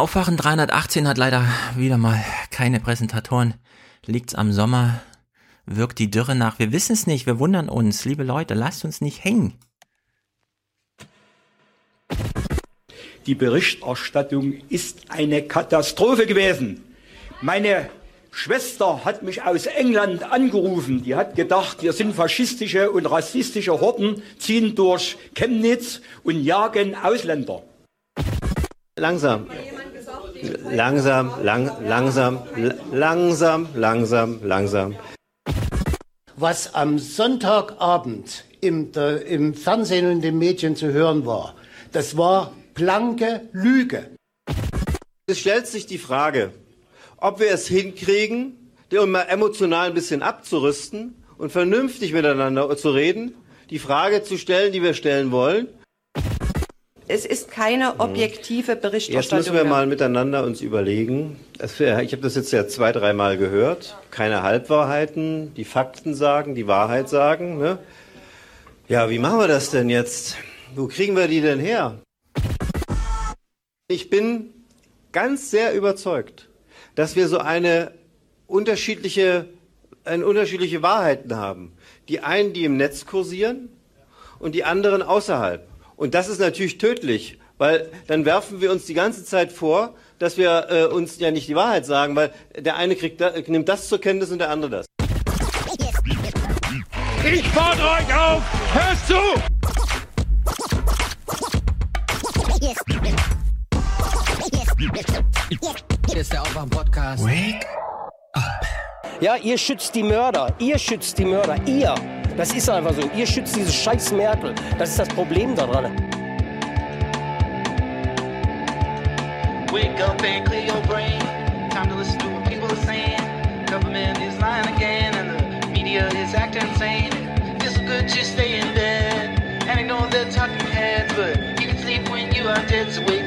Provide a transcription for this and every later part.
Aufwachen 318 hat leider wieder mal keine Präsentatoren. Liegt's am Sommer? Wirkt die Dürre nach? Wir wissen es nicht, wir wundern uns. Liebe Leute, lasst uns nicht hängen. Die Berichterstattung ist eine Katastrophe gewesen. Meine Schwester hat mich aus England angerufen. Die hat gedacht, wir sind faschistische und rassistische Horden, ziehen durch Chemnitz und jagen Ausländer. Langsam. Langsam, lang, langsam, langsam, langsam, langsam. Was am Sonntagabend im, der, im Fernsehen und in den Medien zu hören war, das war blanke Lüge. Es stellt sich die Frage, ob wir es hinkriegen, um mal emotional ein bisschen abzurüsten und vernünftig miteinander zu reden, die Frage zu stellen, die wir stellen wollen. Es ist keine objektive Berichterstattung. Jetzt müssen wir mal miteinander uns überlegen. Ich habe das jetzt ja zwei, dreimal gehört. Keine Halbwahrheiten, die Fakten sagen, die Wahrheit sagen. Ne? Ja, wie machen wir das denn jetzt? Wo kriegen wir die denn her? Ich bin ganz sehr überzeugt, dass wir so eine unterschiedliche, eine unterschiedliche Wahrheiten haben. Die einen, die im Netz kursieren und die anderen außerhalb. Und das ist natürlich tödlich, weil dann werfen wir uns die ganze Zeit vor, dass wir äh, uns ja nicht die Wahrheit sagen, weil der eine kriegt da, nimmt das zur Kenntnis und der andere das. Ich fordere euch auf, hört zu! Hier ist der Aufwach-Podcast. Wake Ja, ihr schützt die Mörder. Ihr schützt die Mörder. Ihr. Das ist einfach so. Ihr schützt diese scheiß Merkel. Das ist das Problem daran. Wake up and clear your brain. Time to listen to what people are saying. Government is lying again, and the media is acting insane. It's good to stay in bed and ignore the talking heads, but you can sleep when you are dead. So wake.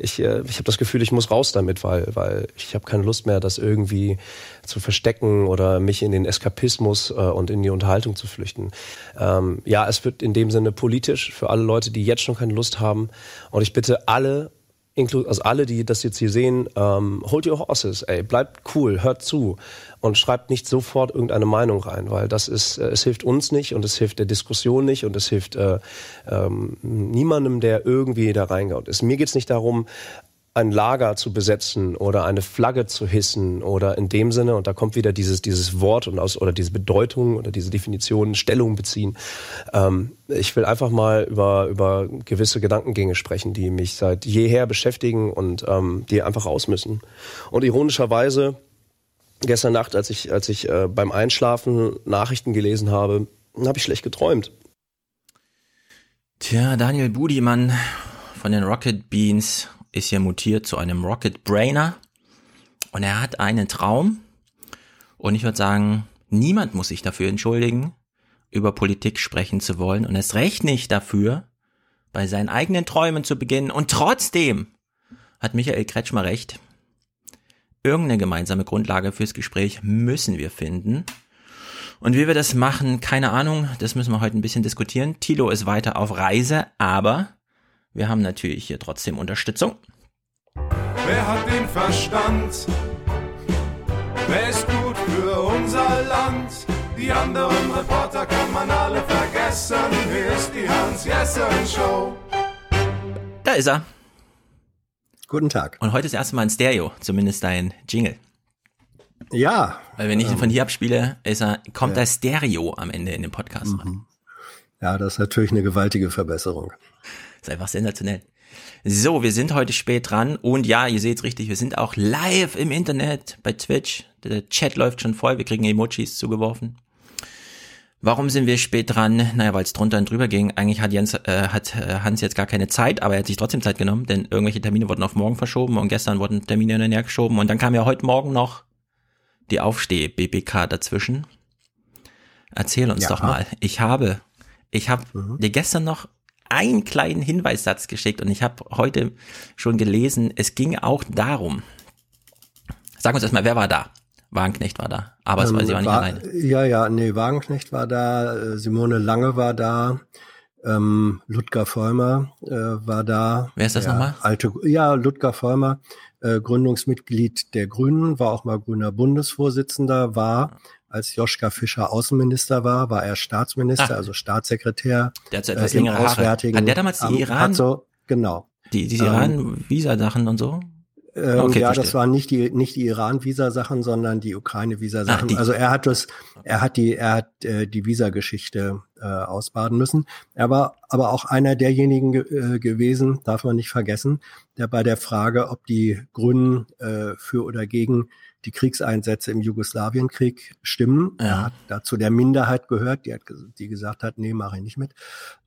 Ich, äh, ich habe das Gefühl, ich muss raus damit, weil, weil ich habe keine Lust mehr, das irgendwie zu verstecken oder mich in den Eskapismus äh, und in die Unterhaltung zu flüchten. Ähm, ja, es wird in dem Sinne politisch für alle Leute, die jetzt schon keine Lust haben. Und ich bitte alle, also alle, die das jetzt hier sehen, ähm, hold your horses, ey, bleibt cool, hört zu und schreibt nicht sofort irgendeine Meinung rein, weil das ist, äh, es hilft uns nicht und es hilft der Diskussion nicht und es hilft äh, ähm, niemandem, der irgendwie da reingehaut ist. Mir geht's nicht darum, ein Lager zu besetzen oder eine Flagge zu hissen oder in dem Sinne, und da kommt wieder dieses, dieses Wort und aus, oder diese Bedeutung oder diese Definition Stellung beziehen. Ähm, ich will einfach mal über, über gewisse Gedankengänge sprechen, die mich seit jeher beschäftigen und ähm, die einfach raus müssen. Und ironischerweise, gestern Nacht, als ich, als ich äh, beim Einschlafen Nachrichten gelesen habe, habe ich schlecht geträumt. Tja, Daniel Budimann von den Rocket Beans ist hier mutiert zu einem Rocket Brainer und er hat einen Traum und ich würde sagen, niemand muss sich dafür entschuldigen, über Politik sprechen zu wollen und es recht nicht dafür, bei seinen eigenen Träumen zu beginnen und trotzdem hat Michael Kretschmer recht. Irgendeine gemeinsame Grundlage fürs Gespräch müssen wir finden. Und wie wir das machen, keine Ahnung, das müssen wir heute ein bisschen diskutieren. Tilo ist weiter auf Reise, aber wir haben natürlich hier trotzdem Unterstützung. Wer hat den Verstand? Wer ist gut für unser Land? Die anderen Reporter kann man alle vergessen. Hier ist die Hans-Jessen-Show. Da ist er. Guten Tag. Und heute ist das erste Mal ein Stereo, zumindest dein Jingle. Ja. Weil wenn ich ihn von hier abspiele, ist er, kommt ja. das Stereo am Ende in den Podcast rein. Mhm. Ja, das ist natürlich eine gewaltige Verbesserung. Das ist einfach sensationell. So, wir sind heute spät dran und ja, ihr seht's richtig, wir sind auch live im Internet bei Twitch. Der Chat läuft schon voll, wir kriegen Emojis zugeworfen. Warum sind wir spät dran? Naja, weil es drunter und drüber ging. Eigentlich hat, Jens, äh, hat äh, Hans jetzt gar keine Zeit, aber er hat sich trotzdem Zeit genommen, denn irgendwelche Termine wurden auf morgen verschoben und gestern wurden Termine in den Jahr geschoben und dann kam ja heute Morgen noch die Aufsteh-BBK dazwischen. Erzähl uns ja. doch mal. Ich habe, ich habe mhm. dir gestern noch einen kleinen Hinweissatz geschickt und ich habe heute schon gelesen, es ging auch darum. Sag uns erstmal, wer war da? Wagenknecht war da, aber es war sie auch nicht war, alleine. Ja, ja, nee, Wagenknecht war da, Simone Lange war da, Ähm, Ludger Vollmer äh, war da. Wer ist das nochmal? Alte, ja, Ludger Vollmer, äh, Gründungsmitglied der Grünen, war auch mal grüner Bundesvorsitzender, war als Joschka Fischer Außenminister war, war er Staatsminister, Ah. also Staatssekretär. Der hat so etwas äh, längere Haare. Hat der damals die Iran- Hat so, genau. Die, diese Ähm, Iran-Visa-Sachen und so? Ähm, Okay, ja, verstehe. das waren nicht die nicht die Iran-Visa-Sachen, sondern die Ukraine-Visa-Sachen. Also er hat das, er hat die, er hat äh, die Visa-Geschichte äh, ausbaden müssen. Er war aber auch einer derjenigen ge äh, gewesen, darf man nicht vergessen, der bei der Frage, ob die Grünen äh, für oder gegen die Kriegseinsätze im Jugoslawienkrieg stimmen, Ja. er hat dazu der Minderheit gehört, die hat, die gesagt hat, nee, mache ich nicht mit.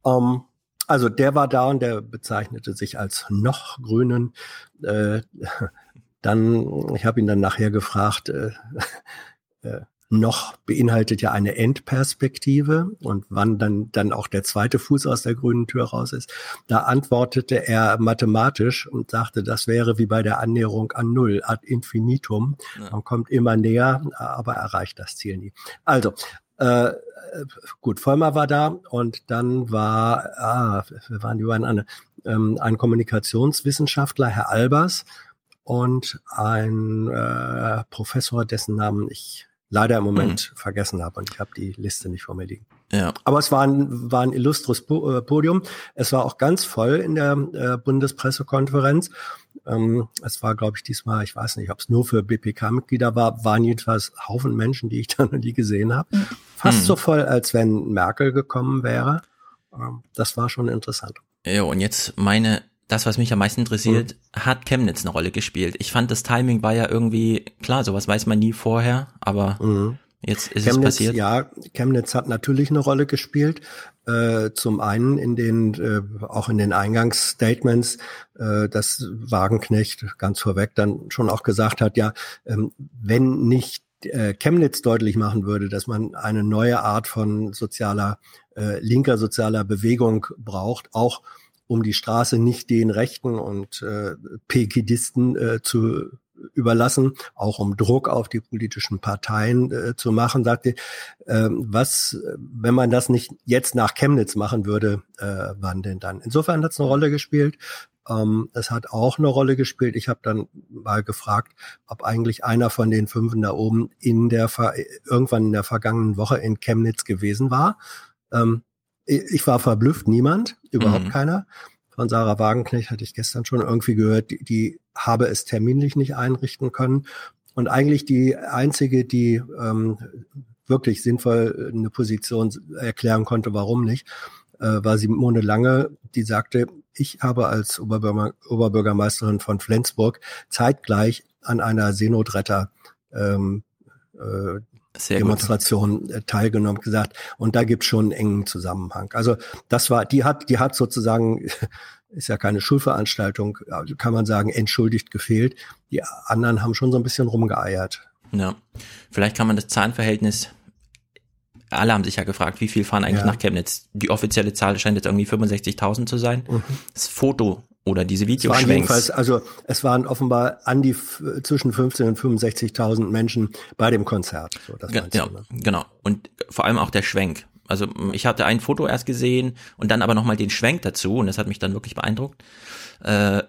Ähm, also der war da und der bezeichnete sich als noch Grünen. Äh, dann, ich habe ihn dann nachher gefragt, äh, äh, noch beinhaltet ja eine Endperspektive und wann dann, dann auch der zweite Fuß aus der grünen Tür raus ist. Da antwortete er mathematisch und sagte, das wäre wie bei der Annäherung an Null, ad infinitum. Ja. Man kommt immer näher, aber erreicht das Ziel nie. Also, äh, gut, Vollmer war da und dann war, ah, wir waren die beiden andere, ähm, ein Kommunikationswissenschaftler, Herr Albers, und ein äh, Professor, dessen Namen ich leider im Moment vergessen habe und ich habe die Liste nicht vor mir liegen. Ja. Aber es war ein, war ein illustres äh, Podium. Es war auch ganz voll in der äh, Bundespressekonferenz. Ähm, es war, glaube ich, diesmal, ich weiß nicht, ob es nur für BPK-Mitglieder war, waren jedenfalls Haufen Menschen, die ich da noch nie gesehen habe. Fast Hm. so voll, als wenn Merkel gekommen wäre. Ähm, das war schon interessant. Ja, und jetzt meine, das, was mich am meisten interessiert, hat Chemnitz eine Rolle gespielt. Ich fand, das Timing war ja irgendwie, klar, sowas weiß man nie vorher, aber Mhm. Jetzt ist Chemnitz, es passiert. ja, Chemnitz hat natürlich eine Rolle gespielt. Äh, zum einen in den, äh, auch in den Eingangsstatements, äh, dass Wagenknecht ganz vorweg dann schon auch gesagt hat, ja, ähm, wenn nicht äh, Chemnitz deutlich machen würde, dass man eine neue Art von sozialer, äh, linker sozialer Bewegung braucht, auch um die Straße nicht den Rechten und äh, Pegidisten äh, zu überlassen, auch um Druck auf die politischen Parteien äh, zu machen, sagte, ähm, was, äh, wenn man das nicht jetzt nach Chemnitz machen würde, äh, wann denn dann? Insofern hat es eine Rolle gespielt. Ähm, es hat auch eine Rolle gespielt. Ich habe dann mal gefragt, ob eigentlich einer von den Fünfen da oben in der Ver irgendwann in der vergangenen Woche in Chemnitz gewesen war. Ähm, ich ich war verblüfft, niemand, überhaupt Mhm. keiner. Von Sarah Wagenknecht hatte ich gestern schon irgendwie gehört, die, die habe es terminlich nicht einrichten können. Und eigentlich die einzige, die ähm, wirklich sinnvoll eine Position erklären konnte, warum nicht, äh, war Simone Lange, die sagte, ich habe als Oberbürger, Oberbürgermeisterin von Flensburg zeitgleich an einer Seenotretter ähm, äh, Sehr gut. Demonstration äh, teilgenommen, gesagt, und da gibt es schon einen engen Zusammenhang. Also das war, die hat, die hat sozusagen, ist ja keine Schulveranstaltung, also kann man sagen, entschuldigt gefehlt. Die anderen haben schon so ein bisschen rumgeeiert. Ja. Vielleicht kann man das Zahlenverhältnis, alle haben sich ja gefragt, wie viel fahren eigentlich Ja. nach Chemnitz? Die offizielle Zahl scheint jetzt irgendwie 65.000 zu sein. Das Foto oder diese Videoschwenks. jedenfalls, also es waren offenbar an die zwischen 15 und 65.000 Menschen bei dem Konzert. So, das ja, du, ne? genau. Und vor allem auch der Schwenk. Also ich hatte ein Foto erst gesehen und dann aber nochmal den Schwenk dazu und das hat mich dann wirklich beeindruckt. Äh,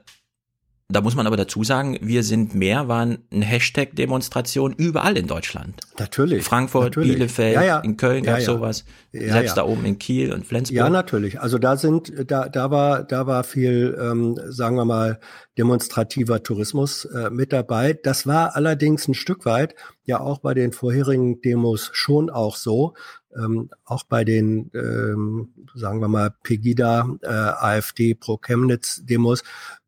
da muss man aber dazu sagen, wir sind mehr waren eine Hashtag-Demonstration überall in Deutschland. Natürlich. Frankfurt, natürlich. Bielefeld, ja, ja. in Köln ja, gab's ja. sowas. Selbst da oben in Kiel und Flensburg. Ja, natürlich. Also da sind, da, da war, da war viel, ähm, sagen wir mal, demonstrativer Tourismus äh, mit dabei. Das war allerdings ein Stück weit ja auch bei den vorherigen Demos schon auch so. Ähm, auch bei den, ähm, sagen wir mal, Pegida, äh, AfD pro Chemnitz Demos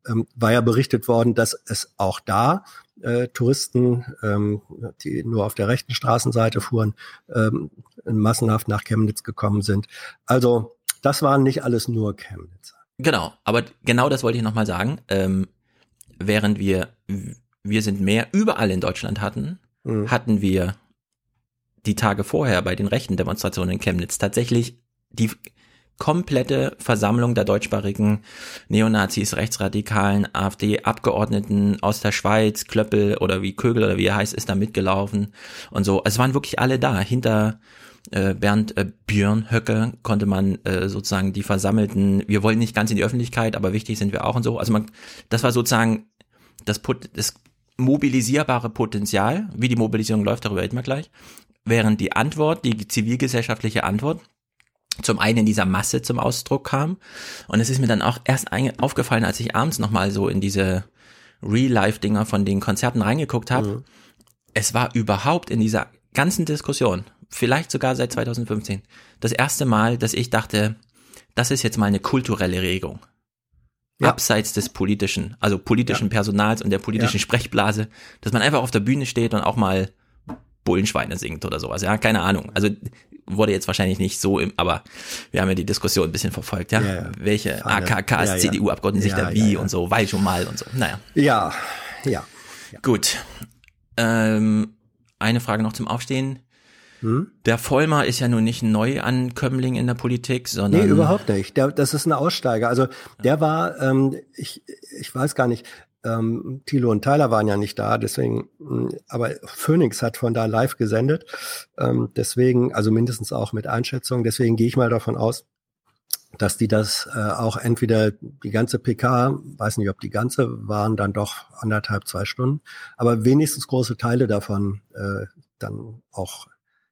ähm, war ja berichtet worden, dass es auch da äh, Touristen, ähm, die nur auf der rechten Straßenseite fuhren, ähm, massenhaft nach Chemnitz gekommen sind. Also das waren nicht alles nur Chemnitz. Genau, aber genau das wollte ich nochmal sagen. Ähm, während wir, wir sind mehr überall in Deutschland hatten, Mhm. hatten wir die Tage vorher bei den rechten Demonstrationen in Chemnitz tatsächlich die komplette Versammlung der deutschsprachigen Neonazis, Rechtsradikalen, AfD-Abgeordneten aus der Schweiz, Klöppel oder wie Kögel oder wie er heißt, ist da mitgelaufen und so. Es waren wirklich alle da, hinter äh, Bernd äh, Björn Höcke konnte man äh, sozusagen die versammelten, wir wollen nicht ganz in die Öffentlichkeit, aber wichtig sind wir auch und so. Also man, das war sozusagen das, Pot- das mobilisierbare Potenzial, wie die Mobilisierung läuft, darüber reden wir gleich. Während die Antwort, die zivilgesellschaftliche Antwort, zum einen in dieser Masse zum Ausdruck kam. Und es ist mir dann auch erst aufgefallen, als ich abends nochmal so in diese Real-Life-Dinger von den Konzerten reingeguckt habe. Es war überhaupt in dieser ganzen Diskussion, vielleicht sogar seit 2015, das erste Mal, dass ich dachte, das ist jetzt mal eine kulturelle Regung. Ja. Abseits des politischen, also politischen Personals und der politischen Ja. Sprechblase, dass man einfach auf der Bühne steht und auch mal Bullenschweine singt oder sowas. Ja, keine Ahnung. Also wurde jetzt wahrscheinlich nicht so, im, aber wir haben ja die Diskussion ein bisschen verfolgt, ja. Ja, ja. Welche. AKKs, Ja. CDU-Abgeordneten sich da wie und so, weil schon mal und so. Naja, Ja, ja. gut. Ähm, eine Frage noch zum Aufstehen. Hm? Der Vollmer ist ja nun nicht ein Neuankömmling in der Politik, sondern Nee, überhaupt nicht. Der, das ist ein Aussteiger. Also der war, ähm, ich, ich weiß gar nicht, ähm, Thilo und Tyler waren ja nicht da, deswegen, mh, aber Phoenix hat von da live gesendet. Ähm, deswegen, also mindestens auch mit Einschätzung, deswegen gehe ich mal davon aus, dass die das äh, auch entweder die ganze PK, weiß nicht, ob die ganze waren, dann doch anderthalb, zwei Stunden, aber wenigstens große Teile davon äh, dann auch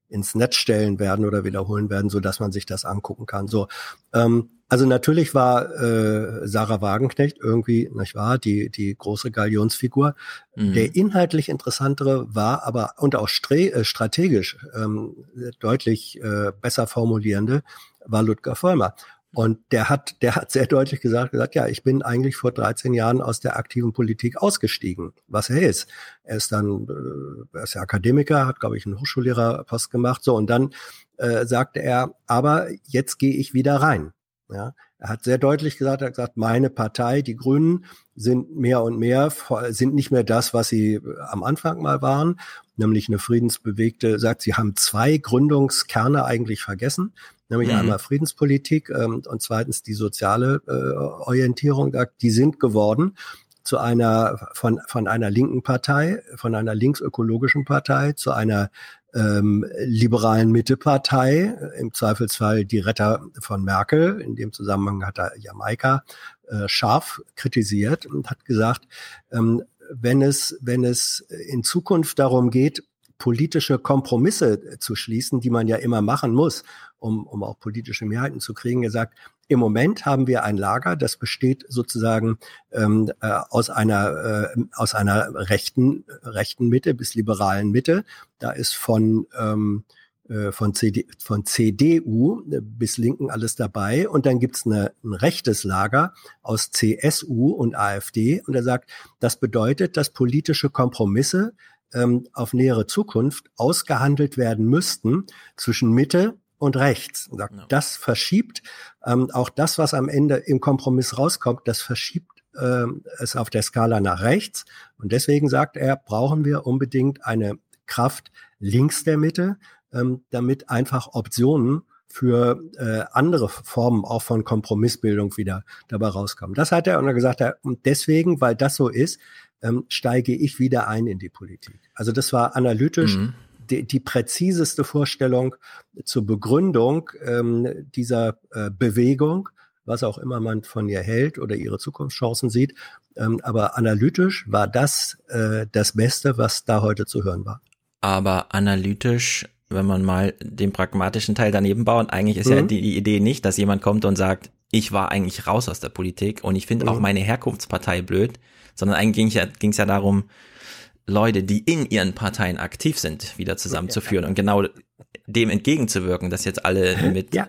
ins Netz stellen werden oder wiederholen werden, so dass man sich das angucken kann. So, ähm, also natürlich war äh, Sarah Wagenknecht irgendwie, nicht wahr, die die große Galionsfigur. Mhm. Der inhaltlich interessantere war aber und auch äh, strategisch ähm, deutlich äh, besser formulierende war Ludger Vollmer. Und der hat, der hat sehr deutlich gesagt, gesagt, ja, ich bin eigentlich vor 13 Jahren aus der aktiven Politik ausgestiegen, was er ist. Er ist dann, äh, er ist ja Akademiker, hat, glaube ich, einen Hochschullehrerpost gemacht, so, und dann äh, sagte er, aber jetzt gehe ich wieder rein. Ja, er hat sehr deutlich gesagt, er hat gesagt, meine Partei, die Grünen, sind mehr und mehr, sind nicht mehr das, was sie äh, am Anfang mal waren, nämlich eine friedensbewegte, sagt, sie haben zwei Gründungskerne eigentlich vergessen, nämlich Mhm. einmal Friedenspolitik ähm, und zweitens die soziale äh, Orientierung, sagt, die sind geworden zu einer von von einer linken Partei, von einer linksökologischen Partei zu einer ähm, liberalen Mittepartei, äh, im Zweifelsfall die Retter von Merkel. In dem Zusammenhang hat er Jamaika äh, scharf kritisiert und hat gesagt, ähm, wenn es wenn es in Zukunft darum geht, politische Kompromisse zu schließen, die man ja immer machen muss, um, um auch politische Mehrheiten zu kriegen. Er sagt, im Moment haben wir ein Lager, das besteht sozusagen ähm, äh, aus einer äh, aus einer rechten rechten Mitte bis liberalen Mitte. Da ist von ähm, äh, von, CD, von CDU bis Linken alles dabei. Und dann gibt's eine, ein rechtes Lager aus CSU und AfD. Und er sagt, das bedeutet, dass politische Kompromisse ähm, auf nähere Zukunft ausgehandelt werden müssten zwischen Mitte und rechts. Das verschiebt ähm, auch das, was am Ende im Kompromiss rauskommt, das verschiebt ähm, es auf der Skala nach rechts. Und deswegen sagt er, brauchen wir unbedingt eine Kraft links der Mitte, ähm, damit einfach Optionen für äh, andere Formen auch von Kompromissbildung wieder dabei rauskommen. Das hat er und er gesagt, er, und deswegen, weil das so ist, ähm, steige ich wieder ein in die Politik. Also das war analytisch Mhm. die, die präziseste Vorstellung zur Begründung ähm, dieser äh, Bewegung, was auch immer man von ihr hält oder ihre Zukunftschancen sieht. Ähm, aber analytisch war das äh, das Beste, was da heute zu hören war. aber analytisch, wenn man mal den pragmatischen Teil daneben baut, eigentlich ist ja Mhm. die, die Idee nicht, dass jemand kommt und sagt, ich war eigentlich raus aus der Politik und ich finde auch Mhm. meine Herkunftspartei blöd, sondern eigentlich ging es ja, ja darum, Leute, die in ihren Parteien aktiv sind, wieder zusammenzuführen. Und genau dem entgegenzuwirken, dass jetzt alle mit Ja.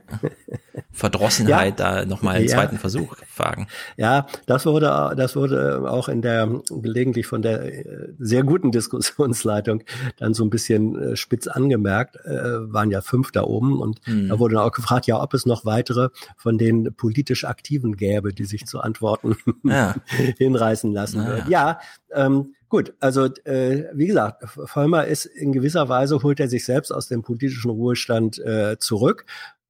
Verdrossenheit da nochmal einen Ja. zweiten Versuch wagen. Ja, das wurde, das wurde auch in der gelegentlich von der äh, sehr guten Diskussionsleitung dann so ein bisschen äh, spitz angemerkt, äh, waren ja fünf da oben und Hm. da wurde dann auch gefragt, ja, ob es noch weitere von den politisch Aktiven gäbe, die sich zu Antworten Ja. hinreißen lassen würden. Ja, ähm, gut, also äh, wie gesagt, Vollmer ist in gewisser Weise holt er sich selbst aus dem politischen Ruhestand äh, zurück.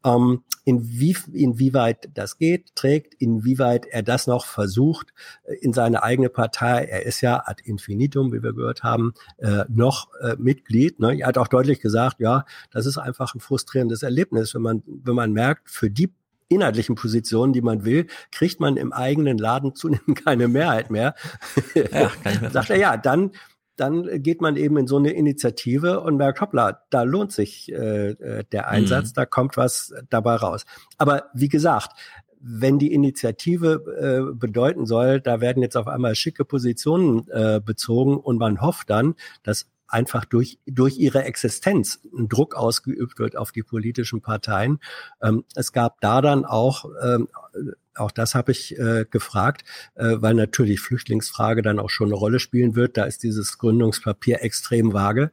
Ähm, inwie, inwieweit das geht, trägt, inwieweit er das noch versucht äh, in seine eigene Partei. Er ist ja ad infinitum, wie wir gehört haben, äh, noch äh, Mitglied. Ne? Er hat auch deutlich gesagt, ja, das ist einfach ein frustrierendes Erlebnis, wenn man, wenn man merkt, für die inhaltlichen Positionen, die man will, kriegt man im eigenen Laden zunehmend keine Mehrheit mehr. Ja, Sagt er, ja, dann dann geht man eben in so eine Initiative und merkt, hoppla, da lohnt sich äh, äh der Einsatz, mhm. da kommt was dabei raus. Aber wie gesagt, wenn die Initiative äh, bedeuten soll, da werden jetzt auf einmal schicke Positionen äh, bezogen und man hofft dann, dass einfach durch, durch ihre Existenz ein Druck ausgeübt wird auf die politischen Parteien. Ähm, es gab da dann auch, ähm, auch das habe ich äh, gefragt, äh, weil natürlich Flüchtlingsfrage dann auch schon eine Rolle spielen wird. Da ist dieses Gründungspapier extrem vage.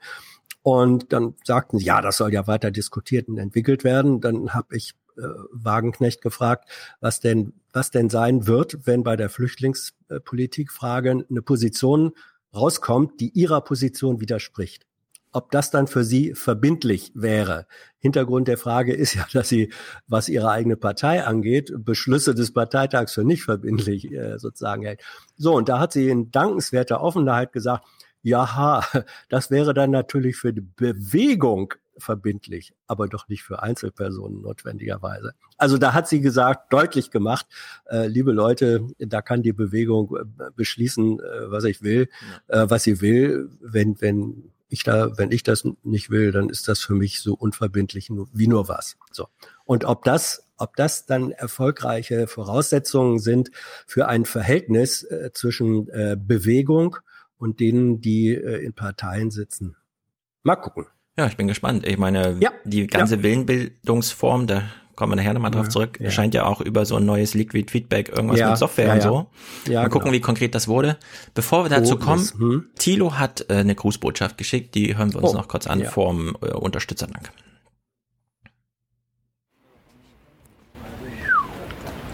Und dann sagten sie, ja, das soll ja weiter diskutiert und entwickelt werden. Dann habe ich äh, Wagenknecht gefragt, was denn, was denn sein wird, wenn bei der Flüchtlingspolitikfrage eine Position rauskommt, die ihrer Position widerspricht. Ob das dann für sie verbindlich wäre. Hintergrund der Frage ist ja, dass sie, was ihre eigene Partei angeht, Beschlüsse des Parteitags für nicht verbindlich äh, sozusagen hält. So, und da hat sie in dankenswerter Offenheit gesagt, ja, das wäre dann natürlich für die Bewegung verbindlich, aber doch nicht für Einzelpersonen notwendigerweise. Also da hat sie gesagt, deutlich gemacht, äh, liebe Leute, da kann die Bewegung äh, beschließen, äh, was ich will, äh, was sie will. Wenn, wenn ich da, wenn ich das nicht will, dann ist das für mich so unverbindlich wie nur was. So. Und ob das, ob das dann erfolgreiche Voraussetzungen sind für ein Verhältnis äh, zwischen äh, Bewegung und denen, die äh, in Parteien sitzen. Mal gucken. Ja, ich bin gespannt. Ich meine, ja, die ganze ja. Willenbildungsform, da kommen wir nachher nochmal drauf zurück, ja. scheint ja auch über so ein neues Liquid Feedback, irgendwas ja, mit Software ja, und so. Ja, mal gucken, genau. wie konkret das wurde. Bevor wir dazu kommen, hm. Thilo hat äh, eine Grußbotschaft geschickt, die hören wir uns oh, noch kurz an ja. vorm äh, Unterstützerdank.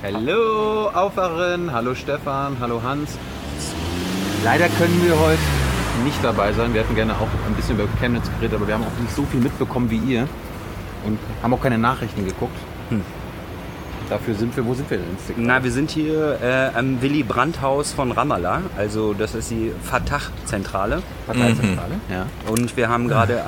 Hallo Aufwachen, hallo Stefan, hallo Hans. Leider können wir heute nicht dabei sein. Wir hätten gerne auch ein bisschen über Chemnitz geredet, aber wir haben auch nicht so viel mitbekommen wie ihr und haben auch keine Nachrichten geguckt. Hm. Dafür sind wir, wo sind wir denn? Na, wir sind hier äh, am Willy Brandt-Haus von Ramallah. Also das ist die Fatah-Zentrale. Fatah-Zentrale, mhm. ja. Und wir haben gerade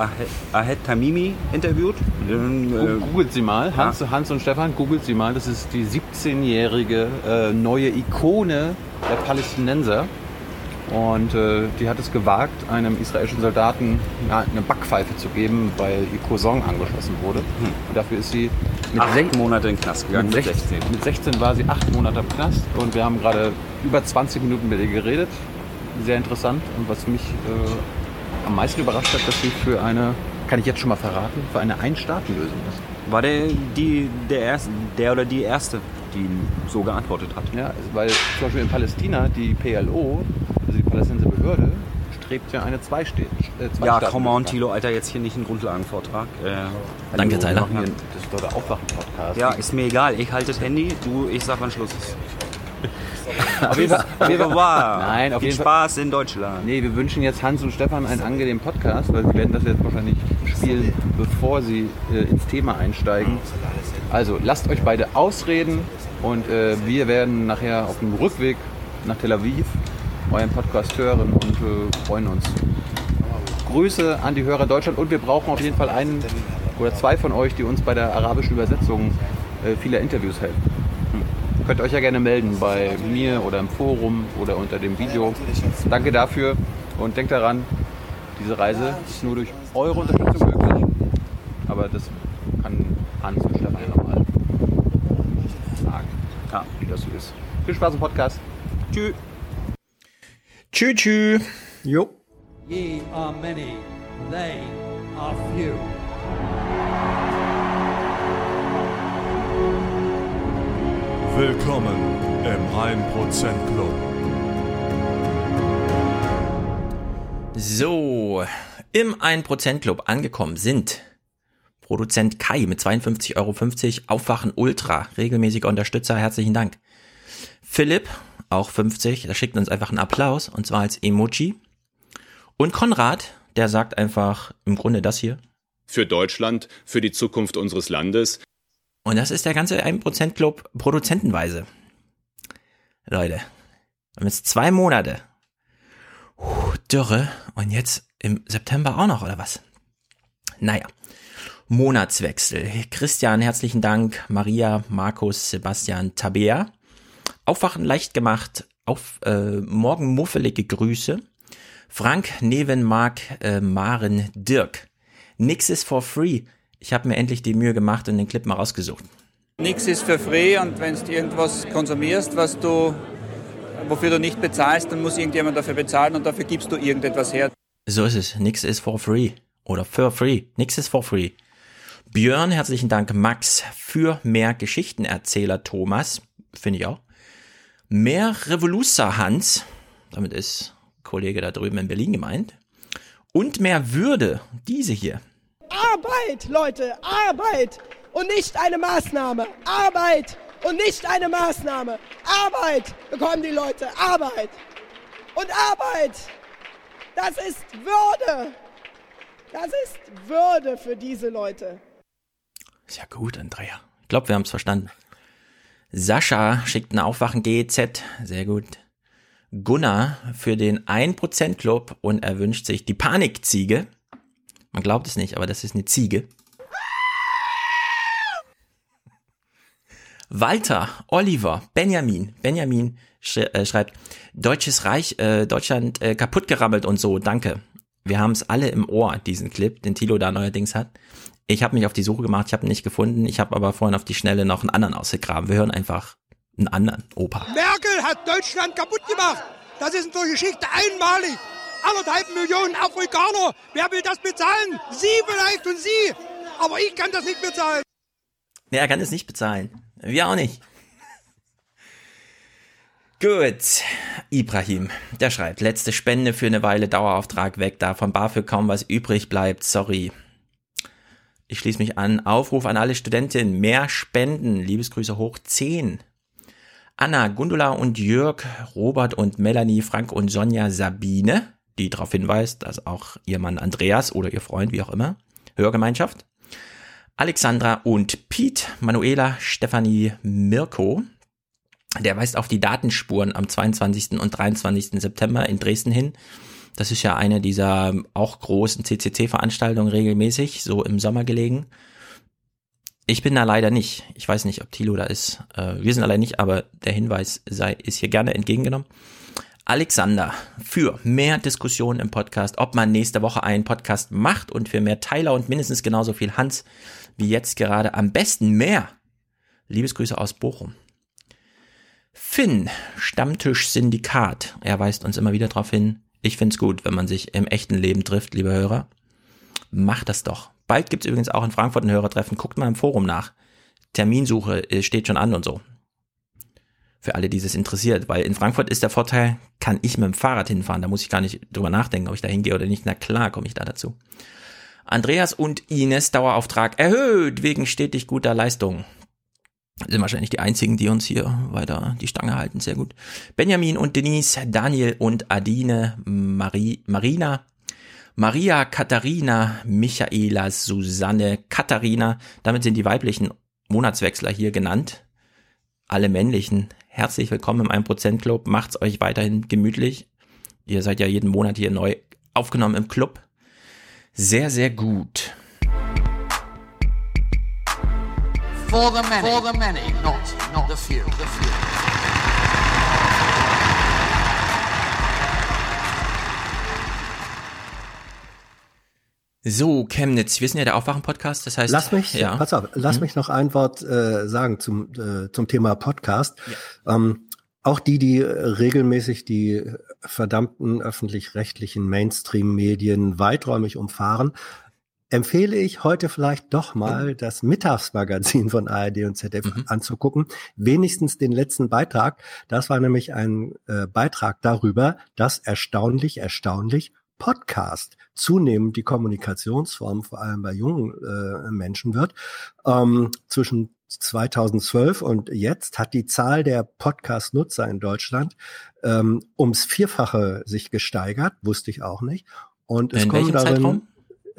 Ahed Tamimi interviewt. Den, äh, googelt sie mal, Hans. Hans und Stefan, googelt sie mal. Das ist die 17-jährige äh, neue Ikone der Palästinenser. Und äh, die hat es gewagt, einem israelischen Soldaten ja, eine Backpfeife zu geben, weil ihr Cousin angeschlossen wurde. Hm. Und dafür ist sie mit acht Monate in den Knast gegangen. Mit 16. mit 16 war sie acht Monate im Knast und wir haben gerade über 20 Minuten mit ihr geredet. Sehr interessant. Und was mich äh, am meisten überrascht hat, dass sie für eine, kann ich jetzt schon mal verraten, für eine Ein-Staaten-Lösung ist. War der, die, der, erste, der oder die erste, die so geantwortet hat? Ja, weil zum Beispiel in Palästina die PLO also die palästinensische Behörde, strebt ja eine Zwei-Städte. Äh, zwei ja, komm on, Tilo, Alter, jetzt hier nicht einen Grundlagenvortrag. Äh, Danke, Tyler. Das ist doch der Aufwachen-Podcast. Ja, ist mir egal. Ich halte das Handy, du, ich sag, wann Schluss ist. auf jeden Fall. Auf jeden Fall. Nein, auf Viel jeden Spaß Fall. in Deutschland. Nee, wir wünschen jetzt Hans und Stefan einen angenehmen Podcast, weil sie werden das jetzt wahrscheinlich spielen, bevor sie äh, ins Thema einsteigen. Also, lasst euch beide ausreden und äh, wir werden nachher auf dem Rückweg nach Tel Aviv euren Podcast hören und äh, freuen uns. Grüße an die Hörer Deutschland und wir brauchen auf jeden Fall einen oder zwei von euch, die uns bei der arabischen Übersetzung äh, vieler Interviews helfen. Hm. Könnt euch ja gerne melden bei mir oder im Forum oder unter dem Video. Danke dafür und denkt daran, diese Reise ist nur durch eure Unterstützung möglich. Aber das kann Hans und Stefan nochmal sagen, ja, wie das so ist. Viel Spaß im Podcast. Tschüss. Tschü, tschü. Jo. Ye are many, they are few. Willkommen im 1% Club. So, im 1% Club angekommen sind Produzent Kai mit 52,50 Euro, Aufwachen Ultra, regelmäßiger Unterstützer, herzlichen Dank. Philipp auch 50, der schickt uns einfach einen Applaus und zwar als Emoji. Und Konrad, der sagt einfach im Grunde das hier. Für Deutschland, für die Zukunft unseres Landes. Und das ist der ganze 1% Club produzentenweise. Leute, wir haben jetzt zwei Monate. Puh, Dürre. Und jetzt im September auch noch, oder was? Naja. Monatswechsel. Christian, herzlichen Dank. Maria, Markus, Sebastian, Tabea. Aufwachen leicht gemacht. Auf äh, morgen muffelige Grüße. Frank, Neven, Mark, äh, Maren, Dirk. Nix ist for free. Ich habe mir endlich die Mühe gemacht und den Clip mal rausgesucht. Nichts ist für free und wenn du irgendwas konsumierst, was du, wofür du nicht bezahlst, dann muss irgendjemand dafür bezahlen und dafür gibst du irgendetwas her. So ist es. Nix ist for free. Oder for free. Nix ist for free. Björn, herzlichen Dank. Max für mehr Geschichtenerzähler Thomas. Finde ich auch. Mehr Revoluzer Hans. Damit ist Kollege da drüben in Berlin gemeint. Und mehr Würde. Diese hier. Arbeit, Leute, Arbeit und nicht eine Maßnahme. Arbeit und nicht eine Maßnahme. Arbeit bekommen die Leute, Arbeit. Und Arbeit, das ist Würde. Das ist Würde für diese Leute. Ist ja gut, Andrea. Ich glaube, wir haben es verstanden. Sascha schickt ein Aufwachen GZ. Sehr gut. Gunnar für den 1% Club und er wünscht sich die Panikziege. Man glaubt es nicht, aber das ist eine Ziege. Walter, Oliver, Benjamin, Benjamin sch äh, schreibt, Deutsches Reich, äh, Deutschland äh, kaputt gerammelt und so, danke. Wir haben es alle im Ohr, diesen Clip, den Tilo da neuerdings hat. Ich habe mich auf die Suche gemacht, ich habe ihn nicht gefunden, ich habe aber vorhin auf die Schnelle noch einen anderen ausgegraben. Wir hören einfach einen anderen Opa. Merkel hat Deutschland kaputt gemacht. Das ist in der Geschichte einmalig. Anderthalb Millionen Afrikaner. Wer will das bezahlen? Sie vielleicht und Sie. Aber ich kann das nicht bezahlen. Nee, er kann es nicht bezahlen. Wir auch nicht. Gut. Ibrahim, der schreibt, letzte Spende für eine Weile Dauerauftrag weg, da von BAföG kaum was übrig bleibt, sorry. Ich schließe mich an. Aufruf an alle Studentinnen, mehr Spenden, Liebesgrüße hoch 10. Anna, Gundula und Jörg, Robert und Melanie, Frank und Sonja, Sabine, die darauf hinweist, dass auch ihr Mann Andreas oder ihr Freund, wie auch immer, Hörgemeinschaft. Alexandra und Pete, Manuela, Stefanie, Mirko. Der weist auf die Datenspuren am 22. und 23. September in Dresden hin. Das ist ja eine dieser auch großen CCC-Veranstaltungen regelmäßig, so im Sommer gelegen. Ich bin da leider nicht. Ich weiß nicht, ob Thilo da ist. Äh, wir sind allein nicht, aber der Hinweis sei, ist hier gerne entgegengenommen. Alexander, für mehr Diskussionen im Podcast, ob man nächste Woche einen Podcast macht und für mehr Teiler und mindestens genauso viel Hans wie jetzt gerade am besten mehr. Liebesgrüße aus Bochum. Finn, Stammtisch Syndikat. Er weist uns immer wieder darauf hin. Ich find's gut, wenn man sich im echten Leben trifft, liebe Hörer. Macht das doch. Bald gibt's übrigens auch in Frankfurt ein Hörertreffen. Guckt mal im Forum nach. Terminsuche äh, steht schon an und so. Für alle, die es interessiert. Weil in Frankfurt ist der Vorteil, kann ich mit dem Fahrrad hinfahren. Da muss ich gar nicht drüber nachdenken, ob ich da hingehe oder nicht. Na klar, komme ich da dazu. Andreas und Ines Dauerauftrag erhöht wegen stetig guter Leistung. Sind wahrscheinlich die einzigen, die uns hier weiter die Stange halten. Sehr gut. Benjamin und Denise, Daniel und Adine, Marie, Marina, Maria, Katharina, Michaela, Susanne, Katharina. Damit sind die weiblichen Monatswechsler hier genannt. Alle männlichen. Herzlich willkommen im 1% Club. Macht's euch weiterhin gemütlich. Ihr seid ja jeden Monat hier neu aufgenommen im Club. Sehr, sehr gut. For the many, for the many, not, not the few. The few. So, Chemnitz, wir sind ja der Aufwachen-Podcast, das heißt. Lass mich, ja. pass auf, lass Hm? mich noch ein Wort äh, sagen zum, äh, zum Thema Podcast. Ähm, auch die, die regelmäßig die verdammten öffentlich-rechtlichen Mainstream-Medien weiträumig umfahren, empfehle ich heute vielleicht doch mal das Mittagsmagazin von ARD und ZDF anzugucken. Wenigstens den letzten Beitrag. Das war nämlich ein äh, Beitrag darüber, dass erstaunlich, erstaunlich Podcast zunehmend die Kommunikationsform vor allem bei jungen äh, Menschen wird. Ähm, zwischen 2012 und jetzt hat die Zahl der Podcast-Nutzer in Deutschland ähm, ums Vierfache sich gesteigert, wusste ich auch nicht. Und es In kommen welchem darin Zeitraum?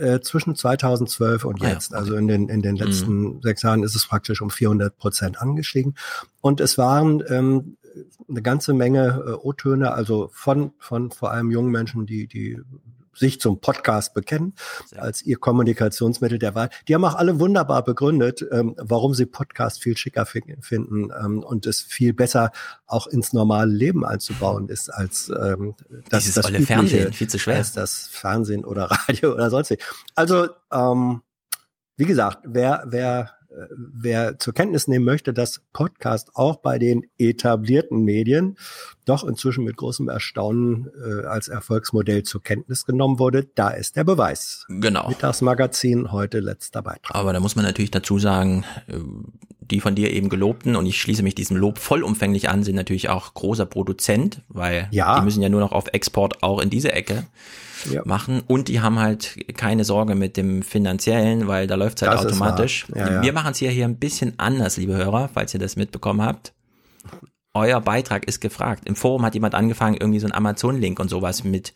Äh, zwischen 2012 und Ah ja, jetzt. Also in den, in den Mhm. letzten sechs Jahren ist es praktisch um 400 Prozent angestiegen. Und es waren ähm, eine ganze Menge äh, O-Töne, also von, von vor allem jungen Menschen, die, die sich zum Podcast bekennen als ihr Kommunikationsmittel der Wahl. Die haben auch alle wunderbar begründet, ähm, warum sie Podcast viel schicker fi- finden ähm, und es viel besser auch ins normale Leben einzubauen ist als ähm, das, Dieses das übliche, Fernsehen, viel zu schwer. als das Fernsehen oder Radio oder sonst wie. Also ähm, wie gesagt, wer wer äh, wer zur Kenntnis nehmen möchte, dass Podcast auch bei den etablierten Medien doch inzwischen mit großem Erstaunen äh, als Erfolgsmodell zur Kenntnis genommen wurde, da ist der Beweis. Genau. Mittagsmagazin, heute letzter Beitrag. Aber da muss man natürlich dazu sagen, äh, die von dir eben gelobten, und ich schließe mich diesem Lob vollumfänglich an, sind natürlich auch großer Produzent, weil Ja. die müssen ja nur noch auf Export auch in diese Ecke Ja. machen. Und die haben halt keine Sorge mit dem finanziellen, weil da läuft's halt Das automatisch. ja. Wir machen es hier, hier ein bisschen anders, liebe Hörer, falls ihr das mitbekommen habt. Euer Beitrag ist gefragt. Im Forum hat jemand angefangen, irgendwie so einen Amazon-Link und sowas mit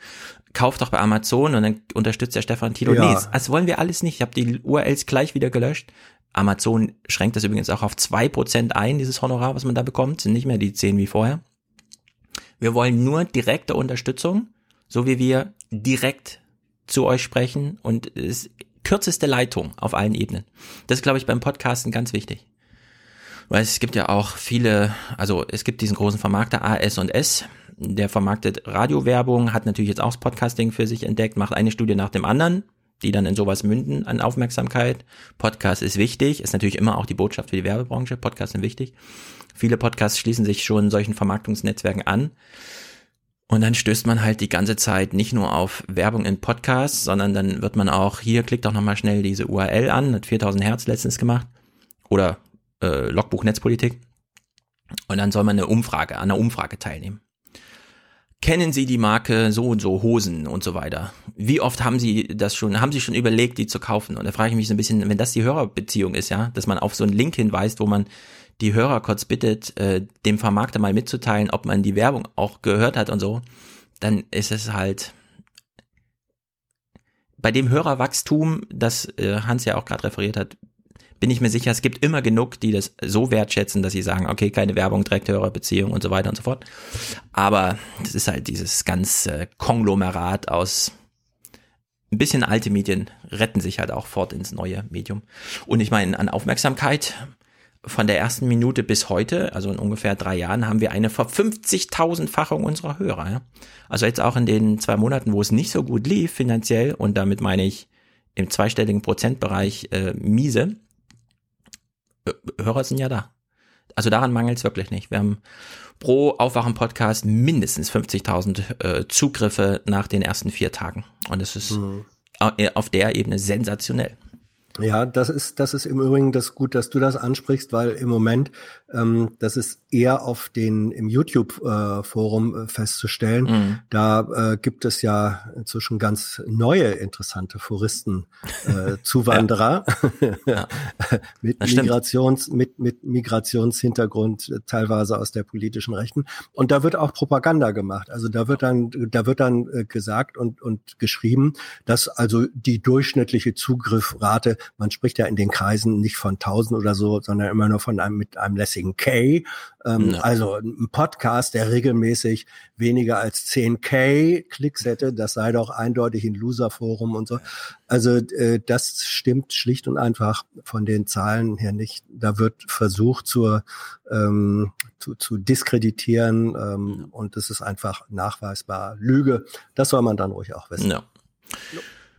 kauft doch bei Amazon und dann unterstützt der Stefan Tilo. Ja. Nee, das wollen wir alles nicht. Ich habe die URLs gleich wieder gelöscht. Amazon schränkt das übrigens auch auf zwei Prozent ein, dieses Honorar, was man da bekommt, sind nicht mehr die 10 wie vorher. Wir wollen nur direkte Unterstützung, so wie wir direkt zu euch sprechen und es kürzeste Leitung auf allen Ebenen. Das ist, glaube ich, beim Podcasten ganz wichtig. Weil es gibt ja auch viele, also es gibt diesen großen Vermarkter AS und S, der vermarktet Radiowerbung, hat natürlich jetzt auch das Podcasting für sich entdeckt, macht eine Studie nach dem anderen, die dann in sowas münden an Aufmerksamkeit. Podcast ist wichtig, ist natürlich immer auch die Botschaft für die Werbebranche. Podcasts sind wichtig. Viele Podcasts schließen sich schon solchen Vermarktungsnetzwerken an. Und dann stößt man halt die ganze Zeit nicht nur auf Werbung in Podcasts, sondern dann wird man auch, hier klickt doch nochmal schnell diese URL an, hat 4000 Hertz letztens gemacht. Oder äh, Logbuch Netzpolitik. Und dann soll man eine Umfrage, an einer Umfrage teilnehmen. Kennen Sie die Marke so und so Hosen und so weiter? Wie oft haben Sie das schon, haben Sie schon überlegt, die zu kaufen? Und da frage ich mich so ein bisschen, wenn das die Hörerbeziehung ist, ja, dass man auf so einen Link hinweist, wo man die Hörer kurz bittet, äh, dem Vermarkter mal mitzuteilen, ob man die Werbung auch gehört hat und so, dann ist es halt bei dem Hörerwachstum, das äh, Hans ja auch gerade referiert hat, bin ich mir sicher, es gibt immer genug, die das so wertschätzen, dass sie sagen, okay, keine Werbung, direkt Hörerbeziehung und so weiter und so fort. Aber das ist halt dieses ganze Konglomerat aus ein bisschen alte Medien retten sich halt auch fort ins neue Medium. Und ich meine, an Aufmerksamkeit von der ersten Minute bis heute, also in ungefähr drei Jahren, haben wir eine Ver50.000-Fachung unserer Hörer. Also jetzt auch in den zwei Monaten, wo es nicht so gut lief finanziell, und damit meine ich im zweistelligen Prozentbereich äh, miese, Hörer sind ja da. Also daran mangelt es wirklich nicht. Wir haben pro Aufwachen-Podcast mindestens 50.000 äh, Zugriffe nach den ersten vier Tagen. Und es ist äh, auf der Ebene sensationell. Ja, das ist, das ist im Übrigen das gut, dass du das ansprichst, weil im Moment, ähm, das ist eher auf den im YouTube-Forum äh, festzustellen. Mhm. Da äh, gibt es ja inzwischen ganz neue interessante Foristen, äh, Zuwanderer mit Das stimmt. Migrations, mit, mit Migrationshintergrund, äh, teilweise aus der politischen Rechten. Und da wird auch Propaganda gemacht. Also da wird dann, da wird dann äh, gesagt und, und geschrieben, dass also die durchschnittliche Zugriffrate, man spricht ja in den Kreisen nicht von 1000 oder so, sondern immer nur von einem mit einem lässigen K. Ähm, Ja. Also ein Podcast, der regelmäßig weniger als 10k Klicks hätte, das sei doch eindeutig ein Loser-Forum und so. Also äh, das stimmt schlicht und einfach von den Zahlen her nicht. Da wird versucht zur ähm, zu, zu diskreditieren ähm, und das ist einfach nachweisbar Lüge. Das soll man dann ruhig auch wissen. Ja.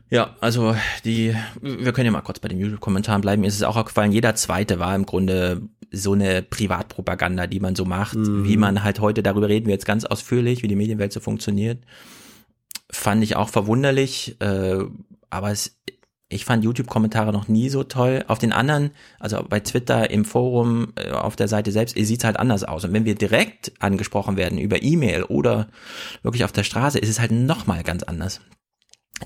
Ja, also die, wir können ja mal kurz bei den YouTube-Kommentaren bleiben. Mir ist es auch aufgefallen, jeder zweite war im Grunde so eine Privatpropaganda, die man so macht, Mhm. wie man halt heute, darüber reden wir jetzt ganz ausführlich, wie die Medienwelt so funktioniert. Fand ich auch verwunderlich, äh, aber es, ich fand YouTube-Kommentare noch nie so toll. Auf den anderen, also bei Twitter, im Forum, äh, auf der Seite selbst, sieht es halt anders aus. Und wenn wir direkt angesprochen werden über E-Mail oder wirklich auf der Straße, ist es halt nochmal ganz anders.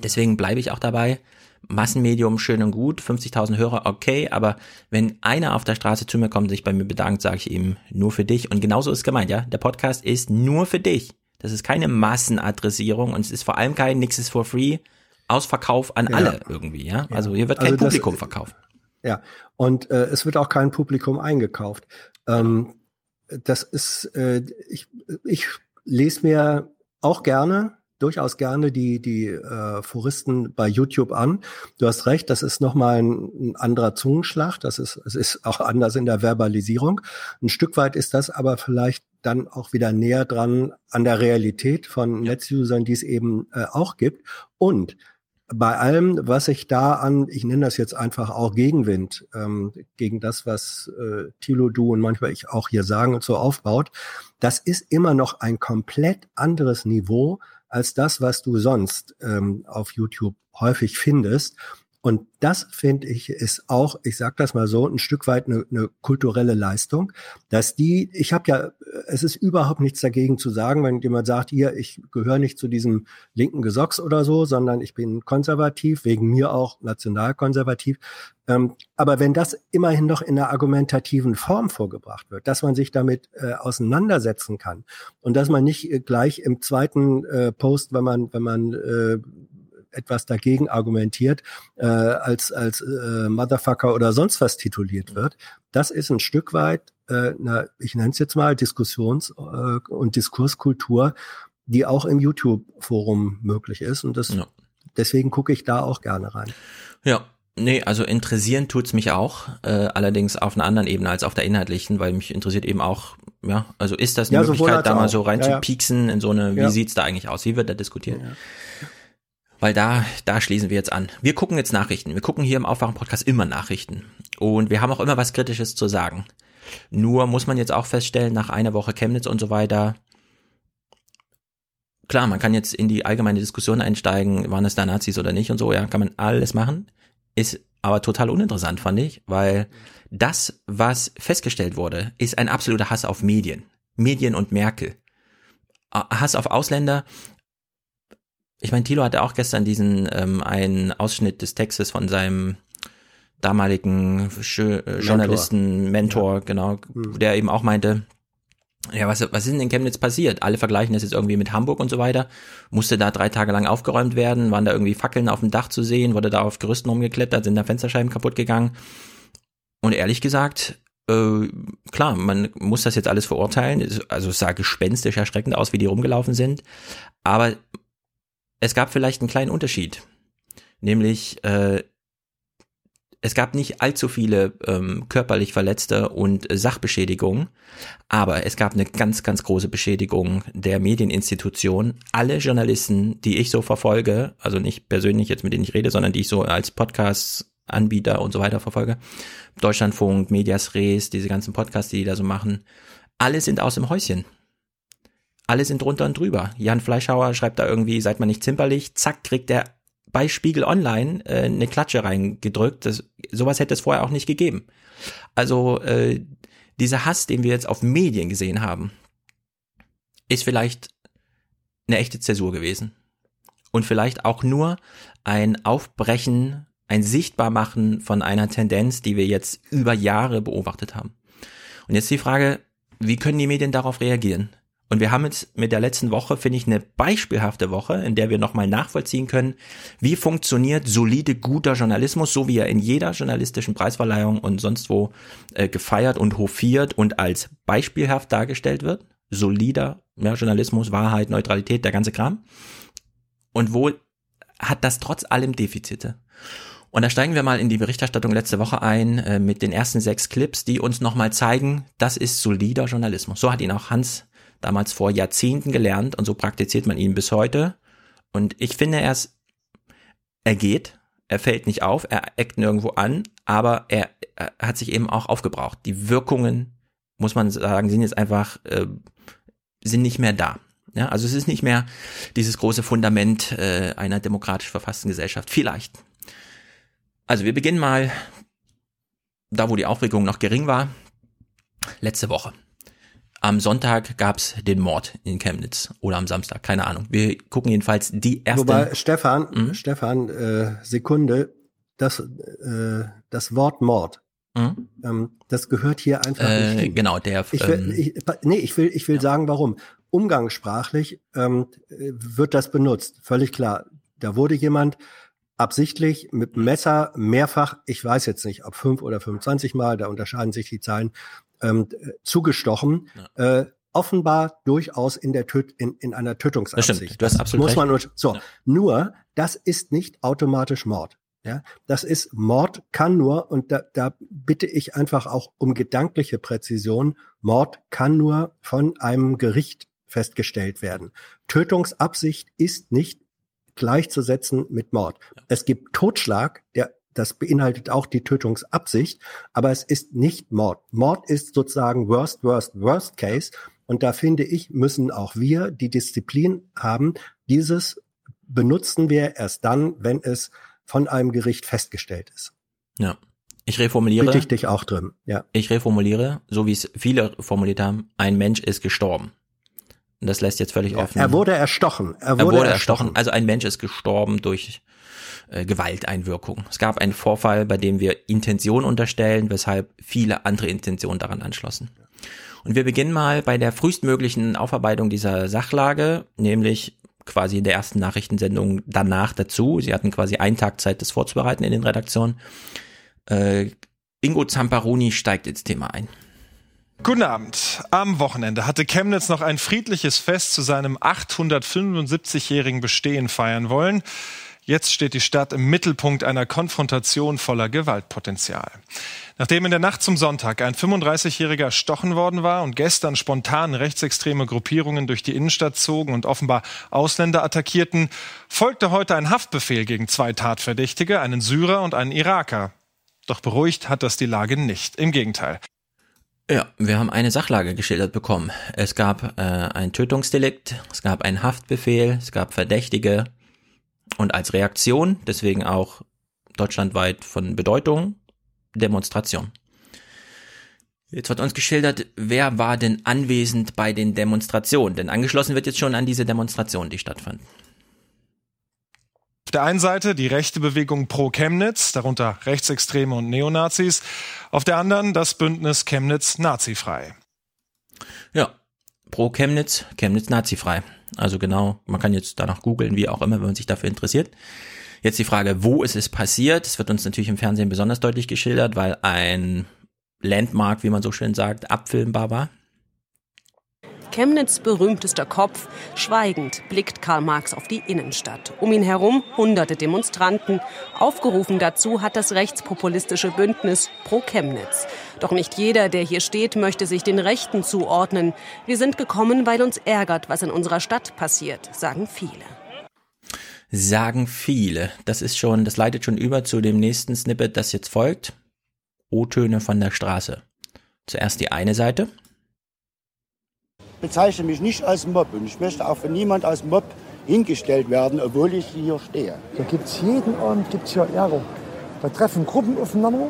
Deswegen bleibe ich auch dabei. Massenmedium schön und gut, 50.000 Hörer, okay, aber wenn einer auf der Straße zu mir kommt und sich bei mir bedankt, sage ich ihm nur für dich. Und genauso ist gemeint, ja. Der Podcast ist nur für dich. Das ist keine Massenadressierung und es ist vor allem kein Nix ist for free. Ausverkauf an Ja. alle irgendwie, ja. Also hier wird kein Also das- Publikum verkauft. Ja, und äh, es wird auch kein Publikum eingekauft. Ähm, das ist, äh, ich, ich lese mir auch gerne, durchaus gerne die, die äh, Foristen bei YouTube an. Du hast recht, das ist nochmal ein, ein anderer Zungenschlag. Das ist, es ist auch anders in der Verbalisierung. Ein Stück weit ist das aber vielleicht dann auch wieder näher dran an der Realität von Netzusern, die es eben äh, auch gibt. Und bei allem, was ich da an, ich nenne das jetzt einfach auch Gegenwind, ähm, gegen das, was äh, Thilo, du und manchmal ich auch hier sagen und so aufbaut, das ist immer noch ein komplett anderes Niveau als das, was du sonst ähm, auf YouTube häufig findest. Und das finde ich ist auch, ich sag das mal so, ein Stück weit eine, eine kulturelle Leistung, dass die, ich habe ja, es ist überhaupt nichts dagegen zu sagen, wenn jemand sagt, hier, ich gehöre nicht zu diesem linken Gesocks oder so, sondern ich bin konservativ, wegen mir auch nationalkonservativ. Ähm, aber wenn das immerhin noch in einer argumentativen Form vorgebracht wird, dass man sich damit äh, auseinandersetzen kann und dass man nicht äh, gleich im zweiten äh, Post, wenn man, wenn man äh, etwas dagegen argumentiert, äh, als, als äh, Motherfucker oder sonst was tituliert wird. Das ist ein Stück weit, äh, na, ich nenne es jetzt mal Diskussions- äh, und Diskurskultur, die auch im YouTube-Forum möglich ist. Und das, deswegen gucke ich da auch gerne rein. Ja, nee, also interessieren tut's mich auch, äh, allerdings auf einer anderen Ebene als auf der inhaltlichen, weil mich interessiert eben auch, ja, also ist das eine Ja, Möglichkeit, da mal auch. so rein Ja, zu ja. pieksen in so eine, wie Ja. sieht's da eigentlich aus, wie wird da diskutiert? Weil da, da schließen wir jetzt an. Wir gucken jetzt Nachrichten. Wir gucken hier im Aufwachen-Podcast immer Nachrichten. Und wir haben auch immer was Kritisches zu sagen. Nur muss man jetzt auch feststellen, nach einer Woche Chemnitz und so weiter, klar, man kann jetzt in die allgemeine Diskussion einsteigen, waren es da Nazis oder nicht und so, ja, kann man alles machen. Ist aber total uninteressant, fand ich, weil das, was festgestellt wurde, ist ein absoluter Hass auf Medien. Medien und Merkel. Hass auf Ausländer. Ich meine, Thilo hatte auch gestern diesen ähm, einen Ausschnitt des Textes von seinem damaligen Schö äh, Journalisten, Mentor, genau, der eben auch meinte, ja, was, was ist denn in Chemnitz passiert? Alle vergleichen das jetzt irgendwie mit Hamburg und so weiter. Musste da drei Tage lang aufgeräumt werden, waren da irgendwie Fackeln auf dem Dach zu sehen, wurde da auf Gerüsten rumgeklettert, sind da Fensterscheiben kaputt gegangen. Und ehrlich gesagt, äh, klar, man muss das jetzt alles verurteilen. Also es sah gespenstisch erschreckend aus, wie die rumgelaufen sind. Aber es gab vielleicht einen kleinen Unterschied. Nämlich, äh, es gab nicht allzu viele ähm, körperlich Verletzte und Sachbeschädigungen, aber es gab eine ganz, ganz große Beschädigung der Medieninstitution. Alle Journalisten, die ich so verfolge, also nicht persönlich jetzt mit denen ich rede, sondern die ich so als Podcast-Anbieter und so weiter verfolge, Deutschlandfunk, Medias Res, diese ganzen Podcasts, die die da so machen, alle sind aus dem Häuschen. Alle sind drunter und drüber. Jan Fleischhauer schreibt da irgendwie, seid mal nicht zimperlich, zack, kriegt der bei Spiegel Online äh, eine Klatsche reingedrückt. Das, sowas hätte es vorher auch nicht gegeben. Also äh, dieser Hass, den wir jetzt auf Medien gesehen haben, ist vielleicht eine echte Zäsur gewesen. Und vielleicht auch nur ein Aufbrechen, ein Sichtbarmachen von einer Tendenz, die wir jetzt über Jahre beobachtet haben. Und jetzt die Frage, wie können die Medien darauf reagieren? Und wir haben jetzt mit der letzten Woche, finde ich, eine beispielhafte Woche, in der wir nochmal nachvollziehen können, wie funktioniert solide, guter Journalismus, so wie er in jeder journalistischen Preisverleihung und sonst wo äh, gefeiert und hofiert und als beispielhaft dargestellt wird. Solider ja, Journalismus, Wahrheit, Neutralität, der ganze Kram. Und wo hat das trotz allem Defizite? Und da steigen wir mal in die Berichterstattung letzte Woche ein äh, mit den ersten sechs Clips, die uns nochmal zeigen, das ist solider Journalismus. So hat ihn auch Hans damals vor Jahrzehnten gelernt und so praktiziert man ihn bis heute. Und ich finde, er ist, er geht, er fällt nicht auf, er eckt nirgendwo an, aber er, er hat sich eben auch aufgebraucht. Die Wirkungen, muss man sagen, sind jetzt einfach, äh, sind nicht mehr da. Ja, also es ist nicht mehr dieses große Fundament äh, einer demokratisch verfassten Gesellschaft. Vielleicht. Also wir beginnen mal da, wo die Aufregung noch gering war. Letzte Woche. Am Sonntag gab's den Mord in Chemnitz oder am Samstag, keine Ahnung. Wir gucken jedenfalls die erste. Wobei, Stefan, Mhm. Stefan, äh, Sekunde, das, äh, das Wort Mord, Mhm. ähm, das gehört hier einfach Äh, nicht hin. genau, der, Ich will, ähm, ich, nee, ich will, ich will sagen, warum. Umgangssprachlich ähm, äh, wird das benutzt, völlig klar. Da wurde jemand absichtlich mit Messer mehrfach, ich weiß jetzt nicht, ob fünf oder 25 Mal, da unterscheiden sich die Zahlen, ähm, zugestochen. Äh, offenbar durchaus in der Töt in, in einer Tötungsabsicht. Das stimmt, du hast absolut muss man recht. nur, so, nur das ist nicht automatisch Mord. Ja, das ist Mord kann nur und da, da bitte ich einfach auch um gedankliche Präzision. Mord kann nur von einem Gericht festgestellt werden. Tötungsabsicht ist nicht gleichzusetzen mit Mord. Es gibt Totschlag, der das beinhaltet auch die Tötungsabsicht, aber es ist nicht Mord. Mord ist sozusagen worst, worst, worst case. Und da finde ich, müssen auch wir die Disziplin haben. Dieses benutzen wir erst dann, wenn es von einem Gericht festgestellt ist. Ja. Ich reformuliere. Bitte ich dich auch drin, ja. Ich reformuliere, so wie es viele formuliert haben, ein Mensch ist gestorben. Und das lässt jetzt völlig offen. Er wurde erstochen. Er wurde, er wurde erstochen. erstochen. Also ein Mensch ist gestorben durch äh, Gewalteinwirkung. Es gab einen Vorfall, bei dem wir Intention unterstellen, weshalb viele andere Intentionen daran anschlossen. Und wir beginnen mal bei der frühestmöglichen Aufarbeitung dieser Sachlage, nämlich quasi in der ersten Nachrichtensendung danach dazu. Sie hatten quasi einen Tag Zeit, das vorzubereiten in den Redaktionen. Äh, Ingo Zamparoni steigt ins Thema ein. Guten Abend. Am Wochenende hatte Chemnitz noch ein friedliches Fest zu seinem 875-jährigen Bestehen feiern wollen. Jetzt steht die Stadt im Mittelpunkt einer Konfrontation voller Gewaltpotenzial. Nachdem in der Nacht zum Sonntag ein 35-Jähriger erstochen worden war und gestern spontan rechtsextreme Gruppierungen durch die Innenstadt zogen und offenbar Ausländer attackierten, folgte heute ein Haftbefehl gegen zwei Tatverdächtige, einen Syrer und einen Iraker. Doch beruhigt hat das die Lage nicht. Im Gegenteil. Ja, wir haben eine Sachlage geschildert bekommen. Es gab äh, ein Tötungsdelikt, es gab einen Haftbefehl, es gab Verdächtige und als Reaktion, deswegen auch deutschlandweit von Bedeutung, Demonstration. Jetzt wird uns geschildert, wer war denn anwesend bei den Demonstrationen? Denn angeschlossen wird jetzt schon an diese Demonstrationen, die stattfanden. Auf der einen Seite die rechte Bewegung Pro Chemnitz, darunter Rechtsextreme und Neonazis. Auf der anderen das Bündnis Chemnitz Nazifrei. Ja, Pro Chemnitz, Chemnitz Nazifrei. Also genau, man kann jetzt danach googeln, wie auch immer, wenn man sich dafür interessiert. Jetzt die Frage, wo ist es passiert? Es wird uns natürlich im Fernsehen besonders deutlich geschildert, weil ein Landmark, wie man so schön sagt, abfilmbar war. Chemnitz berühmtester Kopf. Schweigend blickt Karl Marx auf die Innenstadt. Um ihn herum hunderte Demonstranten. Aufgerufen dazu hat das rechtspopulistische Bündnis Pro Chemnitz. Doch nicht jeder, der hier steht, möchte sich den Rechten zuordnen. Wir sind gekommen, weil uns ärgert, was in unserer Stadt passiert, sagen viele. Sagen viele. Das ist schon, das leitet schon über zu dem nächsten Snippet, das jetzt folgt. O-Töne von der Straße. Zuerst die eine Seite bezeichne mich nicht als Mob und ich möchte auch von niemand als Mob hingestellt werden, obwohl ich hier stehe. Da gibt es jeden Abend gibt's hier Ärger. Da treffen Gruppen aufeinander.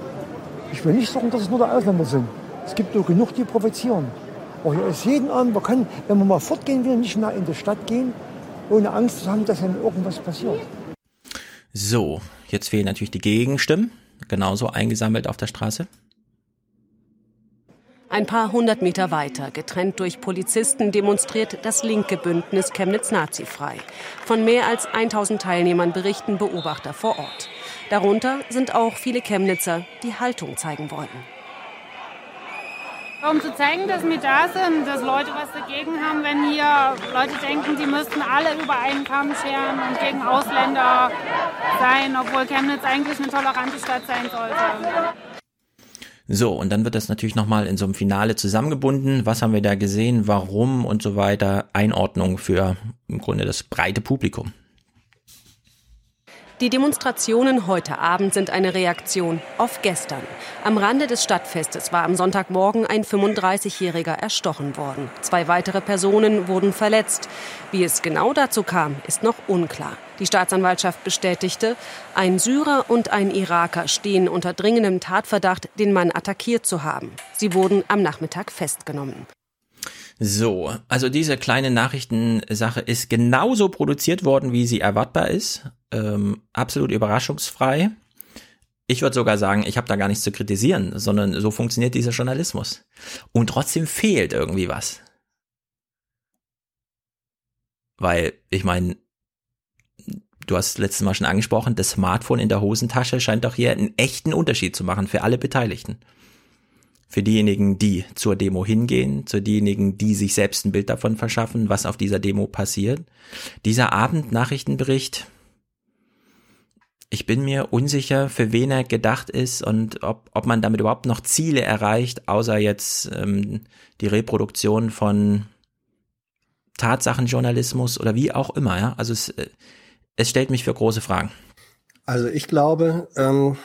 Ich will nicht sagen, dass es nur die Ausländer sind. Es gibt nur genug, die provozieren. Aber hier ist jeden Abend, man kann, wenn man mal fortgehen will, nicht mehr in die Stadt gehen, ohne Angst zu haben, dass dann irgendwas passiert. So, jetzt fehlen natürlich die Gegenstimmen, genauso eingesammelt auf der Straße. Ein paar hundert Meter weiter, getrennt durch Polizisten, demonstriert das linke Bündnis Chemnitz Nazifrei. Von mehr als 1000 Teilnehmern berichten Beobachter vor Ort. Darunter sind auch viele Chemnitzer, die Haltung zeigen wollen. Um zu zeigen, dass wir da sind, dass Leute was dagegen haben, wenn hier Leute denken, sie müssten alle über einen Kamm scheren und gegen Ausländer sein, obwohl Chemnitz eigentlich eine tolerante Stadt sein sollte. So, und dann wird das natürlich nochmal in so einem Finale zusammengebunden. Was haben wir da gesehen, warum und so weiter. Einordnung für im Grunde das breite Publikum. Die Demonstrationen heute Abend sind eine Reaktion auf gestern. Am Rande des Stadtfestes war am Sonntagmorgen ein 35-Jähriger erstochen worden. Zwei weitere Personen wurden verletzt. Wie es genau dazu kam, ist noch unklar. Die Staatsanwaltschaft bestätigte, ein Syrer und ein Iraker stehen unter dringendem Tatverdacht, den Mann attackiert zu haben. Sie wurden am Nachmittag festgenommen. So, also diese kleine Nachrichtensache ist genauso produziert worden, wie sie erwartbar ist. Ähm, absolut überraschungsfrei. Ich würde sogar sagen, ich habe da gar nichts zu kritisieren, sondern so funktioniert dieser Journalismus. Und trotzdem fehlt irgendwie was. Weil, ich meine, du hast letztes Mal schon angesprochen, das Smartphone in der Hosentasche scheint doch hier einen echten Unterschied zu machen für alle Beteiligten. Für diejenigen, die zur Demo hingehen, zu diejenigen, die sich selbst ein Bild davon verschaffen, was auf dieser Demo passiert. Dieser Abendnachrichtenbericht, ich bin mir unsicher, für wen er gedacht ist und ob, ob man damit überhaupt noch Ziele erreicht, außer jetzt ähm, die Reproduktion von Tatsachenjournalismus oder wie auch immer. Ja? Also es, äh, es stellt mich für große Fragen. Also ich glaube, ähm,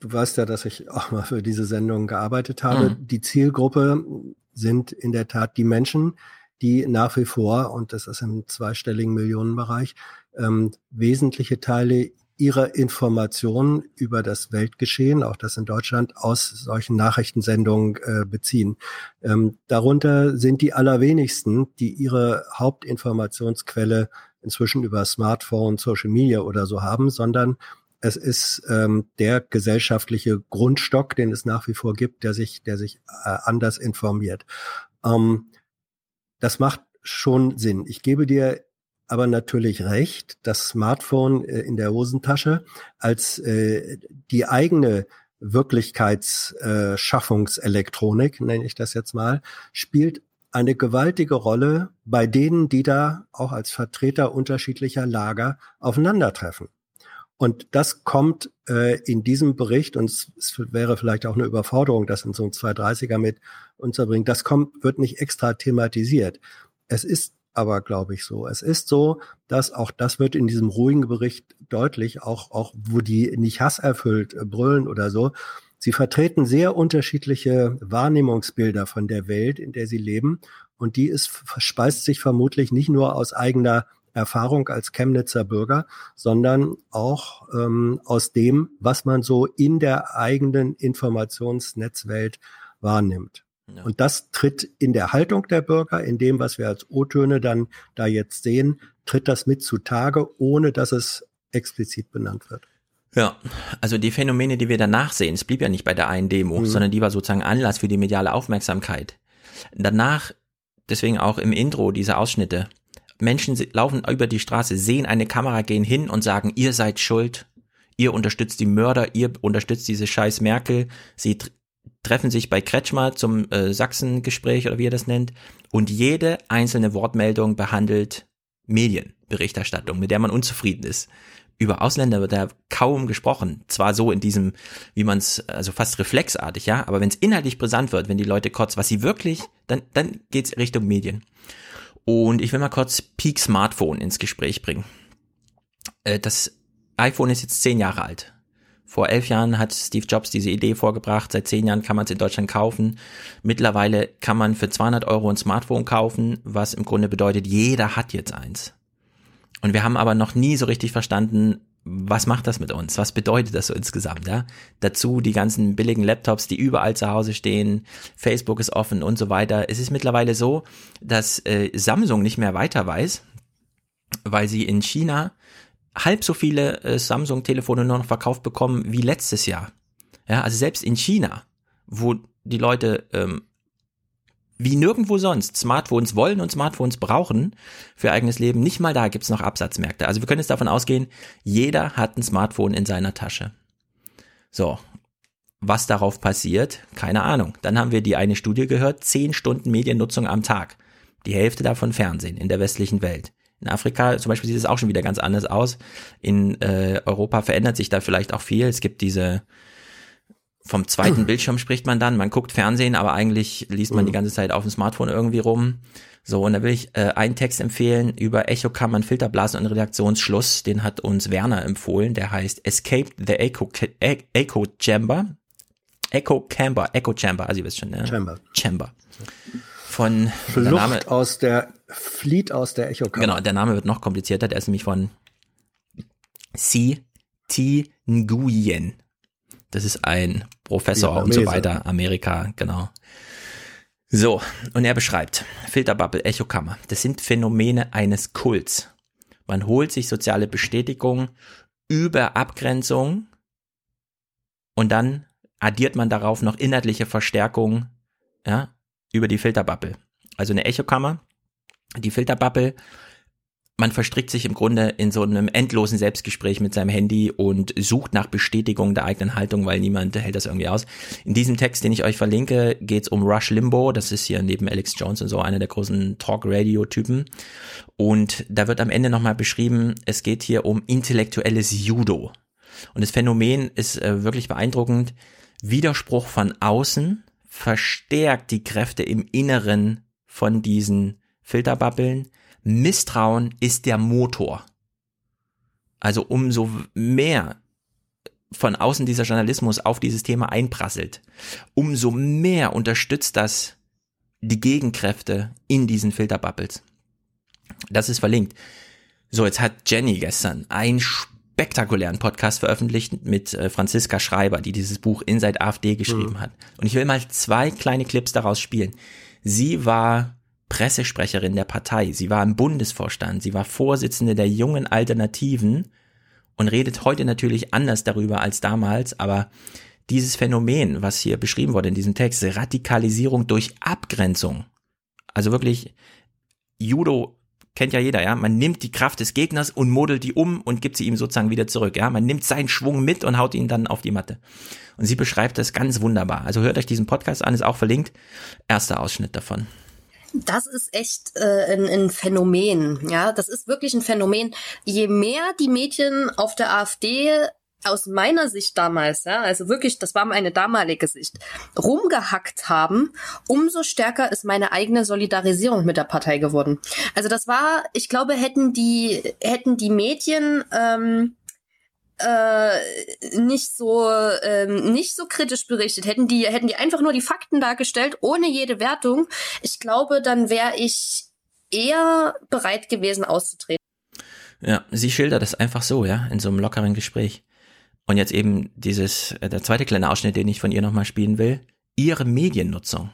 du weißt ja, dass ich auch mal für diese Sendung gearbeitet habe. Mhm. Die Zielgruppe sind in der Tat die Menschen, die nach wie vor, und das ist im zweistelligen Millionenbereich, ähm, wesentliche Teile ihrer Informationen über das Weltgeschehen, auch das in Deutschland, aus solchen Nachrichtensendungen äh, beziehen. Ähm, darunter sind die allerwenigsten, die ihre Hauptinformationsquelle inzwischen über Smartphone, Social Media oder so haben, sondern es ist ähm, der gesellschaftliche Grundstock, den es nach wie vor gibt, der sich, der sich äh, anders informiert. Ähm, das macht schon Sinn. Ich gebe dir aber natürlich recht, das Smartphone äh, in der Hosentasche als äh, die eigene Wirklichkeitsschaffungselektronik, nenne ich das jetzt mal, spielt eine gewaltige Rolle bei denen, die da auch als Vertreter unterschiedlicher Lager aufeinandertreffen. Und das kommt äh, in diesem Bericht, und es, es wäre vielleicht auch eine Überforderung, das in so einem 230er mit unterbringen, das kommt, wird nicht extra thematisiert. Es ist aber, glaube ich, so. Es ist so, dass auch das wird in diesem ruhigen Bericht deutlich, auch, auch wo die nicht hasserfüllt äh, brüllen oder so. Sie vertreten sehr unterschiedliche Wahrnehmungsbilder von der Welt, in der sie leben. Und die ist, speist sich vermutlich nicht nur aus eigener Erfahrung als Chemnitzer Bürger, sondern auch ähm, aus dem, was man so in der eigenen Informationsnetzwelt wahrnimmt. Ja. Und das tritt in der Haltung der Bürger, in dem, was wir als O-Töne dann da jetzt sehen, tritt das mit zutage, ohne dass es explizit benannt wird. Ja, also die Phänomene, die wir danach sehen, es blieb ja nicht bei der einen Demo, Mhm. sondern die war sozusagen Anlass für die mediale Aufmerksamkeit. Danach, deswegen auch im Intro diese Ausschnitte, Menschen laufen über die Straße, sehen eine Kamera, gehen hin und sagen, ihr seid schuld, ihr unterstützt die Mörder, ihr unterstützt diese scheiß Merkel, sie treffen sich bei Kretschmer zum äh, Sachsen-Gespräch oder wie er das nennt und jede einzelne Wortmeldung behandelt Medienberichterstattung, mit der man unzufrieden ist. Über Ausländer wird da kaum gesprochen. Zwar so in diesem, wie man es, also fast reflexartig, ja, aber wenn es inhaltlich brisant wird, wenn die Leute kurz, was sie wirklich, dann, dann geht's Richtung Medien. Und ich will mal kurz Peak Smartphone ins Gespräch bringen. Äh, Das iPhone ist jetzt zehn Jahre alt. Vor elf Jahren hat Steve Jobs diese Idee vorgebracht. Seit zehn Jahren kann man es in Deutschland kaufen. Mittlerweile kann man für 200 Euro ein Smartphone kaufen, was im Grunde bedeutet, jeder hat jetzt eins. Und wir haben aber noch nie so richtig verstanden, was macht das mit uns? Was bedeutet das so insgesamt? Ja? Dazu die ganzen billigen Laptops, die überall zu Hause stehen. Facebook ist offen und so weiter. Es ist mittlerweile so, dass äh, Samsung nicht mehr weiter weiß, weil sie in China halb so viele äh, Samsung-Telefone nur noch verkauft bekommen wie letztes Jahr. Ja, also selbst in China, wo die Leute ähm, wie nirgendwo sonst Smartphones wollen und Smartphones brauchen für eigenes Leben, nicht mal da gibt's noch Absatzmärkte. Also wir können jetzt davon ausgehen, jeder hat ein Smartphone in seiner Tasche. So, was darauf passiert, keine Ahnung. Dann haben wir die eine Studie gehört, zehn Stunden Mediennutzung am Tag. Die Hälfte davon Fernsehen in der westlichen Welt. In Afrika zum Beispiel sieht es auch schon wieder ganz anders aus. In äh, Europa verändert sich da vielleicht auch viel. Es gibt diese, vom zweiten Bildschirm spricht man dann, man guckt Fernsehen, aber eigentlich liest man die ganze Zeit auf dem Smartphone irgendwie rum. So, und da will ich äh, einen Text empfehlen über Echokammern, Filterblasen und Redaktionsschluss. Den hat uns Werner empfohlen. Der heißt Escape the Echo, E- Echo Chamber. Echo Camber, Echo Chamber, also ihr wisst schon, ne? Chamber. Chamber. Von der Flucht Name, aus der, flieht aus der Echokammer. Genau, der Name wird noch komplizierter. Der ist nämlich von Si Ti Nguyen. Das ist ein Professor und so weiter, Amerika, genau. So, und er beschreibt, Filterbubble, Echokammer, das sind Phänomene eines Kults. Man holt sich soziale Bestätigung über Abgrenzung und dann addiert man darauf noch inhaltliche Verstärkung, ja, über die Filterbubble. Also eine Echokammer, die Filterbubble man verstrickt sich im Grunde in so einem endlosen Selbstgespräch mit seinem Handy und sucht nach Bestätigung der eigenen Haltung, weil niemand hält das irgendwie aus. In diesem Text, den ich euch verlinke, geht es um Rush Limbo. Das ist hier neben Alex Jones und so einer der großen Talk-Radio-Typen. Und da wird am Ende nochmal beschrieben, es geht hier um intellektuelles Judo. Und das Phänomen ist äh, wirklich beeindruckend. Widerspruch von außen verstärkt die Kräfte im Inneren von diesen Filterbubbeln. Misstrauen ist der Motor. Also umso mehr von außen dieser Journalismus auf dieses Thema einprasselt, umso mehr unterstützt das die Gegenkräfte in diesen Filterbubbles. Das ist verlinkt. So, jetzt hat Jenny gestern einen spektakulären Podcast veröffentlicht mit äh, Franziska Schreiber, die dieses Buch Inside AfD geschrieben mhm. hat. Und ich will mal zwei kleine Clips daraus spielen. Sie war Pressesprecherin der Partei, sie war im Bundesvorstand, sie war Vorsitzende der jungen Alternativen und redet heute natürlich anders darüber als damals, aber dieses Phänomen, was hier beschrieben wurde in diesem Text, Radikalisierung durch Abgrenzung, also wirklich Judo kennt ja jeder, ja. Man nimmt die Kraft des Gegners und modelt die um und gibt sie ihm sozusagen wieder zurück, ja. Man nimmt seinen Schwung mit und haut ihn dann auf die Matte. Und sie beschreibt das ganz wunderbar. Also hört euch diesen Podcast an, ist auch verlinkt. Erster Ausschnitt davon. Das ist echt äh, ein, ein Phänomen, ja. Das ist wirklich ein Phänomen. Je mehr die Mädchen auf der AfD aus meiner Sicht damals, ja, also wirklich, das war meine damalige Sicht, rumgehackt haben, umso stärker ist meine eigene Solidarisierung mit der Partei geworden. Also das war, ich glaube, hätten die, hätten die Mädchen ähm, äh, nicht so ähm, nicht so kritisch berichtet, hätten die hätten die einfach nur die Fakten dargestellt ohne jede Wertung, ich glaube, dann wäre ich eher bereit gewesen auszutreten. Ja, sie schildert das einfach so, ja, in so einem lockeren Gespräch. Und jetzt eben dieses, äh, der zweite kleine Ausschnitt, den ich von ihr nochmal spielen will, ihre Mediennutzung.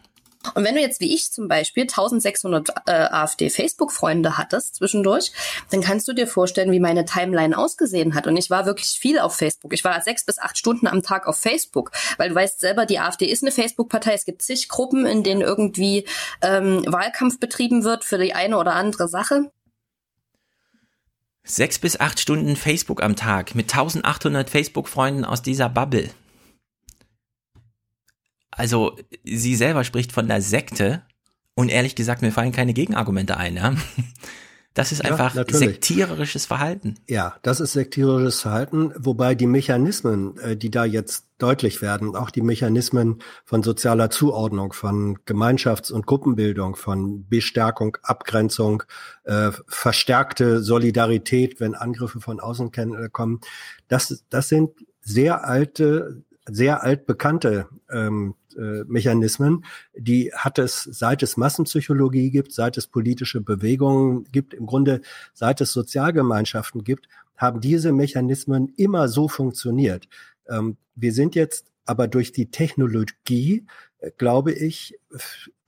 Und wenn du jetzt wie ich zum Beispiel 1600 äh, AfD-Facebook-Freunde hattest zwischendurch, dann kannst du dir vorstellen, wie meine Timeline ausgesehen hat. Und ich war wirklich viel auf Facebook. Ich war sechs bis acht Stunden am Tag auf Facebook, weil du weißt selber, die AfD ist eine Facebook-Partei. Es gibt zig Gruppen, in denen irgendwie ähm, Wahlkampf betrieben wird für die eine oder andere Sache. Sechs bis acht Stunden Facebook am Tag mit 1800 Facebook-Freunden aus dieser Bubble. Also, sie selber spricht von der Sekte und ehrlich gesagt, mir fallen keine Gegenargumente ein. Ja? Das ist einfach ja, sektiererisches Verhalten. Ja, das ist sektiererisches Verhalten, wobei die Mechanismen, äh, die da jetzt deutlich werden, auch die Mechanismen von sozialer Zuordnung, von Gemeinschafts- und Gruppenbildung, von Bestärkung, Abgrenzung, äh, verstärkte Solidarität, wenn Angriffe von außen äh, kommen, das, das sind sehr alte, sehr altbekannte ähm, äh, Mechanismen, die hat es, seit es Massenpsychologie gibt, seit es politische Bewegungen gibt, im Grunde seit es Sozialgemeinschaften gibt, haben diese Mechanismen immer so funktioniert. Ähm, wir sind jetzt aber durch die Technologie, äh, glaube ich,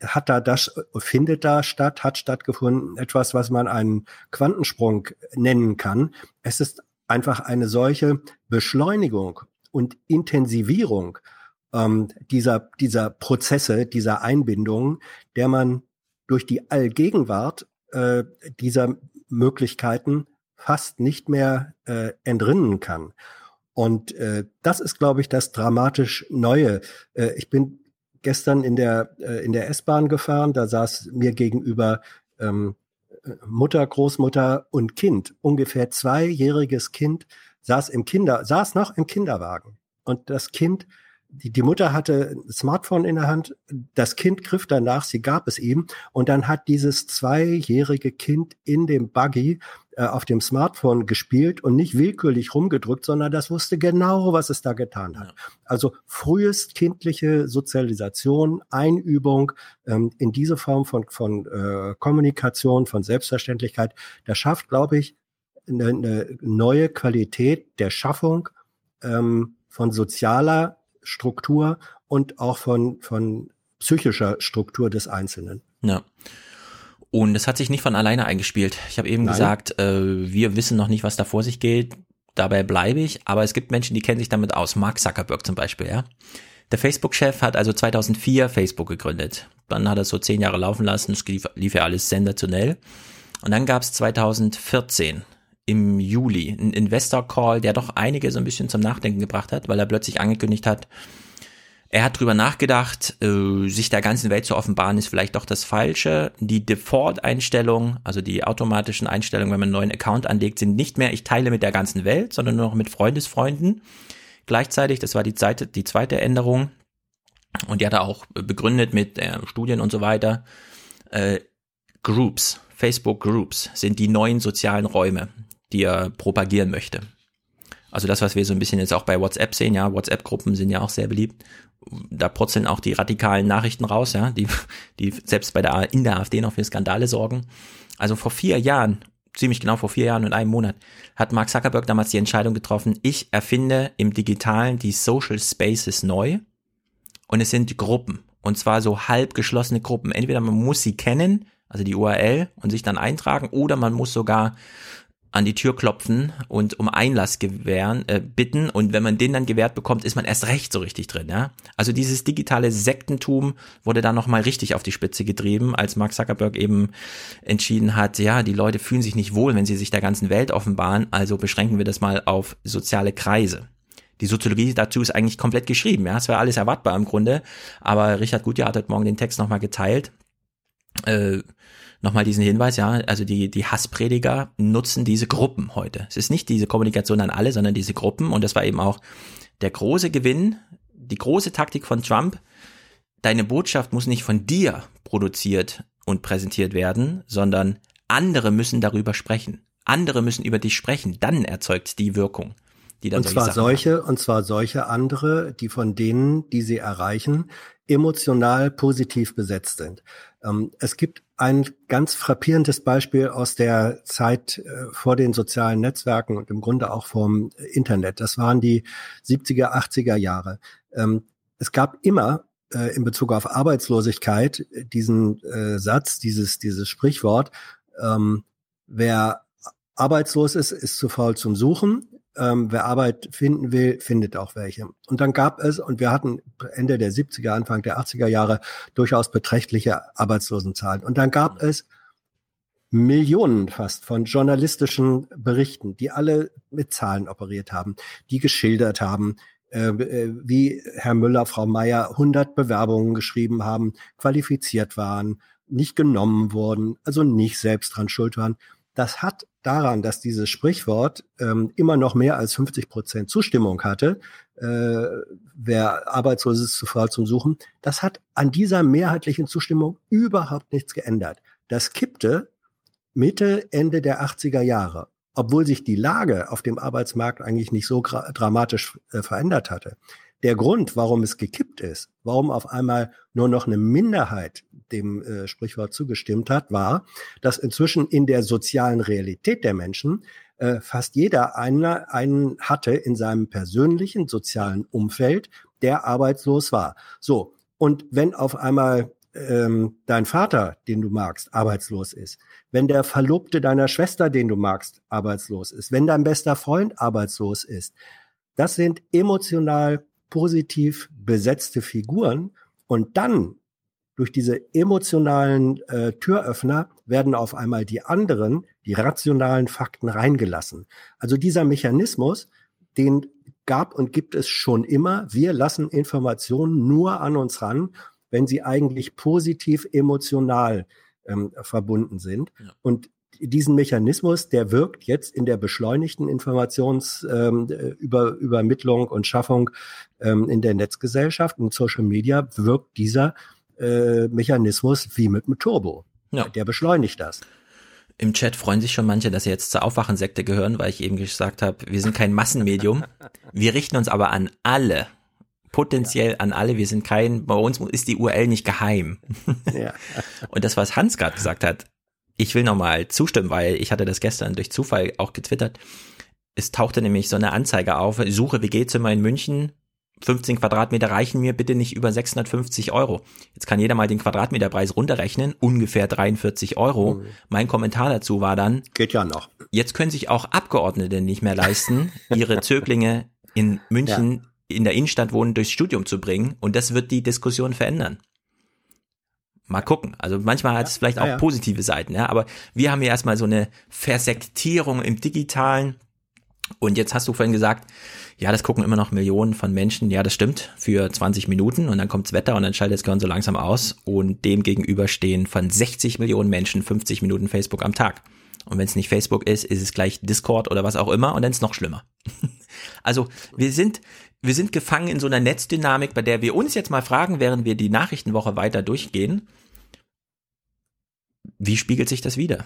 hat da das, findet da statt, hat stattgefunden, etwas, was man einen Quantensprung nennen kann. Es ist einfach eine solche Beschleunigung und Intensivierung ähm, dieser, dieser Prozesse, dieser Einbindungen, der man durch die Allgegenwart äh, dieser Möglichkeiten fast nicht mehr äh, entrinnen kann. Und äh, das ist, glaube ich, das dramatisch Neue. Äh, ich bin gestern in der äh, in der S-Bahn gefahren, da saß mir gegenüber ähm, Mutter, Großmutter und Kind, ungefähr zweijähriges Kind, saß im Kinder, saß noch im Kinderwagen. Und das Kind die, die Mutter hatte ein Smartphone in der Hand, das Kind griff danach, sie gab es ihm und dann hat dieses zweijährige Kind in dem Buggy äh, auf dem Smartphone gespielt und nicht willkürlich rumgedrückt, sondern das wusste genau, was es da getan hat. Also frühest kindliche Sozialisation, Einübung ähm, in diese Form von, von äh, Kommunikation, von Selbstverständlichkeit, das schafft, glaube ich, eine, neue Qualität der Schaffung ähm, von sozialer Struktur und auch von, von psychischer Struktur des Einzelnen. Ja. Und es hat sich nicht von alleine eingespielt. Ich habe eben Nein. gesagt, äh, wir wissen noch nicht, was da vor sich geht. Dabei bleibe ich. Aber es gibt Menschen, die kennen sich damit aus. Mark Zuckerberg zum Beispiel, ja. Der Facebook-Chef hat also 2004 Facebook gegründet. Dann hat er so zehn Jahre laufen lassen. Es lief, lief ja alles sensationell. Und dann gab es 2014 im Juli einen Investor Call, der doch einige so ein bisschen zum Nachdenken gebracht hat, weil er plötzlich angekündigt hat, er hat drüber nachgedacht, äh, sich der ganzen Welt zu offenbaren, ist vielleicht doch das Falsche. Die Default-Einstellung, also die automatischen Einstellungen, wenn man einen neuen Account anlegt, sind nicht mehr, ich teile mit der ganzen Welt, sondern nur noch mit Freundesfreunden. Gleichzeitig, das war die, zweite, die zweite Änderung, und die hat er auch begründet mit äh, Studien und so weiter, äh, Groups, Facebook Groups sind die neuen sozialen Räume, die er propagieren möchte. Also das, was wir so ein bisschen jetzt auch bei WhatsApp sehen, ja, WhatsApp-Gruppen sind ja auch sehr beliebt. Da purzeln auch die radikalen Nachrichten raus, ja, die, die selbst bei der, in der AfD noch für Skandale sorgen. Also vor vier Jahren, ziemlich genau vor vier Jahren und einem Monat, hat Mark Zuckerberg damals die Entscheidung getroffen, ich erfinde im Digitalen die Social Spaces neu. Und es sind Gruppen. Und zwar so halb geschlossene Gruppen. Entweder man muss sie kennen, also die URL, und sich dann eintragen, oder man muss sogar an die Tür klopfen und um Einlass gewähren, äh, bitten. Und wenn man den dann gewährt bekommt, ist man erst recht so richtig drin, ja. Also dieses digitale Sektentum wurde da nochmal richtig auf die Spitze getrieben, als Mark Zuckerberg eben entschieden hat, ja, die Leute fühlen sich nicht wohl, wenn sie sich der ganzen Welt offenbaren, also beschränken wir das mal auf soziale Kreise. Die Soziologie dazu ist eigentlich komplett geschrieben, ja, es wäre alles erwartbar im Grunde, aber Richard Gutjahr hat heute Morgen den Text nochmal geteilt, äh, nochmal diesen Hinweis, ja, also die, die Hassprediger nutzen diese Gruppen heute. Es ist nicht diese Kommunikation an alle, sondern diese Gruppen und das war eben auch der große Gewinn, die große Taktik von Trump. Deine Botschaft muss nicht von dir produziert und präsentiert werden, sondern andere müssen darüber sprechen. Andere müssen über dich sprechen, dann erzeugt die Wirkung. Die dann und zwar solche, und zwar solche andere, die von denen, die sie erreichen, emotional positiv besetzt sind. Ähm, es gibt ein ganz frappierendes Beispiel aus der Zeit äh, vor den sozialen Netzwerken und im Grunde auch vom Internet. Das waren die 70er, 80er Jahre. Ähm, es gab immer äh, in Bezug auf Arbeitslosigkeit diesen äh, Satz, dieses, dieses Sprichwort, ähm, wer arbeitslos ist, ist zu faul zum Suchen ähm, wer Arbeit finden will, findet auch welche. Und dann gab es, und wir hatten Ende der 70er, Anfang der 80er Jahre durchaus beträchtliche Arbeitslosenzahlen. Und dann gab es Millionen fast von journalistischen Berichten, die alle mit Zahlen operiert haben, die geschildert haben, äh, äh wie Herr Müller, Frau Meier 100 Bewerbungen geschrieben haben, qualifiziert waren, nicht genommen wurden, also nicht selbst dran schuld waren. Das hat daran, dass dieses Sprichwort ähm, immer noch mehr als 50 Prozent Zustimmung hatte, äh, wer arbeitslos ist, zu faul zum Suchen, das hat an dieser mehrheitlichen Zustimmung überhaupt nichts geändert. Das kippte Mitte, Ende der 80er Jahre, obwohl sich die Lage auf dem Arbeitsmarkt eigentlich nicht so dramatisch äh, verändert hatte. Der Grund, warum es gekippt ist, warum auf einmal nur noch eine Minderheit dem äh, Sprichwort zugestimmt hat, war, dass inzwischen in der sozialen Realität der Menschen äh, fast jeder einer, einen hatte in seinem persönlichen sozialen Umfeld, der arbeitslos war. So, und wenn auf einmal ähm, dein Vater, den du magst, arbeitslos ist, wenn der Verlobte deiner Schwester, den du magst, arbeitslos ist, wenn dein bester Freund arbeitslos ist, das sind emotional positiv besetzte Figuren und dann durch diese emotionalen äh, Türöffner werden auf einmal die anderen, die rationalen Fakten reingelassen. Also dieser Mechanismus, den gab und gibt es schon immer. Wir lassen Informationen nur an uns ran, wenn sie eigentlich positiv emotional ähm, verbunden sind. Ja. Und diesen Mechanismus, der wirkt jetzt in der beschleunigten Informationsübermittlung ähm, und Schaffung ähm, in der Netzgesellschaft und Social Media, wirkt dieser äh, Mechanismus wie mit einem Turbo. Ja. Der beschleunigt das. Im Chat freuen sich schon manche, dass sie jetzt zur Aufwachensekte gehören, weil ich eben gesagt habe, wir sind kein Massenmedium. Wir richten uns aber an alle. Potenziell an alle. Wir sind kein, bei uns ist die URL nicht geheim. Ja. Und das, was Hans gerade gesagt hat, ich will nochmal zustimmen, weil ich hatte das gestern durch Zufall auch getwittert. Es tauchte nämlich so eine Anzeige auf, suche WG-Zimmer in München, 15 Quadratmeter reichen mir bitte nicht über 650 Euro. Jetzt kann jeder mal den Quadratmeterpreis runterrechnen, ungefähr 43 Euro. Mhm. Mein Kommentar dazu war dann, geht ja noch. Jetzt können sich auch Abgeordnete nicht mehr leisten, ihre Zöglinge in München ja. in der Innenstadt wohnen durchs Studium zu bringen und das wird die Diskussion verändern Mal gucken. Also manchmal hat es vielleicht Ja, auch ja. positive Seiten, ja. Aber wir haben hier erstmal so eine Versektierung im Digitalen. Und jetzt hast du vorhin gesagt, ja, das gucken immer noch Millionen von Menschen. Ja, das stimmt, für 20 Minuten und dann kommt's Wetter und dann schaltet das Gehirn so langsam aus. Und dem gegenüber stehen von 60 Millionen Menschen 50 Minuten Facebook am Tag. Und wenn es nicht Facebook ist, ist es gleich Discord oder was auch immer und dann ist noch schlimmer. Also wir sind, wir sind gefangen in so einer Netzdynamik, bei der wir uns jetzt mal fragen, während wir die Nachrichtenwoche weiter durchgehen, wie spiegelt sich das wieder?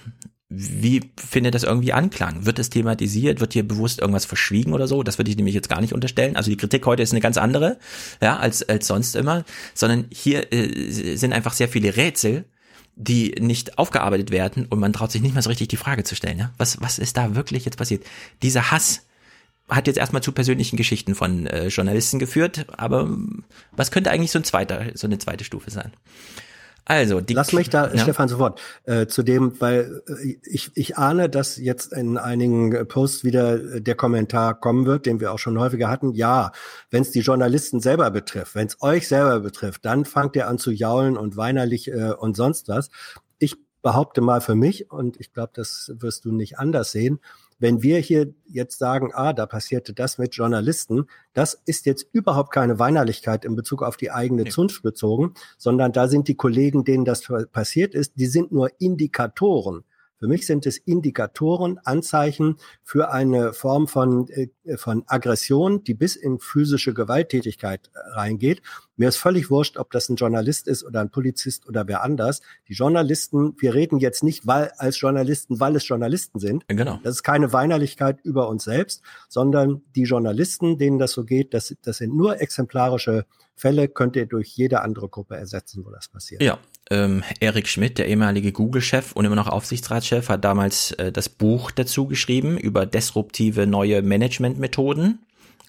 Wie findet das irgendwie Anklang? Wird es thematisiert? Wird hier bewusst irgendwas verschwiegen oder so? Das würde ich nämlich jetzt gar nicht unterstellen. Also die Kritik heute ist eine ganz andere, ja, als, als sonst immer, sondern hier äh, sind einfach sehr viele Rätsel, die nicht aufgearbeitet werden und man traut sich nicht mal so richtig die Frage zu stellen, ja? Was, was ist da wirklich jetzt passiert? Dieser Hass, hat jetzt erstmal zu persönlichen Geschichten von äh, Journalisten geführt, aber ähm, was könnte eigentlich so ein zweiter, so eine zweite Stufe sein? Also, die, Lass mich da, ja. Stefan, sofort äh, zu dem, weil äh, ich, ich ahne, dass jetzt in einigen Posts wieder äh, der Kommentar kommen wird, den wir auch schon häufiger hatten. Ja, wenn es die Journalisten selber betrifft, wenn es euch selber betrifft, dann fangt ihr an zu jaulen und weinerlich äh, und sonst was. Ich behaupte mal für mich, und ich glaube, das wirst du nicht anders sehen, wenn wir hier jetzt sagen, ah, da passierte das mit Journalisten, das ist jetzt überhaupt keine Weinerlichkeit in Bezug auf die eigene Zunft bezogen, sondern da sind die Kollegen, denen das passiert ist, die sind nur Indikatoren. Für mich sind es Indikatoren, Anzeichen für eine Form von, äh, von Aggression, die bis in physische Gewalttätigkeit äh, reingeht. Mir ist völlig wurscht, ob das ein Journalist ist oder ein Polizist oder wer anders. Die Journalisten, wir reden jetzt nicht weil, als Journalisten, weil es Journalisten sind. Genau. Das ist keine Weinerlichkeit über uns selbst, sondern die Journalisten, denen das so geht, das, das sind nur exemplarische Fälle, könnt ihr durch jede andere Gruppe ersetzen, wo das passiert. Ja, ähm, Erik Schmidt, der ehemalige Google-Chef und immer noch Aufsichtsratschef, hat damals äh, das Buch dazu geschrieben über disruptive neue Managementmethoden.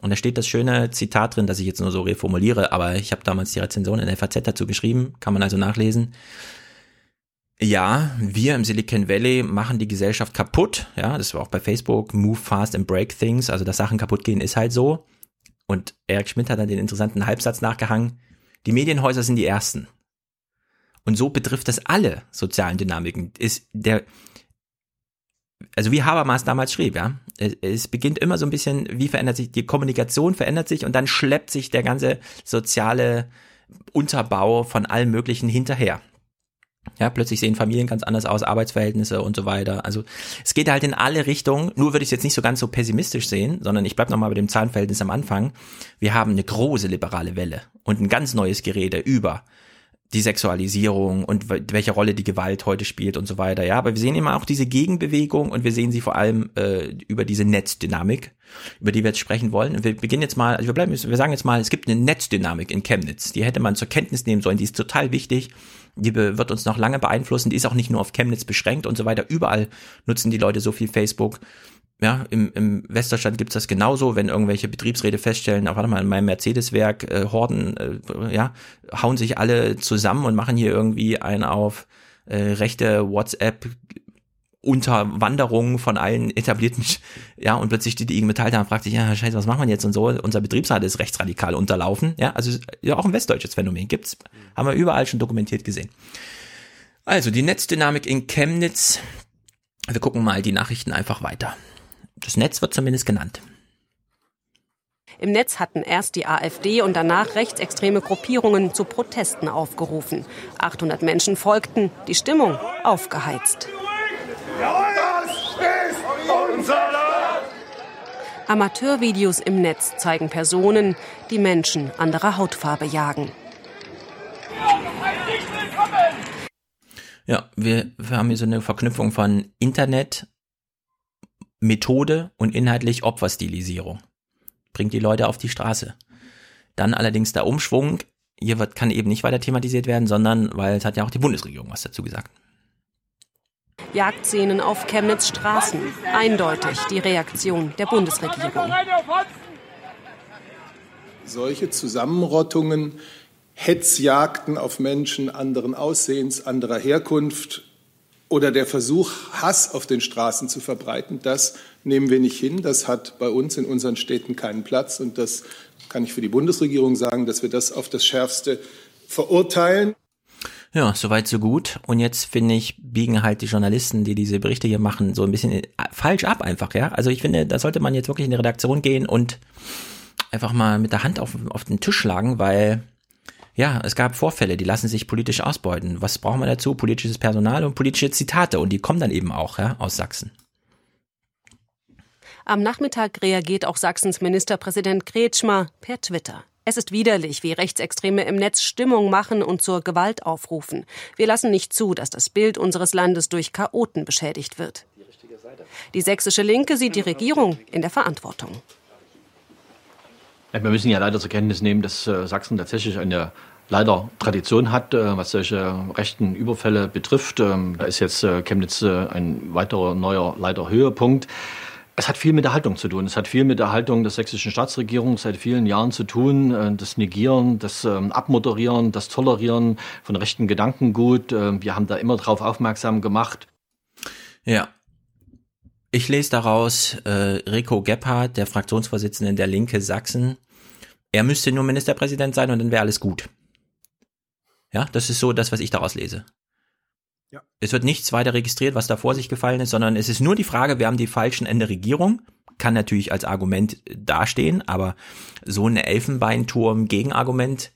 Und da steht das schöne Zitat drin, das ich jetzt nur so reformuliere, aber ich habe damals die Rezension in der FAZ dazu geschrieben, kann man also nachlesen. Ja, wir im Silicon Valley machen die Gesellschaft kaputt. Ja, das war auch bei Facebook. Move fast and break things. Also, dass Sachen kaputt gehen, ist halt so. Und Eric Schmidt hat dann den interessanten Halbsatz nachgehangen. Die Medienhäuser sind die ersten. Und so betrifft das alle sozialen Dynamiken. Ist der, also wie Habermas damals schrieb, ja. Es, beginnt immer so ein bisschen, wie verändert sich, die Kommunikation verändert sich und dann schleppt sich der ganze soziale Unterbau von allem Möglichen hinterher. Ja, plötzlich sehen Familien ganz anders aus, Arbeitsverhältnisse und so weiter. Also es geht halt in alle Richtungen. Nur würde ich es jetzt nicht so ganz so pessimistisch sehen, sondern ich bleib nochmal bei dem Zahlenverhältnis am Anfang. Wir haben eine große liberale Welle und ein ganz neues Gerede über die Sexualisierung und welche Rolle die Gewalt heute spielt und so weiter. Ja, aber wir sehen immer auch diese Gegenbewegung und wir sehen sie vor allem äh, über diese Netzdynamik, über die wir jetzt sprechen wollen. Und wir beginnen jetzt mal, also wir bleiben, wir sagen jetzt mal, es gibt eine Netzdynamik in Chemnitz. Die hätte man zur Kenntnis nehmen sollen. Die ist total wichtig. Die wird uns noch lange beeinflussen. Die ist auch nicht nur auf Chemnitz beschränkt und so weiter. Überall nutzen die Leute so viel Facebook. Ja, im, im Westdeutschland gibt's das genauso, wenn irgendwelche Betriebsräte feststellen, ach, warte mal, in meinem Mercedes-Werk, äh, Horden, äh, ja, hauen sich alle zusammen und machen hier irgendwie einen auf äh, rechte WhatsApp Unterwanderung von allen etablierten, ja, und plötzlich steht die IG Metall da und fragt sich, ja, scheiße, was machen wir jetzt und so, unser Betriebsrat ist rechtsradikal unterlaufen, ja, also ja, auch ein westdeutsches Phänomen gibt's, haben wir überall schon dokumentiert gesehen. Also, die Netzdynamik in Chemnitz, wir gucken mal die Nachrichten einfach weiter. Das Netz wird zumindest genannt. Im Netz hatten erst die AfD und danach rechtsextreme Gruppierungen zu Protesten aufgerufen. 800 Menschen folgten, die Stimmung aufgeheizt. Das ist unser Land! Amateurvideos im Netz zeigen Personen, die Menschen anderer Hautfarbe jagen. Ja, wir, wir haben hier so eine Verknüpfung von Internet, Methode und inhaltlich Opferstilisierung. Bringt die Leute auf die Straße. Dann allerdings der Umschwung, hier wird, kann eben nicht weiter thematisiert werden, sondern, weil es hat ja auch die Bundesregierung was dazu gesagt. Jagdszenen auf Chemnitz Straßen. Eindeutig die Reaktion der Bundesregierung. Solche Zusammenrottungen, Hetzjagden auf Menschen anderen Aussehens, anderer Herkunft oder der Versuch, Hass auf den Straßen zu verbreiten, das nehmen wir nicht hin. Das hat bei uns in unseren Städten keinen Platz. Und das kann ich für die Bundesregierung sagen, dass wir das auf das Schärfste verurteilen. Ja, soweit so gut. Und jetzt finde ich, biegen halt die Journalisten, die diese Berichte hier machen, so ein bisschen äh, falsch ab einfach, ja. Also ich finde, da sollte man jetzt wirklich in die Redaktion gehen und einfach mal mit der Hand auf, auf den Tisch schlagen, weil ja, es gab Vorfälle, die lassen sich politisch ausbeuten. Was brauchen wir dazu? Politisches Personal und politische Zitate und die kommen dann eben auch ja, aus Sachsen. Am Nachmittag reagiert auch Sachsens Ministerpräsident Kretschmer per Twitter. Es ist widerlich, wie Rechtsextreme im Netz Stimmung machen und zur Gewalt aufrufen. Wir lassen nicht zu, dass das Bild unseres Landes durch Chaoten beschädigt wird. Die sächsische Linke sieht die Regierung in der Verantwortung. Wir müssen ja leider zur Kenntnis nehmen, dass äh, Sachsen tatsächlich eine leider Tradition hat, äh, was solche rechten Überfälle betrifft. Ähm, da ist jetzt äh, Chemnitz ein weiterer neuer leider Höhepunkt. Es hat viel mit der Haltung zu tun. Es hat viel mit der Haltung der sächsischen Staatsregierung seit vielen Jahren zu tun. Das Negieren, das ähm, Abmoderieren, das Tolerieren von rechten Gedankengut. Äh, wir haben da immer darauf aufmerksam gemacht. Ja. Ich lese daraus, Rico Gebhardt, der Fraktionsvorsitzende der Linke Sachsen, er müsste nur Ministerpräsident sein und dann wäre alles gut. Ja, das ist so das, was ich daraus lese. Ja. Es wird nichts weiter registriert, was da vor sich gefallen ist, sondern es ist nur die Frage, wir haben die falschen Ende Regierung. Kann natürlich als Argument dastehen, aber so ein Elfenbeinturm-Gegenargument.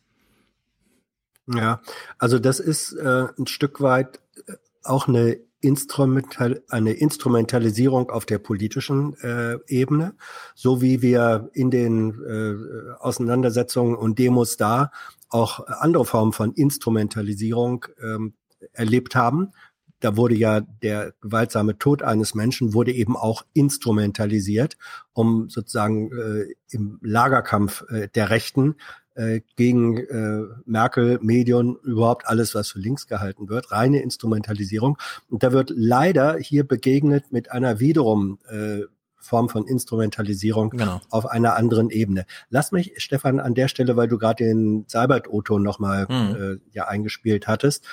Ja, also das ist äh, ein Stück weit äh, auch eine Instrumental, eine Instrumentalisierung auf der politischen äh, Ebene, so wie wir in den äh, Auseinandersetzungen und Demos da auch andere Formen von Instrumentalisierung ähm, erlebt haben. Da wurde ja der gewaltsame Tod eines Menschen wurde eben auch instrumentalisiert, um sozusagen äh, im Lagerkampf äh, der Rechten äh, gegen äh, Merkel, Medien, überhaupt alles, was für links gehalten wird, reine Instrumentalisierung. Und da wird leider hier begegnet mit einer wiederum äh, Form von Instrumentalisierung genau. auf einer anderen Ebene. Lass mich, Stefan, an der Stelle, weil du gerade den Seibert-Otto nochmal Mhm. äh, ja eingespielt hattest,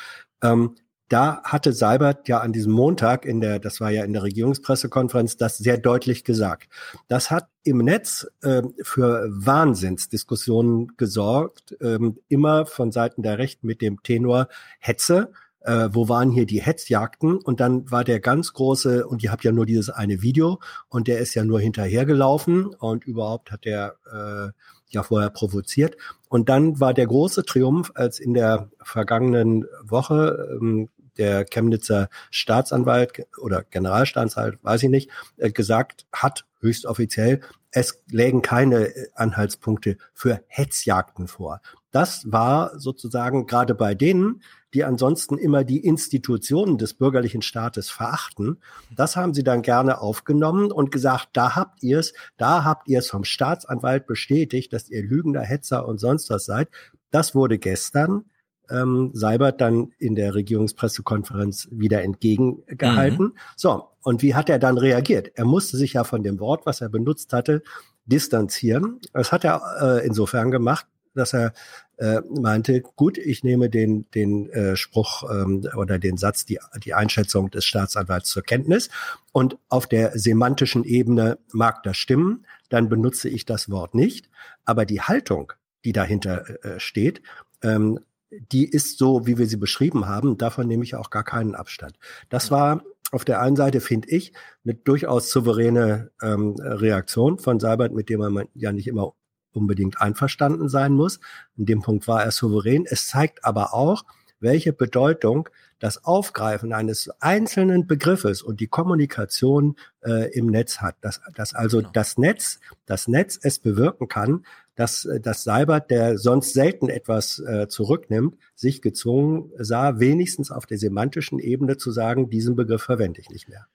ähm, da hatte Seibert ja an diesem Montag in der, das war ja in der Regierungspressekonferenz, das sehr deutlich gesagt. Das hat im Netz ähm, für Wahnsinnsdiskussionen gesorgt, ähm, immer von Seiten der Rechten mit dem Tenor Hetze. Äh, wo waren hier die Hetzjagden? Und dann war der ganz große, und ihr habt ja nur dieses eine Video, und der ist ja nur hinterhergelaufen und überhaupt hat der äh, ja vorher provoziert. Und dann war der große Triumph, als in der vergangenen Woche ähm, der Chemnitzer Staatsanwalt oder Generalstaatsanwalt, weiß ich nicht, äh, gesagt hat, höchst offiziell, es lägen keine äh, Anhaltspunkte für Hetzjagden vor. Das war sozusagen gerade bei denen, die ansonsten immer die Institutionen des bürgerlichen Staates verachten. Das haben sie dann gerne aufgenommen und gesagt, da habt ihr es, da habt ihr es vom Staatsanwalt bestätigt, dass ihr lügender Hetzer und sonst was seid. Das wurde gestern ähm, Seibert dann in der Regierungspressekonferenz wieder entgegengehalten. Mhm. So, und wie hat er dann reagiert? Er musste sich ja von dem Wort, was er benutzt hatte, distanzieren. Das hat er äh, insofern gemacht, dass er äh, meinte, gut, ich nehme den, den äh, Spruch ähm, oder den Satz, die, die Einschätzung des Staatsanwalts zur Kenntnis. Und auf der semantischen Ebene mag das stimmen, dann benutze ich das Wort nicht. Aber die Haltung, die dahinter äh, steht, ähm, die ist so, wie wir sie beschrieben haben. Davon nehme ich auch gar keinen Abstand. Das war auf der einen Seite, finde ich, eine durchaus souveräne ähm, Reaktion von Seibert, mit dem man ja nicht immer unbedingt einverstanden sein muss. In dem Punkt war er souverän. Es zeigt aber auch, welche Bedeutung das Aufgreifen eines einzelnen Begriffes und die Kommunikation äh, im Netz hat. Dass, dass also das Netz, das Netz es bewirken kann, dass äh, das Seibert, der sonst selten etwas äh, zurücknimmt, sich gezwungen sah, wenigstens auf der semantischen Ebene zu sagen, diesen Begriff verwende ich nicht mehr.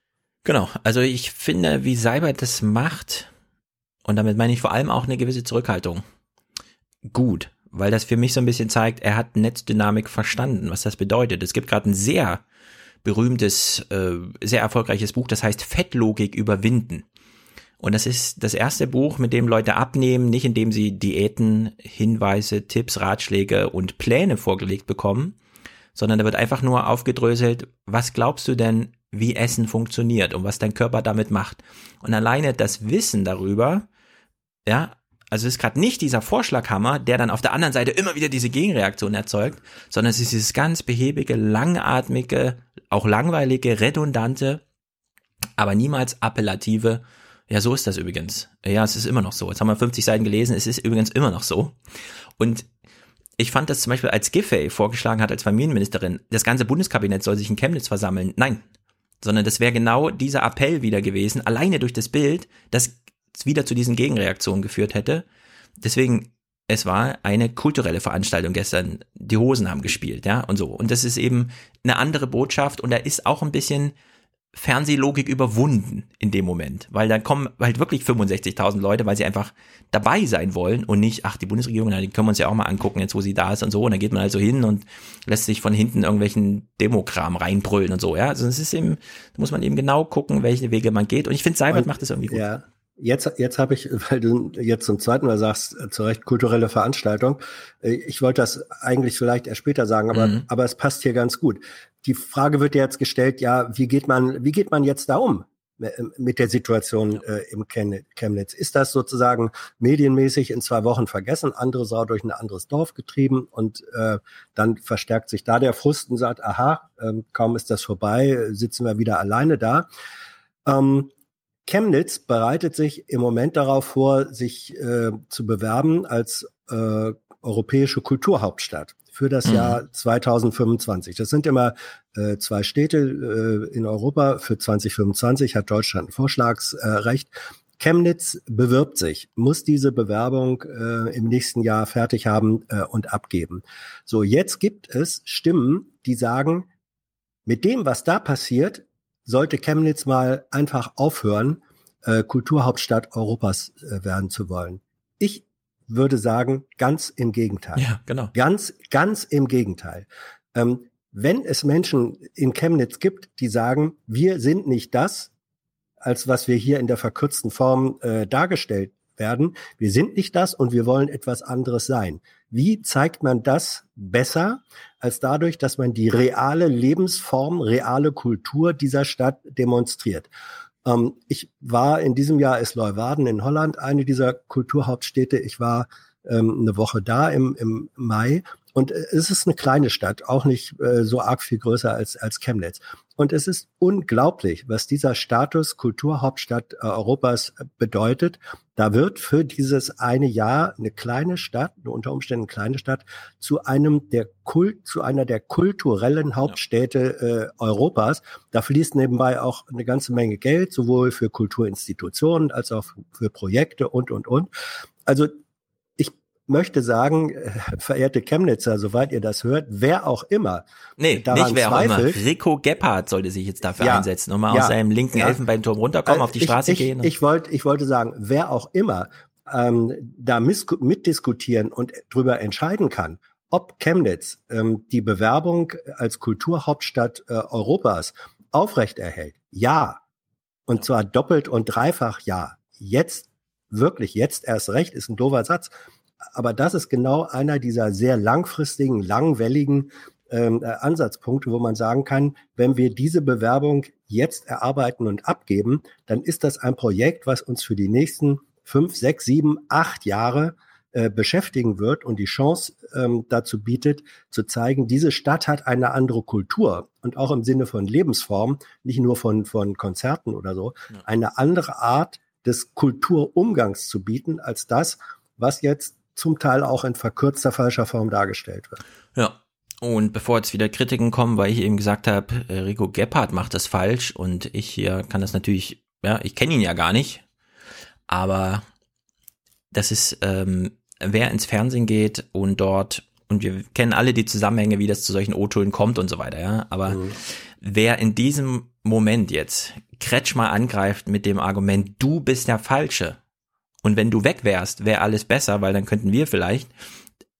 Genau, also ich finde, wie Seibert das macht, und damit meine ich vor allem auch eine gewisse Zurückhaltung, gut, weil das für mich so ein bisschen zeigt, er hat Netzdynamik verstanden, was das bedeutet. Es gibt gerade ein sehr berühmtes, äh, sehr erfolgreiches Buch, das heißt Fettlogik überwinden. Und das ist das erste Buch, mit dem Leute abnehmen, nicht indem sie Diäten, Hinweise, Tipps, Ratschläge und Pläne vorgelegt bekommen, sondern da wird einfach nur aufgedröselt, was glaubst du denn, wie Essen funktioniert und was dein Körper damit macht. Und alleine das Wissen darüber, ja, Also es ist gerade nicht dieser Vorschlaghammer, der dann auf der anderen Seite immer wieder diese Gegenreaktion erzeugt, sondern es ist dieses ganz behäbige, langatmige, auch langweilige, redundante, aber niemals appellative. Ja, so ist das übrigens. Ja, es ist immer noch so. Jetzt haben wir 50 Seiten gelesen, es ist übrigens immer noch so. Und ich fand das zum Beispiel, als Giffey vorgeschlagen hat als Familienministerin, das ganze Bundeskabinett soll sich in Chemnitz versammeln. Nein, sondern das wäre genau dieser Appell wieder gewesen, alleine durch das Bild, das wieder zu diesen Gegenreaktionen geführt hätte. Deswegen, es war eine kulturelle Veranstaltung gestern. Die Hosen haben gespielt, ja, und so. Und das ist eben eine andere Botschaft und da ist auch ein bisschen Fernsehlogik überwunden in dem Moment, weil da kommen halt wirklich 65.000 Leute, weil sie einfach dabei sein wollen und nicht, ach, die Bundesregierung, na, die können wir uns ja auch mal angucken, jetzt wo sie da ist und so, und dann geht man also hin und lässt sich von hinten irgendwelchen Demokram reinbrüllen und so, ja, also es ist eben, da muss man eben genau gucken, welche Wege man geht und ich finde, Seibert macht das irgendwie gut. Ja. Jetzt, jetzt habe ich, weil du jetzt zum zweiten Mal sagst, äh, zu Recht kulturelle Veranstaltung. äh, Ich wollte das eigentlich vielleicht erst später sagen, aber, Mhm. aber es passt hier ganz gut. Die Frage wird ja jetzt gestellt, ja, wie geht man, wie geht man jetzt da um äh, mit der Situation äh, im Chemn- Chemnitz? Ist das sozusagen medienmäßig in zwei Wochen vergessen, andere Sau durch ein anderes Dorf getrieben und äh, dann verstärkt sich da der Frust und sagt, aha, ähm, kaum ist das vorbei, äh, sitzen wir wieder alleine da. Ähm, Chemnitz bereitet sich im Moment darauf vor, sich äh, zu bewerben als äh, europäische Kulturhauptstadt für das Mhm. Jahr 2025. Das sind immer äh, zwei Städte äh, in Europa. Für 2025 hat Deutschland ein Vorschlagsrecht. Chemnitz bewirbt sich, muss diese Bewerbung äh, im nächsten Jahr fertig haben äh, und abgeben. So, jetzt gibt es Stimmen, die sagen, mit dem, was da passiert, sollte Chemnitz mal einfach aufhören, äh, Kulturhauptstadt Europas äh, werden zu wollen. Ich würde sagen, ganz im Gegenteil. Ja, genau. Ganz, ganz im Gegenteil. Ähm, wenn es Menschen in Chemnitz gibt, die sagen, wir sind nicht das, als was wir hier in der verkürzten Form äh, dargestellt werden. Wir sind nicht das und wir wollen etwas anderes sein. Wie zeigt man das besser als dadurch, dass man die reale Lebensform, reale Kultur dieser Stadt demonstriert? Ähm, ich war in diesem Jahr ist Leeuwarden in Holland eine dieser Kulturhauptstädte. Ich war ähm, eine Woche da im, im Mai und äh, es ist eine kleine Stadt, auch nicht äh, so arg viel größer als, als Chemnitz. Und es ist unglaublich, was dieser Status Kulturhauptstadt äh, Europas bedeutet. Da wird für dieses eine Jahr eine kleine Stadt, eine unter Umständen kleine Stadt, zu einem der Kult, zu einer der kulturellen Hauptstädte äh, Europas. Da fließt nebenbei auch eine ganze Menge Geld, sowohl für Kulturinstitutionen als auch für Projekte und, und, und. Also möchte sagen, äh, verehrte Chemnitzer, soweit ihr das hört, wer auch immer Nee, daran nicht wer auch immer. Rico Gebhardt sollte sich jetzt dafür Ja. einsetzen und mal Ja. aus seinem linken. Elfenbeinturm runterkommen, Äh, auf die ich, Straße ich, gehen. Ich wollte, ich wollte sagen, wer auch immer ähm, da mitdiskutieren und drüber entscheiden kann, ob Chemnitz ähm, die Bewerbung als Kulturhauptstadt äh, Europas aufrechterhält. Ja. Und zwar doppelt und dreifach ja. Jetzt, wirklich, jetzt erst recht, ist ein doofer Satz. Aber das ist genau einer dieser sehr langfristigen, langwelligen ähm, äh, Ansatzpunkte, wo man sagen kann, wenn wir diese Bewerbung jetzt erarbeiten und abgeben, dann ist das ein Projekt, was uns für die nächsten fünf, sechs, sieben, acht Jahre äh, beschäftigen wird und die Chance ähm, dazu bietet, zu zeigen, diese Stadt hat eine andere Kultur und auch im Sinne von Lebensform, nicht nur von, von Konzerten oder so, eine andere Art des Kulturumgangs zu bieten als das, was jetzt zum Teil auch in verkürzter falscher Form dargestellt wird. Ja. Und bevor jetzt wieder Kritiken kommen, weil ich eben gesagt habe, Rico Gebhardt macht das falsch und ich hier kann das natürlich, ja, ich kenne ihn ja gar nicht, aber das ist, ähm, wer ins Fernsehen geht und dort, und wir kennen alle die Zusammenhänge, wie das zu solchen O-Tönen kommt und so weiter, ja, aber wer in diesem Moment jetzt Kretschmer angreift mit dem Argument, du bist der Falsche und wenn du weg wärst, wäre alles besser, weil dann könnten wir vielleicht,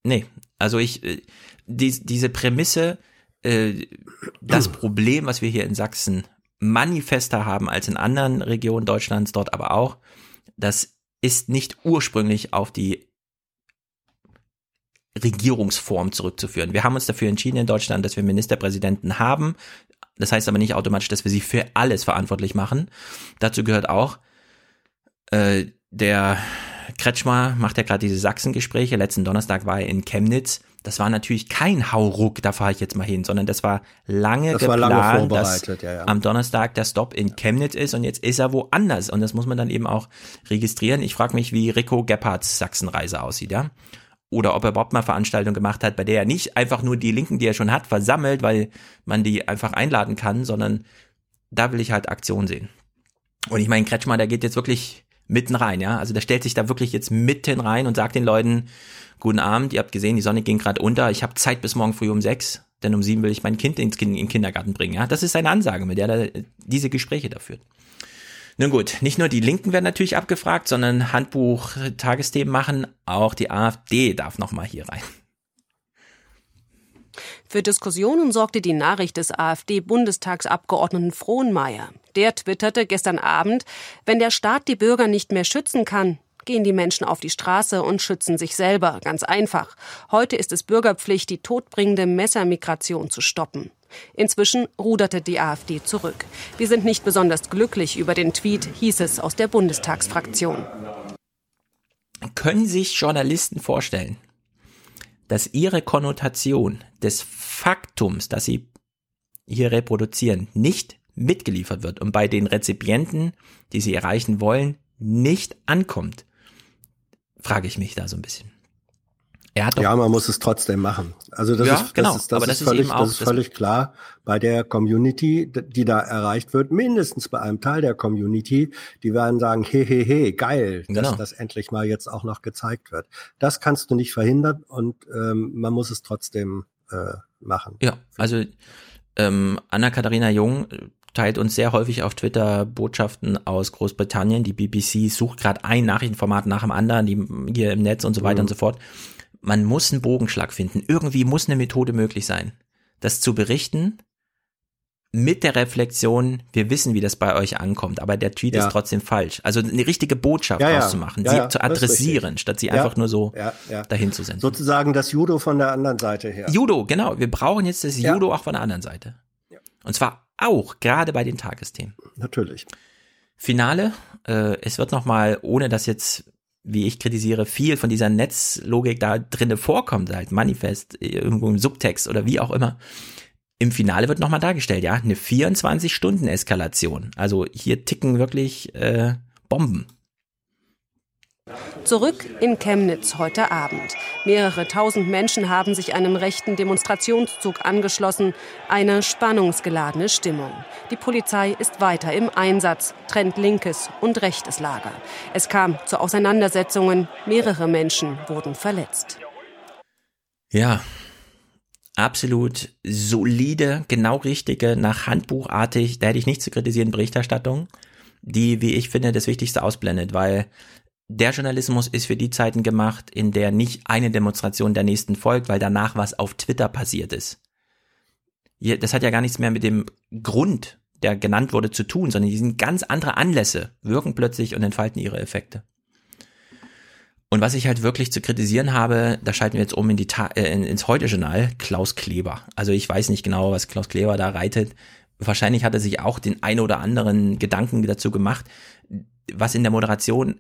nee, also ich, äh, die, diese Prämisse, äh, das Problem, was wir hier in Sachsen manifester haben als in anderen Regionen Deutschlands, dort aber auch, das ist nicht ursprünglich auf die Regierungsform zurückzuführen. Wir haben uns dafür entschieden in Deutschland, dass wir Ministerpräsidenten haben. Das heißt aber nicht automatisch, dass wir sie für alles verantwortlich machen. Dazu gehört auch äh, der Kretschmer macht ja gerade diese Sachsengespräche. Letzten Donnerstag war er in Chemnitz. Das war natürlich kein Hauruck, da fahre ich jetzt mal hin, sondern das war lange Das war geplant, lange dass vorbereitet, ja, ja. am Donnerstag der Stop in Chemnitz ist und jetzt ist er woanders und das muss man dann eben auch registrieren. Ich frage mich, wie Rico Gebhards Sachsenreise aussieht, ja? Oder ob er überhaupt mal Veranstaltungen gemacht hat, bei der er nicht einfach nur die Linken, die er schon hat, versammelt, weil man die einfach einladen kann, sondern da will ich halt Aktion sehen. Und ich meine, Kretschmer, der geht jetzt wirklich mitten rein, ja. Also der stellt sich da wirklich jetzt mitten rein und sagt den Leuten, guten Abend, ihr habt gesehen, die Sonne ging gerade unter, ich habe Zeit bis morgen früh um sechs, denn um sieben will ich mein Kind ins Kind in den Kindergarten bringen, ja. Das ist seine Ansage, mit der er diese Gespräche da führt. Nun gut, nicht nur die Linken werden natürlich abgefragt, sondern Handbuch Tagesthemen machen, auch die AfD darf nochmal hier rein. Für Diskussionen sorgte die Nachricht des AfD-Bundestagsabgeordneten Frohnmeier. Der twitterte gestern Abend, wenn der Staat die Bürger nicht mehr schützen kann, gehen die Menschen auf die Straße und schützen sich selber. Ganz einfach. Heute ist es Bürgerpflicht, die todbringende Messermigration zu stoppen. Inzwischen ruderte die AfD zurück. Wir sind nicht besonders glücklich über den Tweet, hieß es aus der Bundestagsfraktion. Können sich Journalisten vorstellen, dass ihre Konnotation des Faktums, das sie hier reproduzieren, nicht mitgeliefert wird und bei den Rezipienten, die sie erreichen wollen, nicht ankommt, frage ich mich da so ein bisschen. Er hat ja, man muss es trotzdem machen. Also das Ja, ist, das genau. ist, das Aber ist das ist völlig, auch- das ist völlig klar bei der Community, die da erreicht wird, mindestens bei einem Teil der Community, die werden sagen, he, he, he, geil, Genau. dass das endlich mal jetzt auch noch gezeigt wird. Das kannst du nicht verhindern und ähm, man muss es trotzdem äh, machen. Ja, also ähm, Anna-Katharina Jung teilt uns sehr häufig auf Twitter Botschaften aus Großbritannien. Die BBC sucht gerade ein Nachrichtenformat nach dem anderen, die hier im Netz und so weiter Mhm. und so fort. Man muss einen Bogenschlag finden. Irgendwie muss eine Methode möglich sein, das zu berichten mit der Reflexion, wir wissen, wie das bei euch ankommt, aber der Tweet Ja. ist trotzdem falsch. Also eine richtige Botschaft Ja, auszumachen, Ja, sie zu adressieren, statt sie einfach nur so dahin zu senden. Sozusagen das Judo von der anderen Seite her. Judo, genau. Wir brauchen jetzt das. Judo auch von der anderen Seite. Und zwar auch gerade bei den Tagesthemen. Natürlich. Finale. Äh, es wird nochmal, ohne dass jetzt, wie ich kritisiere, viel von dieser Netzlogik da drinne vorkommt, halt Manifest, irgendwo im Subtext oder wie auch immer. Im Finale wird nochmal dargestellt, ja, eine 24-Stunden-Eskalation. Also hier ticken wirklich äh, Bomben. Zurück in Chemnitz heute Abend. Mehrere tausend Menschen haben sich einem rechten Demonstrationszug angeschlossen. Eine spannungsgeladene Stimmung. Die Polizei ist weiter im Einsatz, trennt linkes und rechtes Lager. Es kam zu Auseinandersetzungen. Mehrere Menschen wurden verletzt. Ja, absolut solide, genau richtige, nach Handbuchartig, da hätte ich nichts zu kritisieren, Berichterstattung, die, wie ich finde, das Wichtigste ausblendet, weil der Journalismus ist für die Zeiten gemacht, in der nicht eine Demonstration der nächsten folgt, weil danach was auf Twitter passiert ist. Das hat ja gar nichts mehr mit dem Grund, der genannt wurde, zu tun, sondern die sind ganz andere Anlässe, wirken plötzlich und entfalten ihre Effekte. Und was ich halt wirklich zu kritisieren habe, da schalten wir jetzt um in die Ta äh, in, ins Heute-Journal, Klaus Kleber. Also ich weiß nicht genau, was Klaus Kleber da reitet. Wahrscheinlich hat er sich auch den ein oder anderen Gedanken dazu gemacht. Was in der Moderation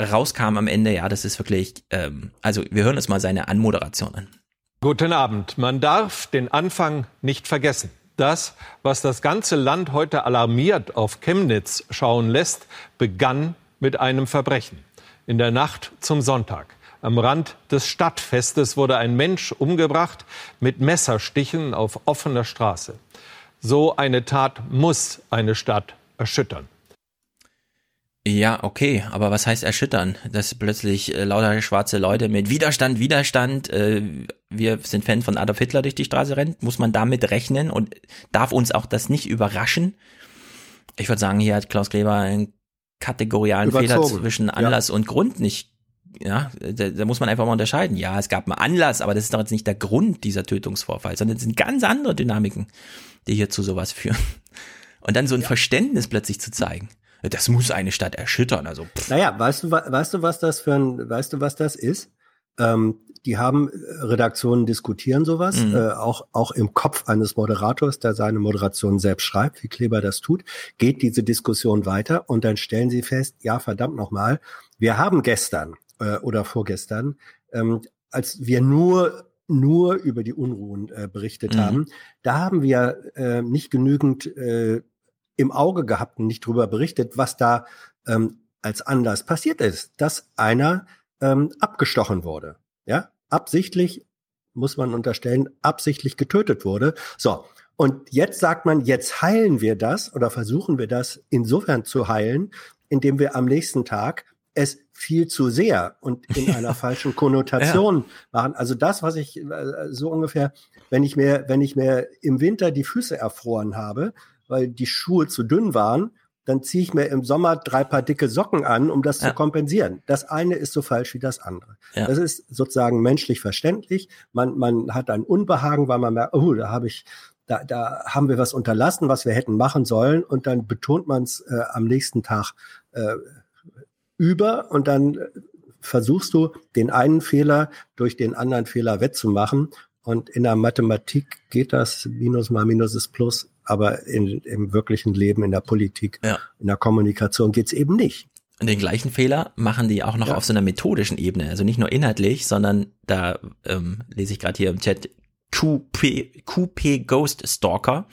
rauskam am Ende, ja, das ist wirklich, ähm, also wir hören uns mal seine Anmoderation an. Guten Abend. Man darf den Anfang nicht vergessen. Das, was das ganze Land heute alarmiert auf Chemnitz schauen lässt, begann mit einem Verbrechen. In der Nacht zum Sonntag. Am Rand des Stadtfestes wurde ein Mensch umgebracht mit Messerstichen auf offener Straße. So eine Tat muss eine Stadt erschüttern. Ja, okay, aber was heißt erschüttern? Dass plötzlich äh, lauter schwarze Leute mit Widerstand, Widerstand, äh, wir sind Fan von Adolf Hitler durch die Straße rennt, muss man damit rechnen und darf uns auch das nicht überraschen? Ich würde sagen, hier hat Klaus Kleber einen kategorialen Fehler Überzogen. zwischen Ja. Anlass und Grund nicht. Ja, da, da muss man einfach mal unterscheiden. Ja, es gab einen Anlass, aber das ist doch jetzt nicht der Grund dieser Tötungsvorfall, sondern es sind ganz andere Dynamiken, die hier zu sowas führen. Und dann so ein Verständnis plötzlich zu zeigen. Das muss eine Stadt erschüttern. Also pff, Naja, weißt du, weißt du, was das für ein, weißt du, was das ist? Ähm, die haben äh, Redaktionen diskutieren sowas, Mhm. äh, auch auch im Kopf eines Moderators, der seine Moderation selbst schreibt, wie Kleber das tut, geht diese Diskussion weiter und dann stellen sie fest, ja verdammt nochmal, wir haben gestern äh, oder vorgestern, ähm, als wir nur nur über die Unruhen äh, berichtet Mhm. haben, da haben wir äh, nicht genügend äh, im Auge gehabt und nicht drüber berichtet, was da ähm, als Anlass passiert ist, dass einer ähm, abgestochen wurde. Ja, absichtlich muss man unterstellen, absichtlich getötet wurde. So. Und jetzt sagt man, jetzt heilen wir das oder versuchen wir das insofern zu heilen, indem wir am nächsten Tag es viel zu sehr und in einer falschen Konnotation machen. Also das, was ich äh, so ungefähr, wenn ich mir, wenn ich mir im Winter die Füße erfroren habe, weil die Schuhe zu dünn waren, dann ziehe ich mir im Sommer drei Paar dicke Socken an, um das Ja. zu kompensieren. Das eine ist so falsch wie das andere. Ja. Das ist sozusagen menschlich verständlich. Man, man hat ein Unbehagen, weil man merkt, oh, da habe ich, da, da haben wir was unterlassen, was wir hätten machen sollen, und dann betont man es äh, am nächsten Tag äh, über und dann äh, versuchst du den einen Fehler durch den anderen Fehler wettzumachen. Und in der Mathematik geht das Minus mal Minus ist Plus, aber in, im wirklichen Leben, in der Politik, Ja. in der Kommunikation geht's eben nicht. Und den gleichen Fehler machen die auch noch Ja. auf so einer methodischen Ebene. Also nicht nur inhaltlich, sondern da ähm, lese ich gerade hier im Chat QP, QP Ghost Stalker.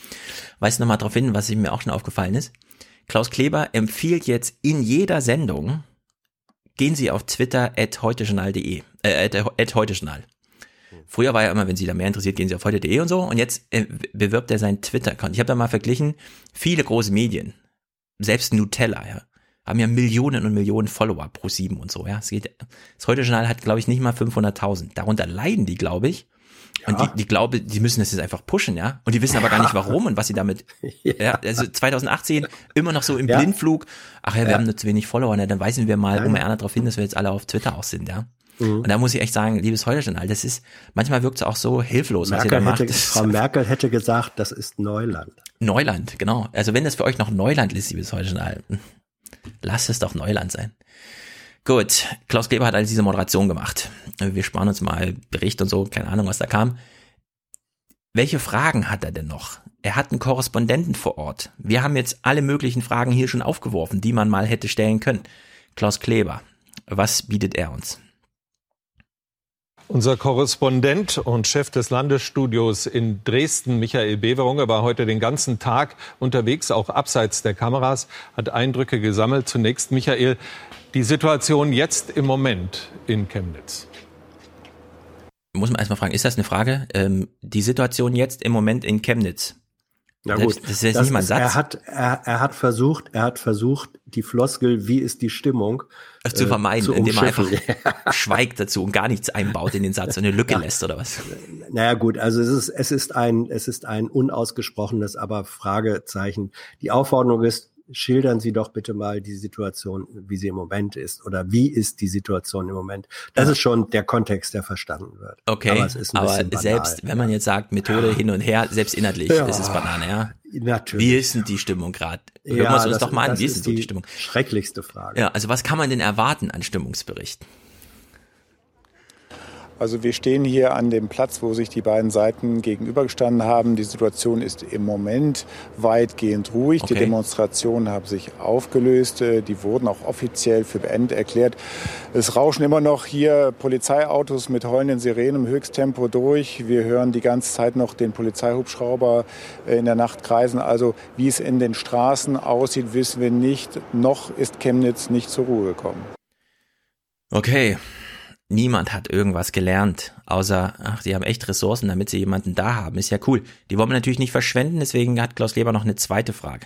Weist nochmal darauf hin, was mir auch schon aufgefallen ist. Klaus Kleber empfiehlt jetzt in jeder Sendung, gehen Sie auf Twitter at heutejournal.de, äh, at, at heutejournal. Früher war ja immer, wenn Sie da mehr interessiert, gehen Sie auf heute.de und so. Und jetzt äh, bewirbt er seinen Twitter-Account. Ich habe da mal verglichen, viele große Medien, selbst Nutella, ja, haben ja Millionen und Millionen Follower pro sieben und so, ja. Es geht, das Heute-Journal hat, glaube ich, nicht mal 500.000. Darunter leiden die, glaube ich. Und die, die glaube, die müssen das jetzt einfach pushen, ja. Und die wissen aber gar nicht warum und was sie damit, ja, also 2018 immer noch so im Ja. Blindflug. Ach ja, wir Ja. haben nur zu wenig Follower, ne? dann weisen wir mal Nein. um Erna darauf hin, dass wir jetzt alle auf Twitter auch sind, ja. Mhm. Und da muss ich echt sagen, liebes Heute-Journal, das ist, manchmal wirkt es auch so hilflos, was ihr da Merkel macht. hätte, Frau Merkel hätte gesagt, das ist Neuland. Neuland, genau. Also wenn das für euch noch Neuland ist, liebes Heute-Journal, lasst es doch Neuland sein. Gut, Klaus Kleber hat also diese Moderation gemacht. Wir sparen uns mal Bericht und so, keine Ahnung, was da kam. Welche Fragen hat er denn noch? Er hat einen Korrespondenten vor Ort. Wir haben jetzt alle möglichen Fragen hier schon aufgeworfen, die man mal hätte stellen können. Klaus Kleber, was bietet er uns? Unser Korrespondent und Chef des Landesstudios in Dresden, Michael Beverunge, war heute den ganzen Tag unterwegs, auch abseits der Kameras, hat Eindrücke gesammelt. Zunächst, Michael, die Situation jetzt im Moment in Chemnitz. Muss man erstmal fragen, ist das eine Frage? Ähm, die Situation jetzt im Moment in Chemnitz. Selbst- gut, das ist jetzt nicht mal ein ist- Satz. Er hat, er, er hat versucht, er hat versucht, die Floskel, wie ist die Stimmung, zu äh, vermeiden, zu indem er einfach schweigt dazu und gar nichts einbaut in den Satz und eine Lücke lässt oder was. Naja gut, also es ist, es ist ein, es ist ein unausgesprochenes, aber Fragezeichen. Die Aufforderung ist, schildern Sie doch bitte mal die Situation, wie sie im Moment ist oder wie ist die Situation im Moment. Das Ja. ist schon der Kontext, der verstanden wird. Okay, aber, es ist aber selbst wenn man jetzt sagt Methode hin und her, selbst inhaltlich Ja. ist es Banane, ja. Natürlich. Wie ist denn die Stimmung gerade? Hören Ja, wir uns das- doch mal an, wie ist ist so die die Stimmung? Schrecklichste Frage. Ja, also was kann man denn erwarten an Stimmungsberichten? Also wir stehen hier an dem Platz, wo sich die beiden Seiten gegenübergestanden haben. Die Situation ist im Moment weitgehend ruhig. Die Okay. Demonstrationen haben sich aufgelöst. Äh, Die wurden auch offiziell für beendet erklärt. Es rauschen immer noch hier Polizeiautos mit heulenden Sirenen im Höchsttempo durch. Wir hören die ganze Zeit noch den Polizeihubschrauber äh, in der Nacht kreisen. Also wie es in den Straßen aussieht, wissen wir nicht. Noch ist Chemnitz nicht zur Ruhe gekommen. Okay, niemand hat irgendwas gelernt, außer, ach, die haben echt Ressourcen, damit sie jemanden da haben. Ist ja cool. Die wollen wir natürlich nicht verschwenden, deswegen hat Klaus Leber noch eine zweite Frage.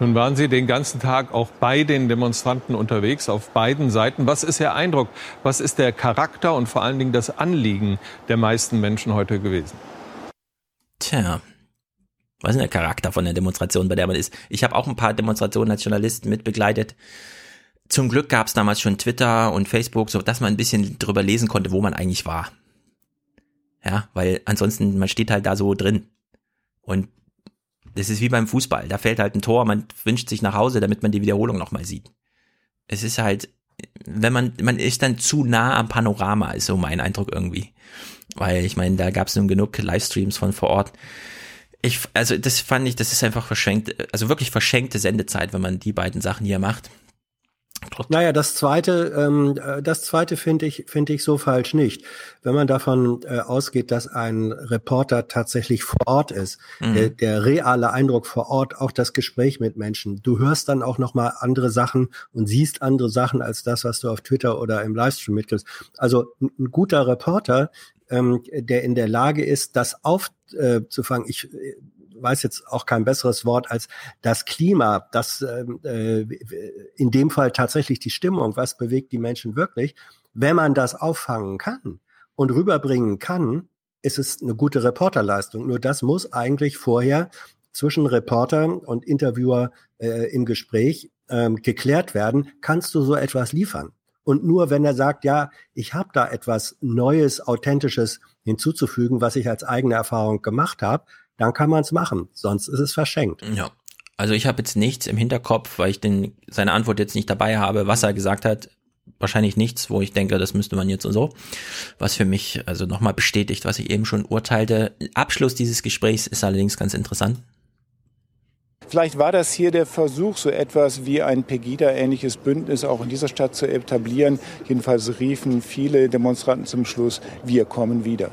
Nun waren Sie den ganzen Tag auch bei den Demonstranten unterwegs, auf beiden Seiten. Was ist Ihr Eindruck? Was ist der Charakter und vor allen Dingen das Anliegen der meisten Menschen heute gewesen? Tja, was ist denn der Charakter von der Demonstration, bei der man ist? Ich habe auch ein paar Demonstrationen als Journalist mitbegleitet. Zum Glück gab es damals schon Twitter und Facebook, so dass man ein bisschen drüber lesen konnte, wo man eigentlich war. Ja, weil ansonsten, man steht halt da so drin. Und das ist wie beim Fußball. Da fällt halt ein Tor, man wünscht sich nach Hause, damit man die Wiederholung nochmal sieht. Es ist halt wenn man, man ist dann zu nah am Panorama, ist so mein Eindruck irgendwie. Weil ich meine, da gab es nun genug Livestreams von vor Ort. Ich, also das fand ich, das ist einfach verschenkt, also wirklich verschenkte Sendezeit, wenn man die beiden Sachen hier macht. Naja, das zweite, ähm, äh, das zweite finde ich, finde ich so falsch nicht. Wenn man davon äh, ausgeht, dass ein Reporter tatsächlich vor Ort ist, mhm. der, der reale Eindruck vor Ort, auch das Gespräch mit Menschen, du hörst dann auch noch mal andere Sachen und siehst andere Sachen als das, was du auf Twitter oder im Livestream mitkriegst. Also ein, ein guter Reporter, ähm, der in der Lage ist, das aufzufangen. Äh, ich weiß jetzt auch kein besseres Wort als das Klima, das ähm, äh, in dem Fall tatsächlich die Stimmung, was bewegt die Menschen wirklich. Wenn man das auffangen kann und rüberbringen kann, ist es eine gute Reporterleistung. Nur das muss eigentlich vorher zwischen Reporter und Interviewer äh, im Gespräch ähm, geklärt werden. Kannst du so etwas liefern? Und nur wenn er sagt, ja, ich habe da etwas Neues, Authentisches hinzuzufügen, was ich als eigene Erfahrung gemacht habe, dann kann man es machen. Sonst ist es verschenkt. Ja. Also ich habe jetzt nichts im Hinterkopf, weil ich den, seine Antwort jetzt nicht dabei habe, was er gesagt hat. Wahrscheinlich nichts, wo ich denke, das müsste man jetzt und so. Was für mich also nochmal bestätigt, was ich eben schon urteilte. Abschluss dieses Gesprächs ist allerdings ganz interessant. Vielleicht war das hier der Versuch, so etwas wie ein Pegida-ähnliches Bündnis auch in dieser Stadt zu etablieren. Jedenfalls riefen viele Demonstranten zum Schluss, wir kommen wieder.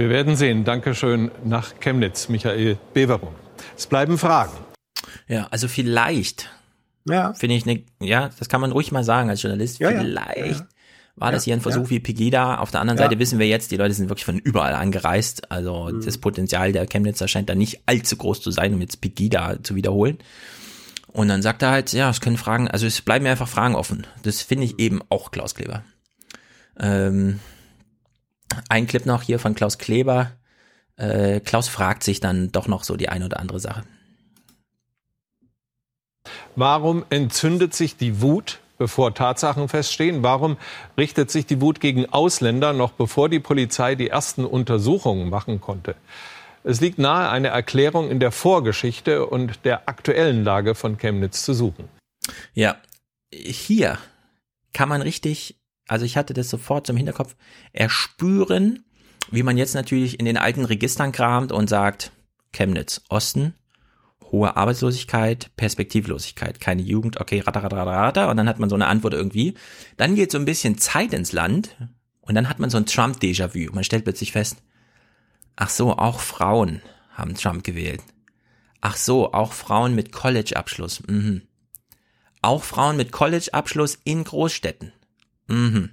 Wir werden sehen. Dankeschön nach Chemnitz, Michael Beverung. Es bleiben Fragen. Ja, also vielleicht. Ja. Finde ich eine, ja, das kann man ruhig mal sagen als Journalist. Ja, vielleicht ja. war das hier ein Versuch wie Pegida. Auf der anderen Seite wissen wir jetzt, die Leute sind wirklich von überall angereist. Also mhm. das Potenzial der Chemnitzer scheint da nicht allzu groß zu sein, um jetzt Pegida zu wiederholen. Und dann sagt er halt, ja, es können Fragen, also es bleiben mir einfach Fragen offen. Das finde ich eben auch Klaus Kleber. Ähm, ein Clip noch hier von Klaus Kleber. Äh, Klaus fragt sich dann doch noch so die eine oder andere Sache. Warum entzündet sich die Wut, bevor Tatsachen feststehen? Warum richtet sich die Wut gegen Ausländer noch bevor die Polizei die ersten Untersuchungen machen konnte? Es liegt nahe, eine Erklärung in der Vorgeschichte und der aktuellen Lage von Chemnitz zu suchen. Ja, hier kann man richtig also ich hatte das sofort zum Hinterkopf, erspüren, wie man jetzt natürlich in den alten Registern kramt und sagt, Chemnitz, Osten, hohe Arbeitslosigkeit, Perspektivlosigkeit, keine Jugend, okay, ratter, ratter, ratter, und dann hat man so eine Antwort irgendwie. Dann geht so ein bisschen Zeit ins Land und dann hat man so ein Trump-Déjà-vu. Man stellt plötzlich fest, ach so, auch Frauen haben Trump gewählt. Ach so, auch Frauen mit College-Abschluss. Mhm. Auch Frauen mit College-Abschluss in Großstädten. Mhm.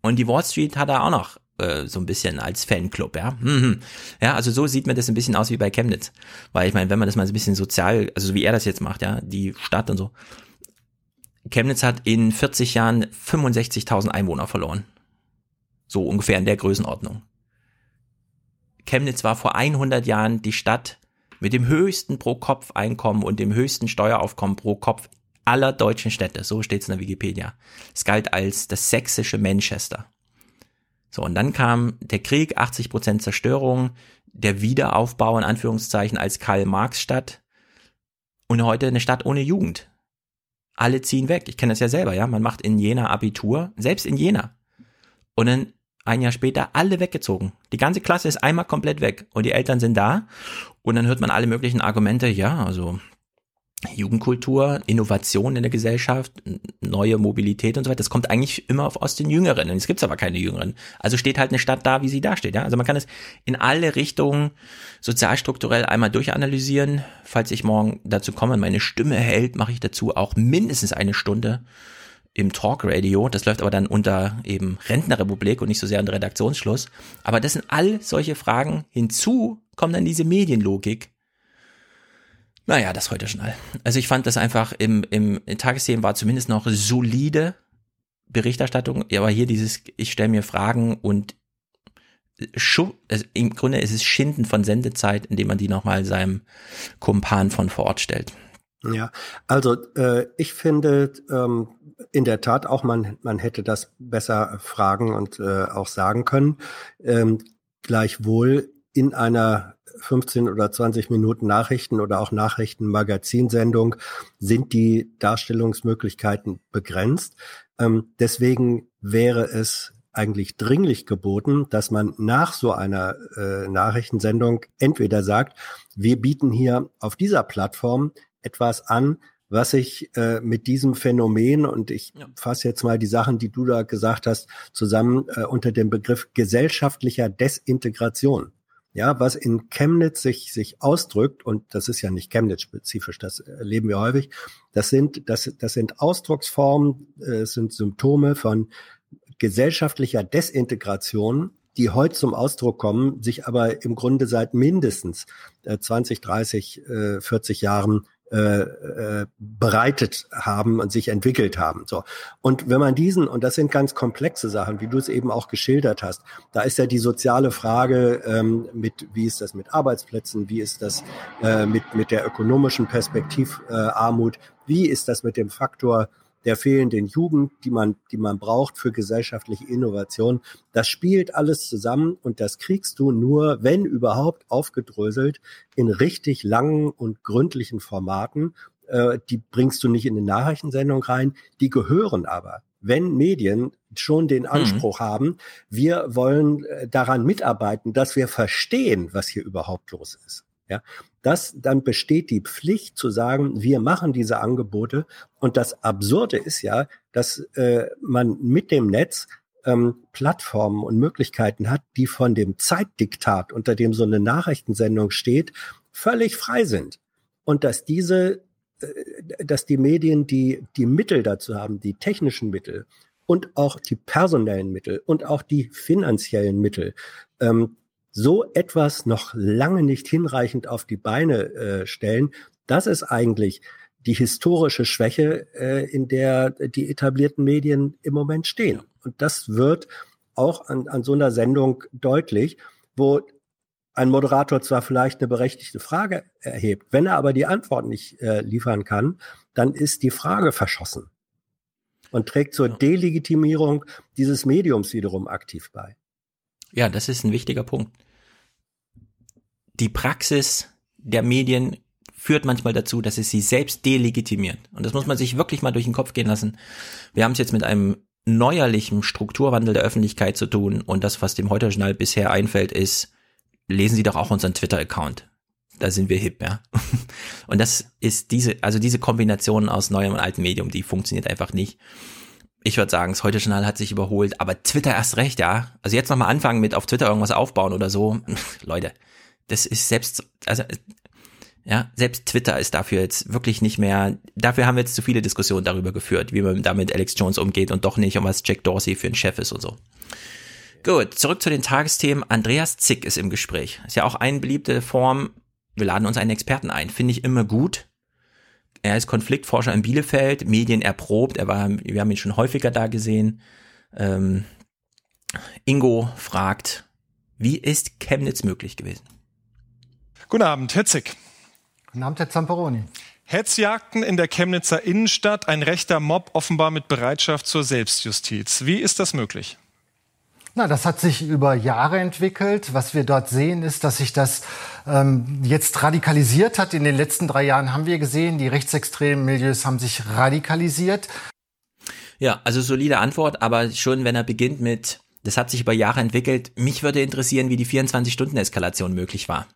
Und die Wall Street hat er auch noch äh, so ein bisschen als Fanclub, ja. Mhm. Ja, also so sieht mir das ein bisschen aus wie bei Chemnitz. Weil ich meine, wenn man das mal so ein bisschen sozial, also so wie er das jetzt macht, ja, die Stadt und so. Chemnitz hat in 40 Jahren 65.000 Einwohner verloren. So ungefähr in der Größenordnung. Chemnitz war vor 100 Jahren die Stadt mit dem höchsten Pro-Kopf-Einkommen und dem höchsten Steueraufkommen pro Kopf aller deutschen Städte. So steht es in der Wikipedia. Es galt als das sächsische Manchester. So, und dann kam der Krieg, 80 Prozent Zerstörung, der Wiederaufbau in Anführungszeichen als Karl-Marx-Stadt und heute eine Stadt ohne Jugend. Alle ziehen weg. Ich kenne das ja selber, ja. Man macht in Jena Abitur, selbst in Jena. Und dann ein Jahr später alle weggezogen. Die ganze Klasse ist einmal komplett weg und die Eltern sind da und dann hört man alle möglichen Argumente, ja, also Jugendkultur, Innovation in der Gesellschaft, neue Mobilität und so weiter, das kommt eigentlich immer aus den Jüngeren. Und es gibt aber keine Jüngeren. Also steht halt eine Stadt da, wie sie da steht. Ja? Also man kann es in alle Richtungen sozialstrukturell einmal durchanalysieren. Falls ich morgen dazu komme, meine Stimme hält, mache ich dazu auch mindestens eine Stunde im Talkradio. Das läuft aber dann unter eben Rentnerrepublik und nicht so sehr unter Redaktionsschluss. Aber das sind all solche Fragen. Hinzu kommt dann diese Medienlogik, naja, das heute schon all. Also ich fand das einfach im, im Tagesthemen war zumindest noch solide Berichterstattung, aber hier dieses, ich stelle mir Fragen und Schu also im Grunde ist es Schinden von Sendezeit, indem man die nochmal seinem Kumpan von vor Ort stellt. Ja, also äh, ich finde ähm, in der Tat auch, man, man hätte das besser fragen und äh, auch sagen können. Ähm, gleichwohl in einer 15 oder 20 Minuten Nachrichten oder auch Nachrichtenmagazinsendung sind die Darstellungsmöglichkeiten begrenzt. Ähm, deswegen wäre es eigentlich dringlich geboten, dass man nach so einer äh, Nachrichtensendung entweder sagt, wir bieten hier auf dieser Plattform etwas an, was sich äh, mit diesem Phänomen und ich ja. fasse jetzt mal die Sachen, die du da gesagt hast, zusammen äh, unter dem Begriff gesellschaftlicher Desintegration. Ja, was in Chemnitz sich, sich ausdrückt, und das ist ja nicht Chemnitz-spezifisch, das erleben wir häufig, das sind, das, das sind Ausdrucksformen, äh, sind Symptome von gesellschaftlicher Desintegration, die heute zum Ausdruck kommen, sich aber im Grunde seit mindestens äh, 20, 30, äh, 40 Jahren äh, äh, bereitet haben und sich entwickelt haben. So. Und wenn man diesen, und das sind ganz komplexe Sachen, wie du es eben auch geschildert hast, da ist ja die soziale Frage ähm, mit, wie ist das mit Arbeitsplätzen, wie ist das äh, mit, mit der ökonomischen Perspektivarmut, äh, wie ist das mit dem Faktor der fehlenden Jugend, die man, die man braucht für gesellschaftliche Innovation. Das spielt alles zusammen und das kriegst du nur, wenn überhaupt, aufgedröselt in richtig langen und gründlichen Formaten. Äh, die bringst du nicht in eine Nachrichtensendung rein. Die gehören aber wenn Medien schon den mhm. Anspruch mhm. haben, wir wollen äh, daran mitarbeiten, dass wir verstehen, was hier überhaupt los ist. Ja, das, dann besteht die Pflicht zu sagen, wir machen diese Angebote. Und das Absurde ist ja, dass äh, man mit dem Netz ähm, Plattformen und Möglichkeiten hat, die von dem Zeitdiktat, unter dem so eine Nachrichtensendung steht, völlig frei sind. Und dass diese, äh, dass die Medien die, die Mittel dazu haben, die technischen Mittel und auch die personellen Mittel und auch die finanziellen Mittel, ähm, so etwas noch lange nicht hinreichend auf die Beine äh, stellen, das ist eigentlich die historische Schwäche, äh, in der die etablierten Medien im Moment stehen. Und das wird auch an, an so einer Sendung deutlich, wo ein Moderator zwar vielleicht eine berechtigte Frage erhebt, wenn er aber die Antwort nicht äh, liefern kann, dann ist die Frage verschossen und trägt zur Delegitimierung dieses Mediums wiederum aktiv bei. Ja, das ist ein wichtiger Punkt die Praxis der Medien führt manchmal dazu, dass es sie selbst delegitimiert. Und das muss man sich wirklich mal durch den Kopf gehen lassen. Wir haben es jetzt mit einem neuerlichen Strukturwandel der Öffentlichkeit zu tun und das, was dem Heute-Journal bisher einfällt, ist, lesen Sie doch auch unseren Twitter-Account. Da sind wir hip, ja. Und das ist diese, also diese Kombination aus neuem und altem Medium, die funktioniert einfach nicht. Ich würde sagen, das Heute-Journal hat sich überholt, aber Twitter erst recht, ja. Also jetzt nochmal anfangen mit auf Twitter irgendwas aufbauen oder so. Leute, das ist selbst, also ja, selbst Twitter ist dafür jetzt wirklich nicht mehr, dafür haben wir jetzt zu viele Diskussionen darüber geführt, wie man damit Alex Jones umgeht und doch nicht, um was Jack Dorsey für ein Chef ist und so. Gut, zurück zu den Tagesthemen. Andreas Zick ist im Gespräch. Ist ja auch eine beliebte Form. Wir laden uns einen Experten ein. Finde ich immer gut. Er ist Konfliktforscher in Bielefeld, Medien erprobt. Er war, wir haben ihn schon häufiger da gesehen. Ähm, Ingo fragt, wie ist Chemnitz möglich gewesen? Guten Abend, Hitzig. Guten Abend, Herr Zamperoni. Hetzjagden in der Chemnitzer Innenstadt, ein rechter Mob offenbar mit Bereitschaft zur Selbstjustiz. Wie ist das möglich? Na, das hat sich über Jahre entwickelt. Was wir dort sehen, ist, dass sich das ähm, jetzt radikalisiert hat. In den letzten drei Jahren haben wir gesehen, die rechtsextremen Milieus haben sich radikalisiert. Ja, also solide Antwort, aber schon wenn er beginnt mit, das hat sich über Jahre entwickelt, mich würde interessieren, wie die 24-Stunden-Eskalation möglich war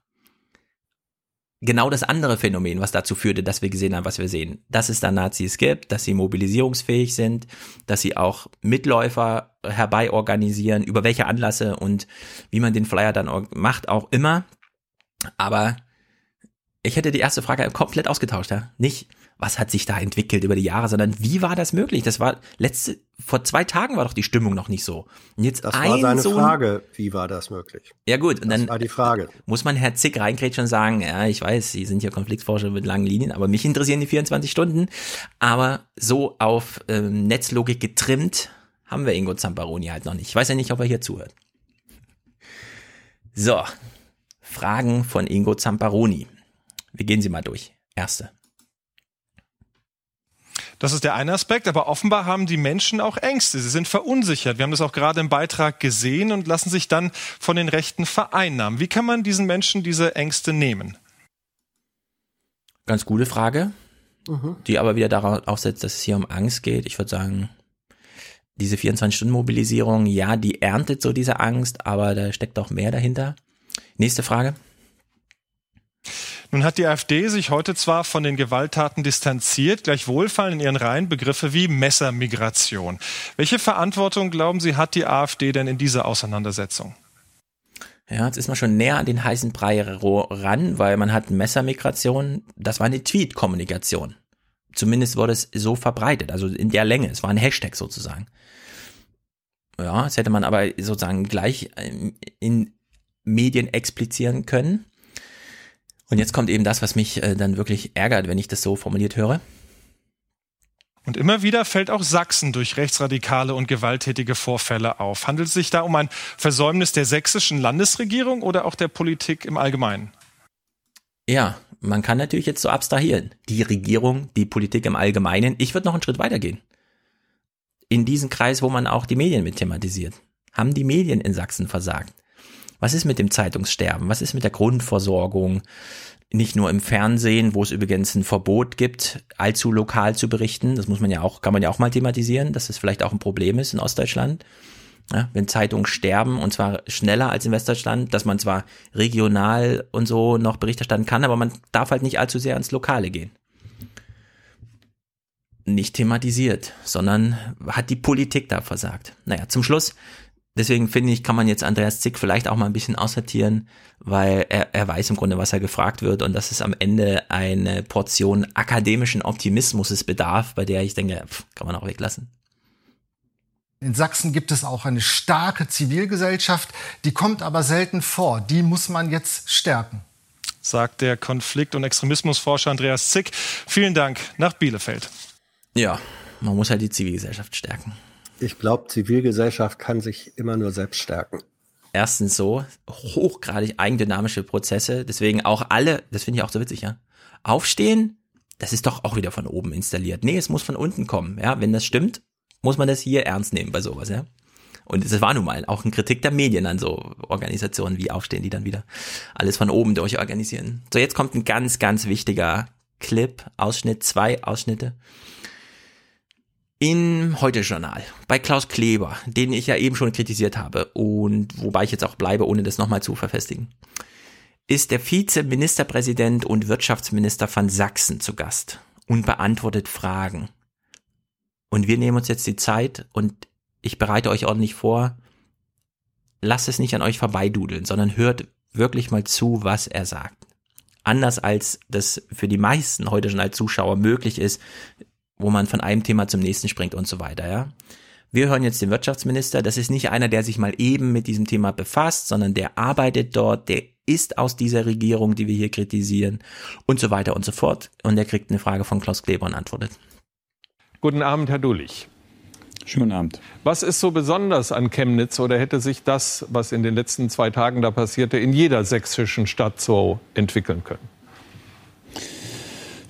genau das andere Phänomen, was dazu führte, dass wir gesehen haben, was wir sehen. Dass es da Nazis gibt, dass sie mobilisierungsfähig sind, dass sie auch Mitläufer herbeiorganisieren, über welche Anlasse und wie man den Flyer dann macht, auch immer. Aber ich hätte die erste Frage komplett ausgetauscht, ja. Nicht, was hat sich da entwickelt über die Jahre, sondern wie war das möglich? Das war letzte, vor zwei Tagen war doch die Stimmung noch nicht so. Und jetzt das war seine so Frage, wie war das möglich? Ja gut, und das dann war die Frage. muss man Herr Zick reinkrätschen und sagen, ja, ich weiß, Sie sind hier Konfliktforscher mit langen Linien, aber mich interessieren die 24 Stunden. Aber so auf ähm, Netzlogik getrimmt haben wir Ingo Zamparoni halt noch nicht. Ich weiß ja nicht, ob er hier zuhört. So, Fragen von Ingo Zamparoni. Wir gehen sie mal durch. Erste. Das ist der eine Aspekt, aber offenbar haben die Menschen auch Ängste. Sie sind verunsichert. Wir haben das auch gerade im Beitrag gesehen und lassen sich dann von den Rechten vereinnahmen. Wie kann man diesen Menschen diese Ängste nehmen? Ganz gute Frage, mhm. die aber wieder darauf aufsetzt, dass es hier um Angst geht. Ich würde sagen, diese 24-Stunden-Mobilisierung, ja, die erntet so diese Angst, aber da steckt auch mehr dahinter. Nächste Frage. Nun hat die AfD sich heute zwar von den Gewalttaten distanziert, gleichwohl fallen in ihren Reihen Begriffe wie Messermigration. Welche Verantwortung, glauben Sie, hat die AfD denn in dieser Auseinandersetzung? Ja, jetzt ist man schon näher an den heißen Brei ran, weil man hat Messermigration, das war eine Tweet-Kommunikation. Zumindest wurde es so verbreitet, also in der Länge. Es war ein Hashtag sozusagen. Ja, das hätte man aber sozusagen gleich ähm, in Medien explizieren können. Und jetzt kommt eben das, was mich äh, dann wirklich ärgert, wenn ich das so formuliert höre. Und immer wieder fällt auch Sachsen durch rechtsradikale und gewalttätige Vorfälle auf. Handelt es sich da um ein Versäumnis der sächsischen Landesregierung oder auch der Politik im Allgemeinen? Ja, man kann natürlich jetzt so abstrahieren. Die Regierung, die Politik im Allgemeinen. Ich würde noch einen Schritt weitergehen. In diesen Kreis, wo man auch die Medien mit thematisiert. Haben die Medien in Sachsen versagt? Was ist mit dem Zeitungssterben? Was ist mit der Grundversorgung? Nicht nur im Fernsehen, wo es übrigens ein Verbot gibt, allzu lokal zu berichten. Das muss man ja auch, kann man ja auch mal thematisieren, dass das vielleicht auch ein Problem ist in Ostdeutschland. Ja, wenn Zeitungen sterben und zwar schneller als in Westdeutschland, dass man zwar regional und so noch Bericht erstatten kann, aber man darf halt nicht allzu sehr ins Lokale gehen. Nicht thematisiert, sondern hat die Politik da versagt. Naja, zum Schluss, deswegen finde ich, kann man jetzt Andreas Zick vielleicht auch mal ein bisschen aussortieren, weil er, er weiß im Grunde, was er gefragt wird und dass es am Ende eine Portion akademischen Optimismus bedarf, bei der ich denke, pff, kann man auch weglassen. In Sachsen gibt es auch eine starke Zivilgesellschaft, die kommt aber selten vor. Die muss man jetzt stärken. Sagt der Konflikt- und Extremismusforscher Andreas Zick. Vielen Dank nach Bielefeld. Ja, man muss halt die Zivilgesellschaft stärken. Ich glaube, Zivilgesellschaft kann sich immer nur selbst stärken. Erstens so, hochgradig eigendynamische Prozesse, deswegen auch alle, das finde ich auch so witzig, ja. Aufstehen, das ist doch auch wieder von oben installiert. Nee, es muss von unten kommen, ja. Wenn das stimmt, muss man das hier ernst nehmen bei sowas, ja. Und es war nun mal auch eine Kritik der Medien an so Organisationen wie Aufstehen, die dann wieder alles von oben durchorganisieren. So, jetzt kommt ein ganz, ganz wichtiger Clip, Ausschnitt, zwei Ausschnitte. Im Heute-Journal bei Klaus Kleber, den ich ja eben schon kritisiert habe und wobei ich jetzt auch bleibe, ohne das nochmal zu verfestigen, ist der Vizeministerpräsident und Wirtschaftsminister von Sachsen zu Gast und beantwortet Fragen. Und wir nehmen uns jetzt die Zeit und ich bereite euch ordentlich vor. Lasst es nicht an euch vorbeidudeln, sondern hört wirklich mal zu, was er sagt. Anders als das für die meisten heute schon als Zuschauer möglich ist, wo man von einem Thema zum nächsten springt und so weiter, ja. Wir hören jetzt den Wirtschaftsminister. Das ist nicht einer, der sich mal eben mit diesem Thema befasst, sondern der arbeitet dort, der ist aus dieser Regierung, die wir hier kritisieren und so weiter und so fort. Und er kriegt eine Frage von Klaus Kleber und antwortet. Guten Abend, Herr Dulich. Schönen Abend. Was ist so besonders an Chemnitz oder hätte sich das, was in den letzten zwei Tagen da passierte, in jeder sächsischen Stadt so entwickeln können?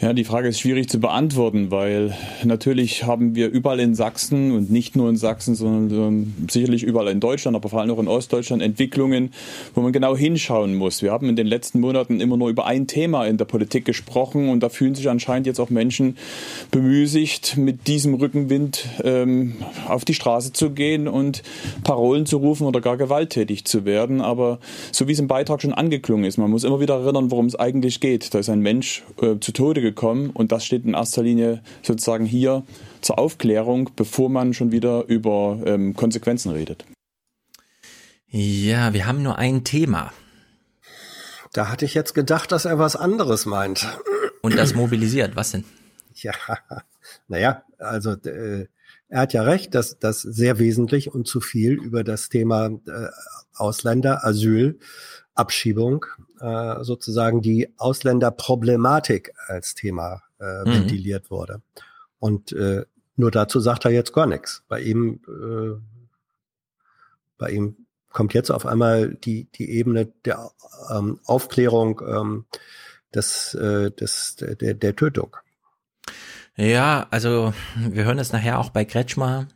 Ja, die Frage ist schwierig zu beantworten, weil natürlich haben wir überall in Sachsen und nicht nur in Sachsen, sondern sicherlich überall in Deutschland, aber vor allem auch in Ostdeutschland Entwicklungen, wo man genau hinschauen muss. Wir haben in den letzten Monaten immer nur über ein Thema in der Politik gesprochen und da fühlen sich anscheinend jetzt auch Menschen bemüßigt, mit diesem Rückenwind ähm, auf die Straße zu gehen und Parolen zu rufen oder gar gewalttätig zu werden. Aber so wie es im Beitrag schon angeklungen ist, man muss immer wieder erinnern, worum es eigentlich geht. Da ist ein Mensch äh, zu Tode gekommen gekommen und das steht in erster Linie sozusagen hier zur Aufklärung, bevor man schon wieder über ähm, Konsequenzen redet. Ja, wir haben nur ein Thema. Da hatte ich jetzt gedacht, dass er was anderes meint. Und das mobilisiert, was denn? Ja, naja, also äh, er hat ja recht, dass das sehr wesentlich und zu viel über das Thema äh, Ausländer, Asyl, Abschiebung äh, sozusagen die Ausländerproblematik als Thema äh, mhm. ventiliert wurde. Und äh, nur dazu sagt er jetzt gar nichts. Bei ihm, äh, bei ihm kommt jetzt auf einmal die, die Ebene der ähm, Aufklärung ähm, des, äh, des, der, der Tötung. Ja, also wir hören das nachher auch bei Kretschmer.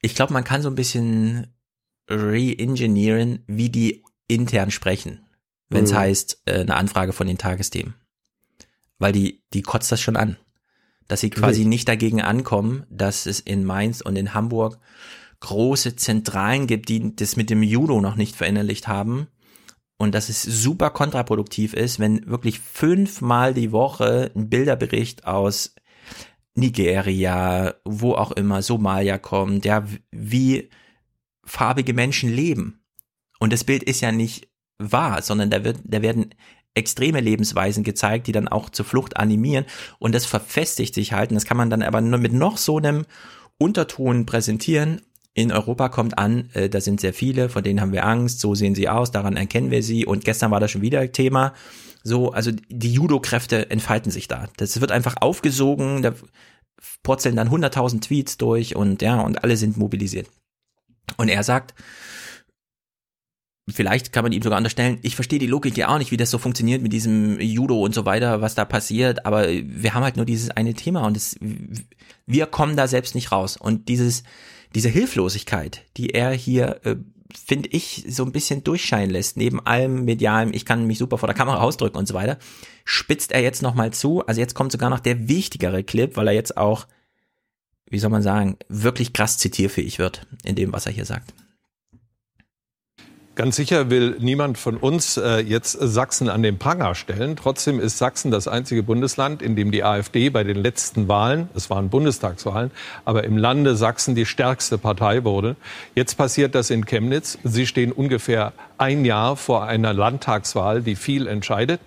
Ich glaube, man kann so ein bisschen re-engineeren, wie die intern sprechen, wenn es mhm. heißt, äh, eine Anfrage von den Tagesthemen. Weil die, die kotzt das schon an. dass sie quasi nicht dagegen ankommen, dass es in Mainz und in Hamburg große Zentralen gibt, die das mit dem Judo noch nicht verinnerlicht haben. Und dass es super kontraproduktiv ist, wenn wirklich fünfmal die Woche ein Bilderbericht aus Nigeria, wo auch immer, Somalia kommt, ja, wie farbige Menschen leben. Und das Bild ist ja nicht wahr, sondern da wird, da werden extreme Lebensweisen gezeigt, die dann auch zur Flucht animieren und das verfestigt sich halt und das kann man dann aber nur mit noch so einem Unterton präsentieren. In Europa kommt an, äh, da sind sehr viele, von denen haben wir Angst, so sehen sie aus, daran erkennen wir sie und gestern war das schon wieder Thema. So, also die Judo-Kräfte entfalten sich da. Das wird einfach aufgesogen, da purzeln dann 100.000 Tweets durch und ja, und alle sind mobilisiert. Und er sagt, vielleicht kann man ihm sogar unterstellen, ich verstehe die Logik ja auch nicht, wie das so funktioniert mit diesem Judo und so weiter, was da passiert, aber wir haben halt nur dieses eine Thema und es, wir kommen da selbst nicht raus. Und dieses, diese Hilflosigkeit, die er hier, äh, finde ich, so ein bisschen durchscheinen lässt, neben allem medialem, ich kann mich super vor der Kamera ausdrücken und so weiter, spitzt er jetzt nochmal zu. Also jetzt kommt sogar noch der wichtigere Clip, weil er jetzt auch, wie soll man sagen, wirklich krass zitierfähig wird in dem, was er hier sagt. Ganz sicher will niemand von uns äh, jetzt Sachsen an den Pranger stellen. Trotzdem ist Sachsen das einzige Bundesland, in dem die AfD bei den letzten Wahlen, es waren Bundestagswahlen, aber im Lande Sachsen die stärkste Partei wurde. Jetzt passiert das in Chemnitz. Sie stehen ungefähr ein Jahr vor einer Landtagswahl, die viel entscheidet.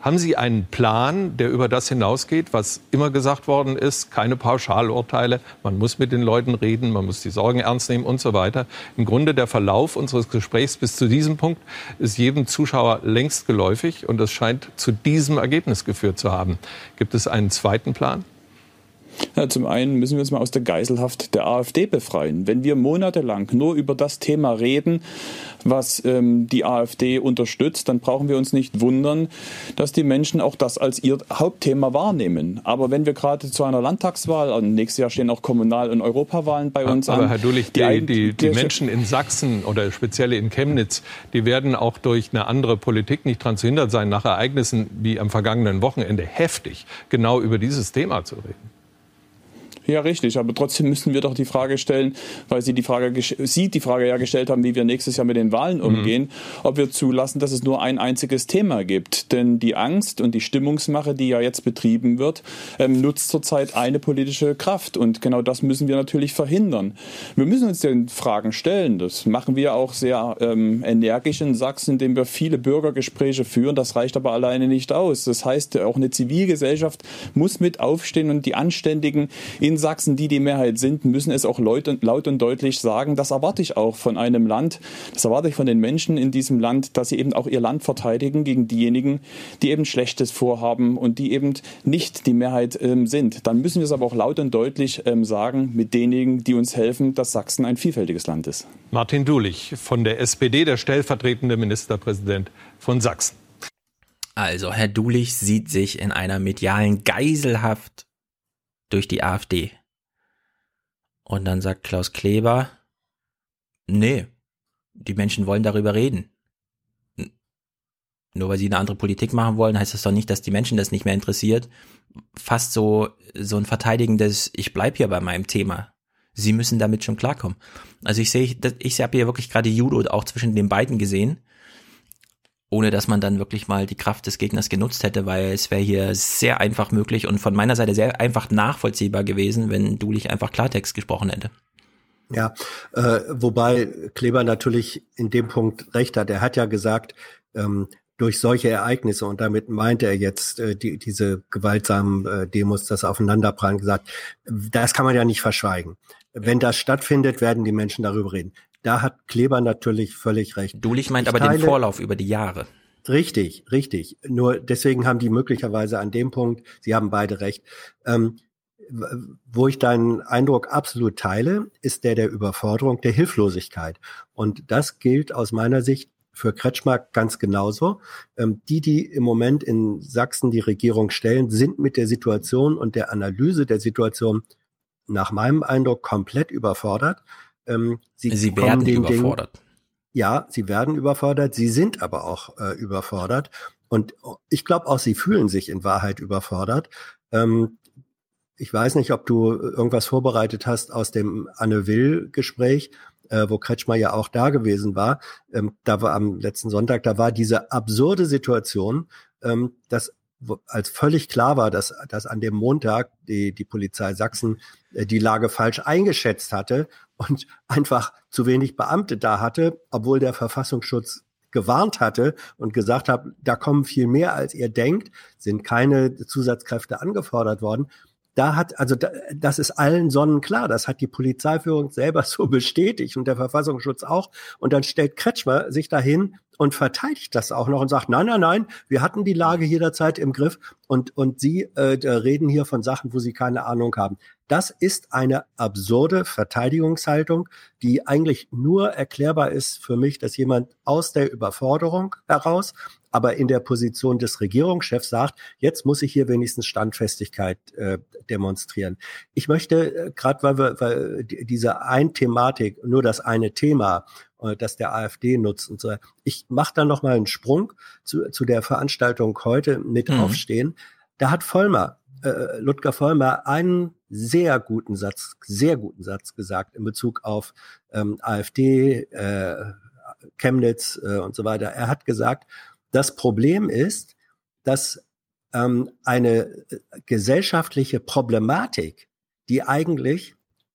Haben Sie einen Plan, der über das hinausgeht, was immer gesagt worden ist? Keine Pauschalurteile. Man muss mit den Leuten reden, man muss die Sorgen ernst nehmen und so weiter. Im Grunde der Verlauf unseres Gesprächs bis zu diesem Punkt ist jedem Zuschauer längst geläufig und es scheint zu diesem Ergebnis geführt zu haben. Gibt es einen zweiten Plan? Ja, zum einen müssen wir uns mal aus der Geiselhaft der AfD befreien. Wenn wir monatelang nur über das Thema reden, was ähm, die AfD unterstützt, dann brauchen wir uns nicht wundern, dass die Menschen auch das als ihr Hauptthema wahrnehmen. Aber wenn wir gerade zu einer Landtagswahl, und nächstes Jahr stehen auch Kommunal- und Europawahlen bei uns Aber an. Herr Dullich, die, die, die, Menschen in Sachsen oder speziell in Chemnitz, die werden auch durch eine andere Politik nicht daran zu hindert sein, nach Ereignissen wie am vergangenen Wochenende heftig genau über dieses Thema zu reden. Ja, richtig. Aber trotzdem müssen wir doch die Frage stellen, weil Sie die Frage, Sie die Frage ja gestellt haben, wie wir nächstes Jahr mit den Wahlen umgehen, mhm. ob wir zulassen, dass es nur ein einziges Thema gibt. Denn die Angst und die Stimmungsmache, die ja jetzt betrieben wird, ähm, nutzt zurzeit eine politische Kraft. Und genau das müssen wir natürlich verhindern. Wir müssen uns den Fragen stellen. Das machen wir auch sehr ähm, energisch in Sachsen, indem wir viele Bürgergespräche führen. Das reicht aber alleine nicht aus. Das heißt, auch eine Zivilgesellschaft muss mit aufstehen und die Anständigen in Sachsen, die die Mehrheit sind, müssen es auch laut und, laut und deutlich sagen. Das erwarte ich auch von einem Land. Das erwarte ich von den Menschen in diesem Land, dass sie eben auch ihr Land verteidigen gegen diejenigen, die eben Schlechtes vorhaben und die eben nicht die Mehrheit ähm, sind. Dann müssen wir es aber auch laut und deutlich ähm, sagen mit denjenigen, die uns helfen, dass Sachsen ein vielfältiges Land ist. Martin Dulich von der SPD, der stellvertretende Ministerpräsident von Sachsen. Also, Herr Dulich sieht sich in einer medialen Geiselhaft durch die AfD. Und dann sagt Klaus Kleber, nee, die Menschen wollen darüber reden. Nur weil sie eine andere Politik machen wollen, heißt das doch nicht, dass die Menschen das nicht mehr interessiert. Fast so, so ein verteidigendes, ich bleib hier bei meinem Thema. Sie müssen damit schon klarkommen. Also ich sehe, ich, habe hier wirklich gerade Judo auch zwischen den beiden gesehen ohne dass man dann wirklich mal die Kraft des Gegners genutzt hätte, weil es wäre hier sehr einfach möglich und von meiner Seite sehr einfach nachvollziehbar gewesen, wenn Dulich einfach Klartext gesprochen hätte. Ja, äh, wobei Kleber natürlich in dem Punkt recht hat. Er hat ja gesagt, ähm, durch solche Ereignisse, und damit meinte er jetzt äh, die, diese gewaltsamen äh, Demos, das Aufeinanderprallen gesagt, das kann man ja nicht verschweigen. Wenn das stattfindet, werden die Menschen darüber reden. Da hat Kleber natürlich völlig recht. Dulich meint ich aber teile, den Vorlauf über die Jahre. Richtig, richtig. Nur deswegen haben die möglicherweise an dem Punkt, Sie haben beide recht. Ähm, wo ich deinen Eindruck absolut teile, ist der der Überforderung, der Hilflosigkeit. Und das gilt aus meiner Sicht für Kretschmer ganz genauso. Ähm, die, die im Moment in Sachsen die Regierung stellen, sind mit der Situation und der Analyse der Situation nach meinem Eindruck komplett überfordert. Ähm, sie, sie werden überfordert. Dingen, ja, sie werden überfordert, sie sind aber auch äh, überfordert. Und ich glaube auch, sie fühlen sich in Wahrheit überfordert. Ähm, ich weiß nicht, ob du irgendwas vorbereitet hast aus dem Anne Will-Gespräch, äh, wo Kretschmer ja auch da gewesen war. Ähm, da war am letzten Sonntag, da war diese absurde Situation, ähm, dass als völlig klar war, dass, dass an dem Montag die, die Polizei Sachsen äh, die Lage falsch eingeschätzt hatte und einfach zu wenig Beamte da hatte, obwohl der Verfassungsschutz gewarnt hatte und gesagt hat, da kommen viel mehr als ihr denkt, sind keine Zusatzkräfte angefordert worden. Da hat, also da, das ist allen sonnenklar. Das hat die Polizeiführung selber so bestätigt und der Verfassungsschutz auch. Und dann stellt Kretschmer sich dahin und verteidigt das auch noch und sagt, nein, nein, nein, wir hatten die Lage jederzeit im Griff und, und Sie äh, reden hier von Sachen, wo Sie keine Ahnung haben. Das ist eine absurde Verteidigungshaltung, die eigentlich nur erklärbar ist für mich, dass jemand aus der Überforderung heraus, aber in der Position des Regierungschefs sagt, jetzt muss ich hier wenigstens Standfestigkeit äh, demonstrieren. Ich möchte, äh, gerade weil wir weil diese ein Thematik, nur das eine Thema, äh, das der AfD nutzt und so. Ich mache da noch mal einen Sprung zu, zu der Veranstaltung heute mit mhm. Aufstehen. Da hat Vollmer, äh, Ludger Vollmer, einen sehr guten Satz, sehr guten Satz gesagt in Bezug auf ähm, AfD, äh, Chemnitz äh, und so weiter. Er hat gesagt, das Problem ist, dass ähm, eine äh, gesellschaftliche Problematik, die eigentlich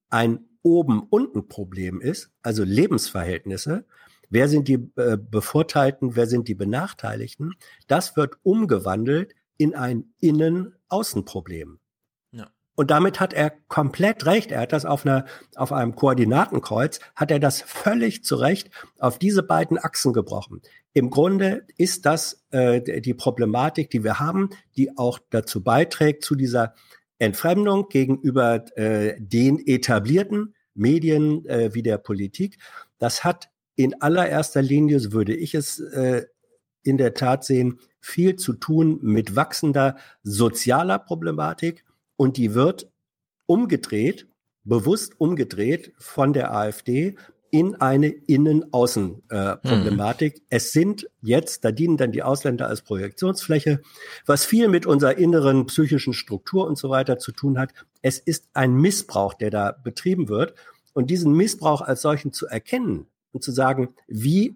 ein Oben-Unten-Problem ist, also Lebensverhältnisse, wer sind die äh, Bevorteilten, wer sind die Benachteiligten, das wird umgewandelt in ein Innen-Außen-Problem. Und damit hat er komplett recht. Er hat das auf einer, auf einem Koordinatenkreuz, hat er das völlig zu Recht auf diese beiden Achsen gebrochen. Im Grunde ist das äh, die Problematik, die wir haben, die auch dazu beiträgt, zu dieser Entfremdung gegenüber äh, den etablierten Medien äh, wie der Politik. Das hat in allererster Linie, so würde ich es äh, in der Tat sehen, viel zu tun mit wachsender sozialer Problematik und die wird umgedreht, bewusst umgedreht von der AfD in eine Innen-Außen-Problematik. Äh, mhm. Es sind jetzt, da dienen dann die Ausländer als Projektionsfläche, was viel mit unserer inneren psychischen Struktur und so weiter zu tun hat. Es ist ein Missbrauch, der da betrieben wird. Und diesen Missbrauch als solchen zu erkennen und zu sagen, wie,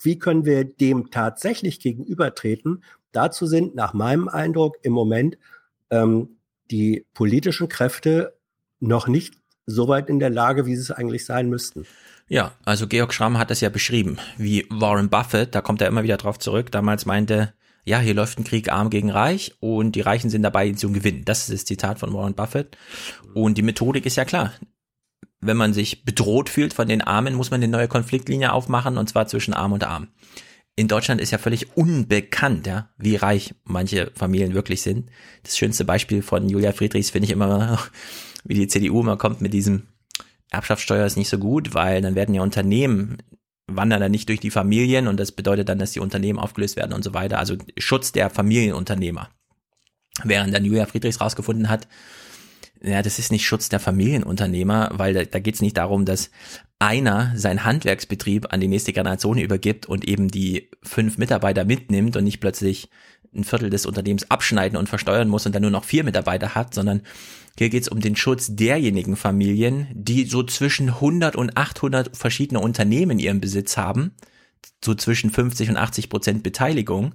wie können wir dem tatsächlich gegenübertreten, dazu sind nach meinem Eindruck im Moment ähm, die politischen Kräfte noch nicht so weit in der Lage, wie sie es eigentlich sein müssten. Ja, also Georg Schramm hat das ja beschrieben, wie Warren Buffett, da kommt er immer wieder drauf zurück, damals meinte, ja, hier läuft ein Krieg arm gegen reich und die Reichen sind dabei, zu gewinnen. Das ist das Zitat von Warren Buffett. Und die Methodik ist ja klar. Wenn man sich bedroht fühlt von den Armen, muss man eine neue Konfliktlinie aufmachen und zwar zwischen Arm und Arm in Deutschland ist ja völlig unbekannt, ja, wie reich manche Familien wirklich sind. Das schönste Beispiel von Julia Friedrichs finde ich immer, wie die CDU immer kommt mit diesem Erbschaftssteuer ist nicht so gut, weil dann werden ja Unternehmen wandern dann nicht durch die Familien und das bedeutet dann, dass die Unternehmen aufgelöst werden und so weiter. Also Schutz der Familienunternehmer. Während dann Julia Friedrichs rausgefunden hat, ja, das ist nicht Schutz der Familienunternehmer, weil da, da geht es nicht darum, dass einer seinen Handwerksbetrieb an die nächste Generation übergibt und eben die fünf Mitarbeiter mitnimmt und nicht plötzlich ein Viertel des Unternehmens abschneiden und versteuern muss und dann nur noch vier Mitarbeiter hat, sondern hier geht es um den Schutz derjenigen Familien, die so zwischen 100 und 800 verschiedene Unternehmen in ihrem Besitz haben, so zwischen 50 und 80 Prozent Beteiligung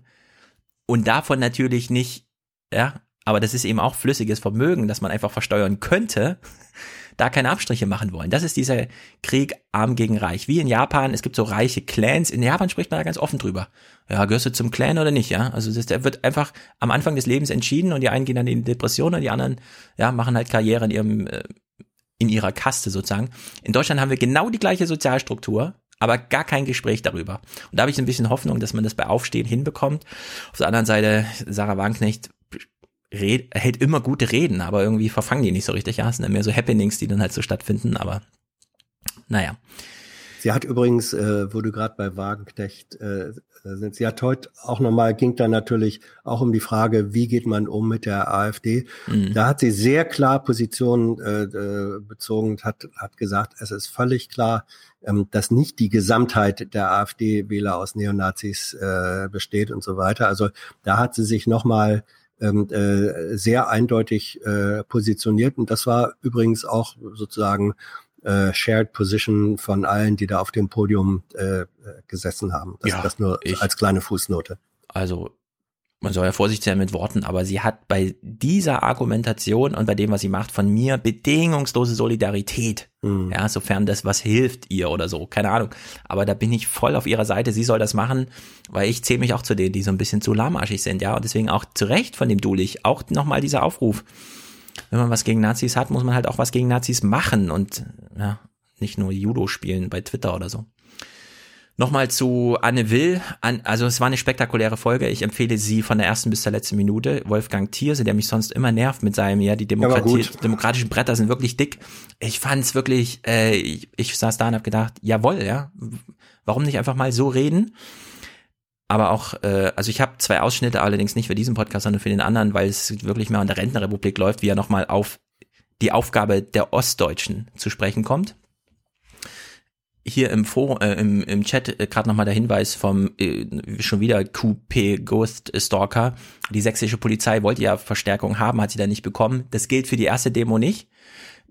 und davon natürlich nicht, ja, aber das ist eben auch flüssiges Vermögen, das man einfach versteuern könnte, da keine Abstriche machen wollen. Das ist dieser Krieg arm gegen reich. Wie in Japan, es gibt so reiche Clans. In Japan spricht man da ganz offen drüber. Ja, gehörst du zum Clan oder nicht, ja? Also das, der wird einfach am Anfang des Lebens entschieden und die einen gehen dann in Depressionen und die anderen, ja, machen halt Karriere in ihrem, äh, in ihrer Kaste sozusagen. In Deutschland haben wir genau die gleiche Sozialstruktur, aber gar kein Gespräch darüber. Und da habe ich ein bisschen Hoffnung, dass man das bei Aufstehen hinbekommt. Auf der anderen Seite, Sarah Wagenknecht red, hält immer gute Reden, aber irgendwie verfangen die nicht so richtig. Ja, es sind dann mehr so Happenings, die dann halt so stattfinden, aber naja. Sie hat übrigens, äh, wo du gerade bei Wagenknecht äh, sind, sie hat heute auch nochmal, ging da natürlich auch um die Frage, wie geht man um mit der AfD. Mhm. Da hat sie sehr klar Positionen äh, äh, bezogen und hat, hat gesagt, es ist völlig klar, ähm, dass nicht die Gesamtheit der AfD-Wähler aus Neonazis äh, besteht und so weiter. Also da hat sie sich nochmal ähm, äh, sehr eindeutig äh, positioniert. Und das war übrigens auch sozusagen äh, Shared Position von allen, die da auf dem Podium äh, gesessen haben. Das, Ja, das nur ich- als kleine Fußnote. Also man soll ja vorsichtig sein mit Worten, aber sie hat bei dieser Argumentation und bei dem, was sie macht, von mir bedingungslose Solidarität. Mhm. Ja, sofern das was hilft ihr oder so, keine Ahnung. Aber da bin ich voll auf ihrer Seite. Sie soll das machen, weil ich zähle mich auch zu denen, die so ein bisschen zu lahmarschig sind, ja. Und deswegen auch zu Recht von dem Dulich auch nochmal dieser Aufruf. Wenn man was gegen Nazis hat, muss man halt auch was gegen Nazis machen und ja, nicht nur Judo spielen bei Twitter oder so. Nochmal zu Anne Will. An, also es war eine spektakuläre Folge. Ich empfehle sie von der ersten bis zur letzten Minute. Wolfgang Thierse, der mich sonst immer nervt mit seinem, ja, die Demokratie, demokratischen Bretter sind wirklich dick. Ich fand's wirklich, äh, ich, ich saß da und hab gedacht, jawohl, ja, warum nicht einfach mal so reden? Aber auch, äh, also ich habe zwei Ausschnitte, allerdings nicht für diesen Podcast, sondern für den anderen, weil es wirklich mehr an der Rentenrepublik läuft, wie er nochmal auf die Aufgabe der Ostdeutschen zu sprechen kommt hier im Forum, äh, im, im Chat äh, gerade nochmal der Hinweis vom äh, schon wieder QP Ghost Stalker. Die sächsische Polizei wollte ja Verstärkung haben, hat sie dann nicht bekommen. Das gilt für die erste Demo nicht.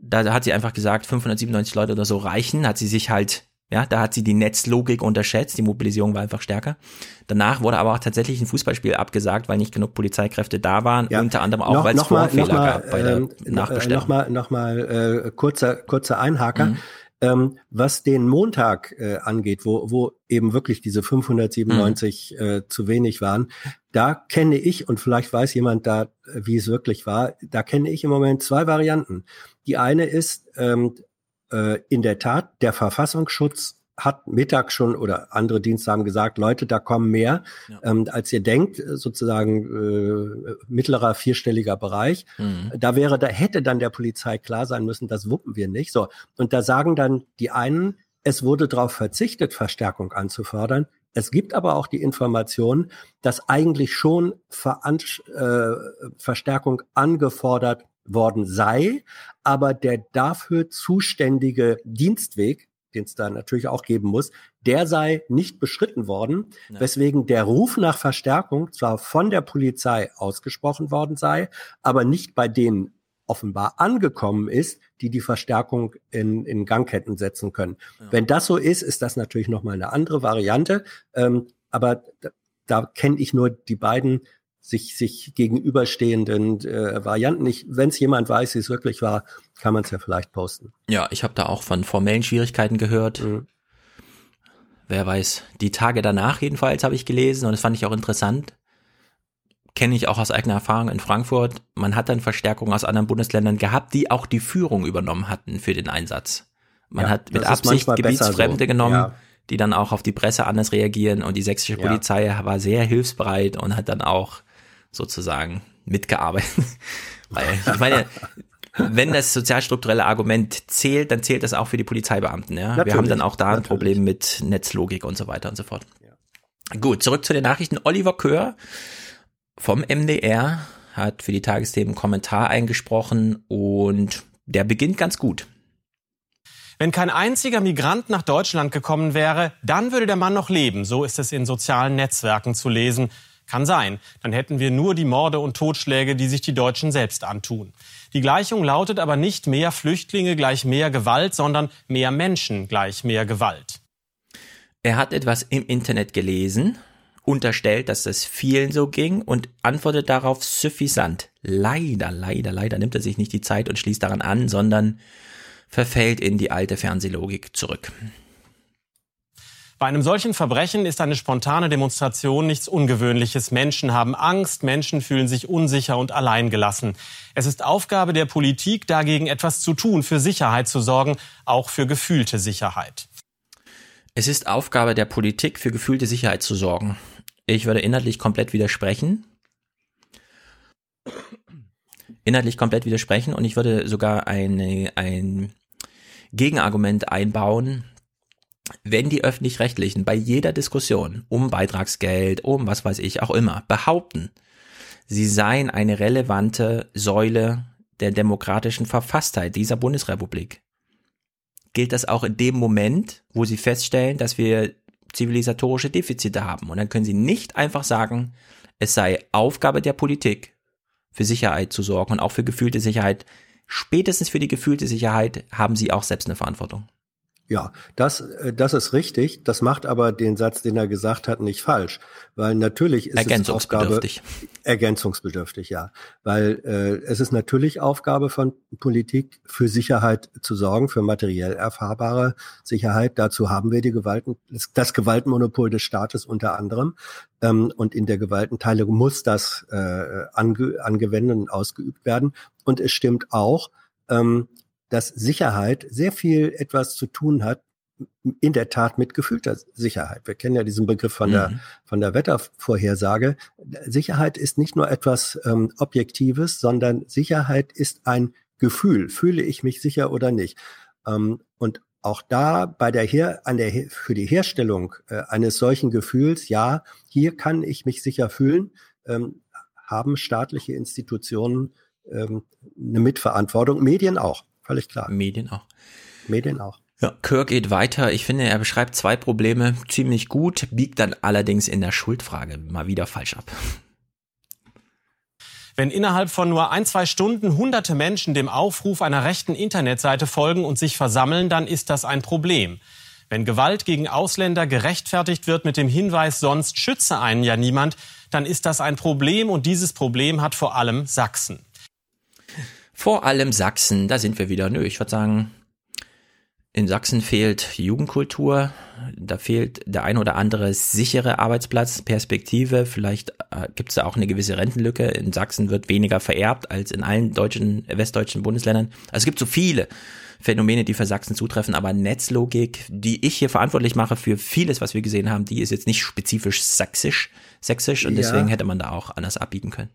Da hat sie einfach gesagt, 597 Leute oder so reichen, hat sie sich halt, ja, da hat sie die Netzlogik unterschätzt, die Mobilisierung war einfach stärker. Danach wurde aber auch tatsächlich ein Fußballspiel abgesagt, weil nicht genug Polizeikräfte da waren, unter anderem auch, weil es Formfehler noch mal, gab bei der ähm, Nachbestellung. Nochmal noch mal, äh, kurzer, kurzer Einhaker. Mhm. Ähm, was den Montag äh, angeht, wo, wo eben wirklich diese 597 Mhm. äh, zu wenig waren, da kenne ich, und vielleicht weiß jemand da, äh, wie es wirklich war, da kenne ich im Moment zwei Varianten. Die eine ist, ähm, äh, in der Tat, der Verfassungsschutz hat Mittag schon oder andere Dienste haben gesagt, Leute, da kommen mehr, ähm, als ihr denkt, äh, sozusagen äh, mittlerer vierstelliger Bereich. Mhm. Da wäre, da hätte dann der Polizei klar sein müssen, das wuppen wir nicht. So und da sagen dann die einen, es wurde darauf verzichtet, Verstärkung anzufordern. Es gibt aber auch die Information, dass eigentlich schon Veran äh, Verstärkung angefordert worden sei, aber der dafür zuständige Dienstweg, den es da natürlich auch geben muss, der sei nicht beschritten worden, weswegen der Ruf nach Verstärkung zwar von der Polizei ausgesprochen worden sei, aber nicht bei denen offenbar angekommen ist, die die Verstärkung in, in Gang hätten setzen können. Wenn das so ist, ist das natürlich nochmal eine andere Variante, ähm, aber da, da kenne ich nur die beiden sich, sich gegenüberstehenden äh, Varianten. Wenn es jemand weiß, wie es wirklich war, kann man es ja vielleicht posten. Ja, ich habe da auch von formellen Schwierigkeiten gehört. Wer weiß. Die Tage danach jedenfalls habe ich gelesen und das fand ich auch interessant. Kenne ich auch aus eigener Erfahrung in Frankfurt. Man hat dann Verstärkungen aus anderen Bundesländern gehabt, die auch die Führung übernommen hatten für den Einsatz. Man Ja, hat mit Absicht Gebietsfremde so. genommen, Ja. Die dann auch auf die Presse anders reagieren und die sächsische Ja. Polizei war sehr hilfsbereit und hat dann auch sozusagen mitgearbeitet. Weil ich meine, wenn das sozialstrukturelle Argument zählt, dann zählt das auch für die Polizeibeamten. Ja? Wir haben dann auch da ein natürlich. Problem mit Netzlogik und so weiter und so fort. Gut, zurück zu den Nachrichten. Oliver Köhr vom MDR hat für die Tagesthemen einen Kommentar eingesprochen und der beginnt ganz gut. Wenn kein einziger Migrant nach Deutschland gekommen wäre, dann würde der Mann noch leben. So ist es in sozialen Netzwerken zu lesen. Kann sein. Dann hätten wir nur die Morde und Totschläge, die sich die Deutschen selbst antun. Die Gleichung lautet aber nicht mehr Flüchtlinge gleich mehr Gewalt, sondern mehr Menschen gleich mehr Gewalt. Er hat etwas im Internet gelesen, unterstellt, dass das vielen so ging und antwortet darauf suffisant. Leider, leider, leider nimmt er sich nicht die Zeit und schließt daran an, sondern verfällt in die alte Fernsehlogik zurück. Bei einem solchen Verbrechen ist eine spontane Demonstration nichts Ungewöhnliches. Menschen haben Angst, Menschen fühlen sich unsicher und alleingelassen. Es ist Aufgabe der Politik, dagegen etwas zu tun, für Sicherheit zu sorgen, auch für gefühlte Sicherheit. Es ist Aufgabe der Politik, für gefühlte Sicherheit zu sorgen. Ich würde inhaltlich komplett widersprechen. Inhaltlich komplett widersprechen und ich würde sogar eine, ein Gegenargument einbauen. Wenn die Öffentlich-Rechtlichen bei jeder Diskussion um Beitragsgeld, um was weiß ich auch immer, behaupten, sie seien eine relevante Säule der demokratischen Verfasstheit dieser Bundesrepublik, gilt das auch in dem Moment, wo sie feststellen, dass wir zivilisatorische Defizite haben. Und dann können sie nicht einfach sagen, es sei Aufgabe der Politik, für Sicherheit zu sorgen und auch für gefühlte Sicherheit. Spätestens für die gefühlte Sicherheit haben sie auch selbst eine Verantwortung. Ja, das, äh, das ist richtig. Das macht aber den Satz, den er gesagt hat, nicht falsch. Weil natürlich ist ergänzungsbedürftig. es Aufgabe, ergänzungsbedürftig, ja. Weil äh, es ist natürlich Aufgabe von Politik, für Sicherheit zu sorgen, für materiell erfahrbare Sicherheit. Dazu haben wir die Gewalten, das Gewaltmonopol des Staates unter anderem. Ähm, und in der Gewaltenteilung muss das äh, ange angewendet und ausgeübt werden. Und es stimmt auch, ähm, dass Sicherheit sehr viel etwas zu tun hat, in der Tat mit gefühlter Sicherheit. Wir kennen ja diesen Begriff von mhm. der von der Wettervorhersage. Sicherheit ist nicht nur etwas ähm, Objektives, sondern Sicherheit ist ein Gefühl. Fühle ich mich sicher oder nicht? Ähm, und auch da bei der Her an der für die Herstellung äh, eines solchen Gefühls, ja, hier kann ich mich sicher fühlen, ähm, haben staatliche Institutionen ähm, eine Mitverantwortung, Medien auch. Völlig klar. Medien auch. Medien auch. Ja, Kirk geht weiter. Ich finde, er beschreibt zwei Probleme ziemlich gut, biegt dann allerdings in der Schuldfrage mal wieder falsch ab. Wenn innerhalb von nur ein, zwei Stunden hunderte Menschen dem Aufruf einer rechten Internetseite folgen und sich versammeln, dann ist das ein Problem. Wenn Gewalt gegen Ausländer gerechtfertigt wird mit dem Hinweis, sonst schütze einen ja niemand, dann ist das ein Problem und dieses Problem hat vor allem Sachsen. Vor allem Sachsen, da sind wir wieder. Nö, ich würde sagen, in Sachsen fehlt Jugendkultur, da fehlt der ein oder andere sichere Arbeitsplatz, Perspektive, vielleicht äh, gibt es da auch eine gewisse Rentenlücke. In Sachsen wird weniger vererbt als in allen deutschen, westdeutschen Bundesländern. Also es gibt so viele Phänomene, die für Sachsen zutreffen, aber Netzlogik, die ich hier verantwortlich mache für vieles, was wir gesehen haben, die ist jetzt nicht spezifisch sächsisch, sächsisch und ja. deswegen hätte man da auch anders abbiegen können.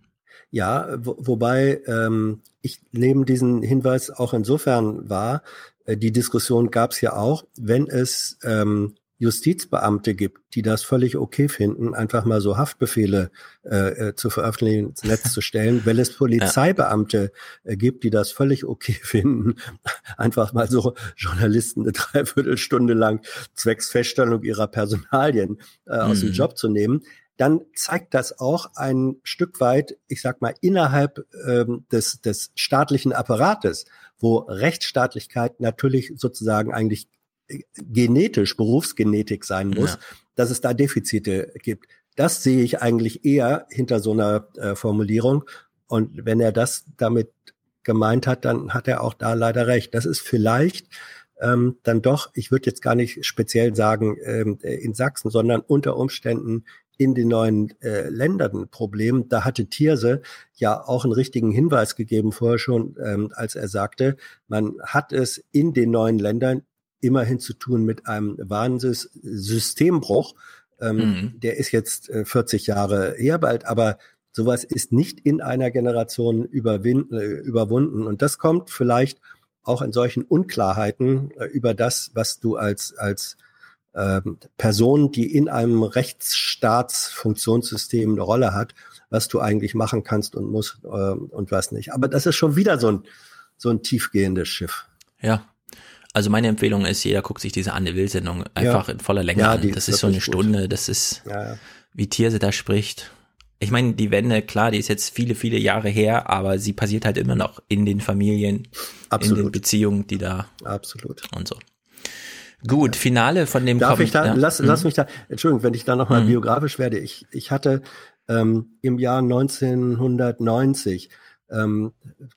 Ja, wo, wobei ähm, ich nehme diesen Hinweis auch insofern wahr, äh, die Diskussion gab es ja auch, wenn es ähm, Justizbeamte gibt, die das völlig okay finden, einfach mal so Haftbefehle äh, äh zu veröffentlichen, ins Netz zu stellen, wenn es Polizeibeamte äh, gibt, die das völlig okay finden, einfach mal so Journalisten eine Dreiviertelstunde lang zwecks Feststellung ihrer Personalien äh, aus mhm. dem Job zu nehmen, dann zeigt das auch ein Stück weit, ich sag mal, innerhalb ähm, des, des staatlichen Apparates, wo Rechtsstaatlichkeit natürlich sozusagen eigentlich äh, genetisch, Berufsgenetik sein muss, ja. dass es da Defizite gibt. Das sehe ich eigentlich eher hinter so einer äh, Formulierung. Und wenn er das damit gemeint hat, dann hat er auch da leider recht. Das ist vielleicht ähm, dann doch, ich würde jetzt gar nicht speziell sagen ähm, in Sachsen, sondern unter Umständen in den neuen äh, Ländern ein Problem. Da hatte Thierse ja auch einen richtigen Hinweis gegeben vorher schon, ähm, als er sagte, man hat es in den neuen Ländern immerhin zu tun mit einem Wahnsinns-Systembruch. Ähm, mhm. Der ist jetzt äh, 40 Jahre her bald, aber sowas ist nicht in einer Generation überwinden, äh, überwunden. Und das kommt vielleicht auch in solchen Unklarheiten äh, über das, was du als, als ähm, Person, die in einem Rechtsstaatsfunktionssystem eine Rolle hat, was du eigentlich machen kannst und musst äh, und was nicht. Aber das ist schon wieder so ein, so ein tiefgehendes Schiff. Ja. Also meine Empfehlung ist, jeder guckt sich diese Anne Will-Sendung einfach ja. in voller Länge ja, an. Das ist so eine Stunde, gut. das ist, ja, wie Tierse da spricht. Ich meine, die Wende, klar, die ist jetzt viele, viele Jahre her, aber sie passiert halt immer noch in den Familien, Absolut. in den Beziehungen, die da Absolut. und so. Gut, Finale von dem. Darf Kom ich da, ja. lass, mhm. lass mich da, Entschuldigung, wenn ich da nochmal mhm. biografisch werde. Ich, ich hatte ähm, im Jahr 1990 ähm,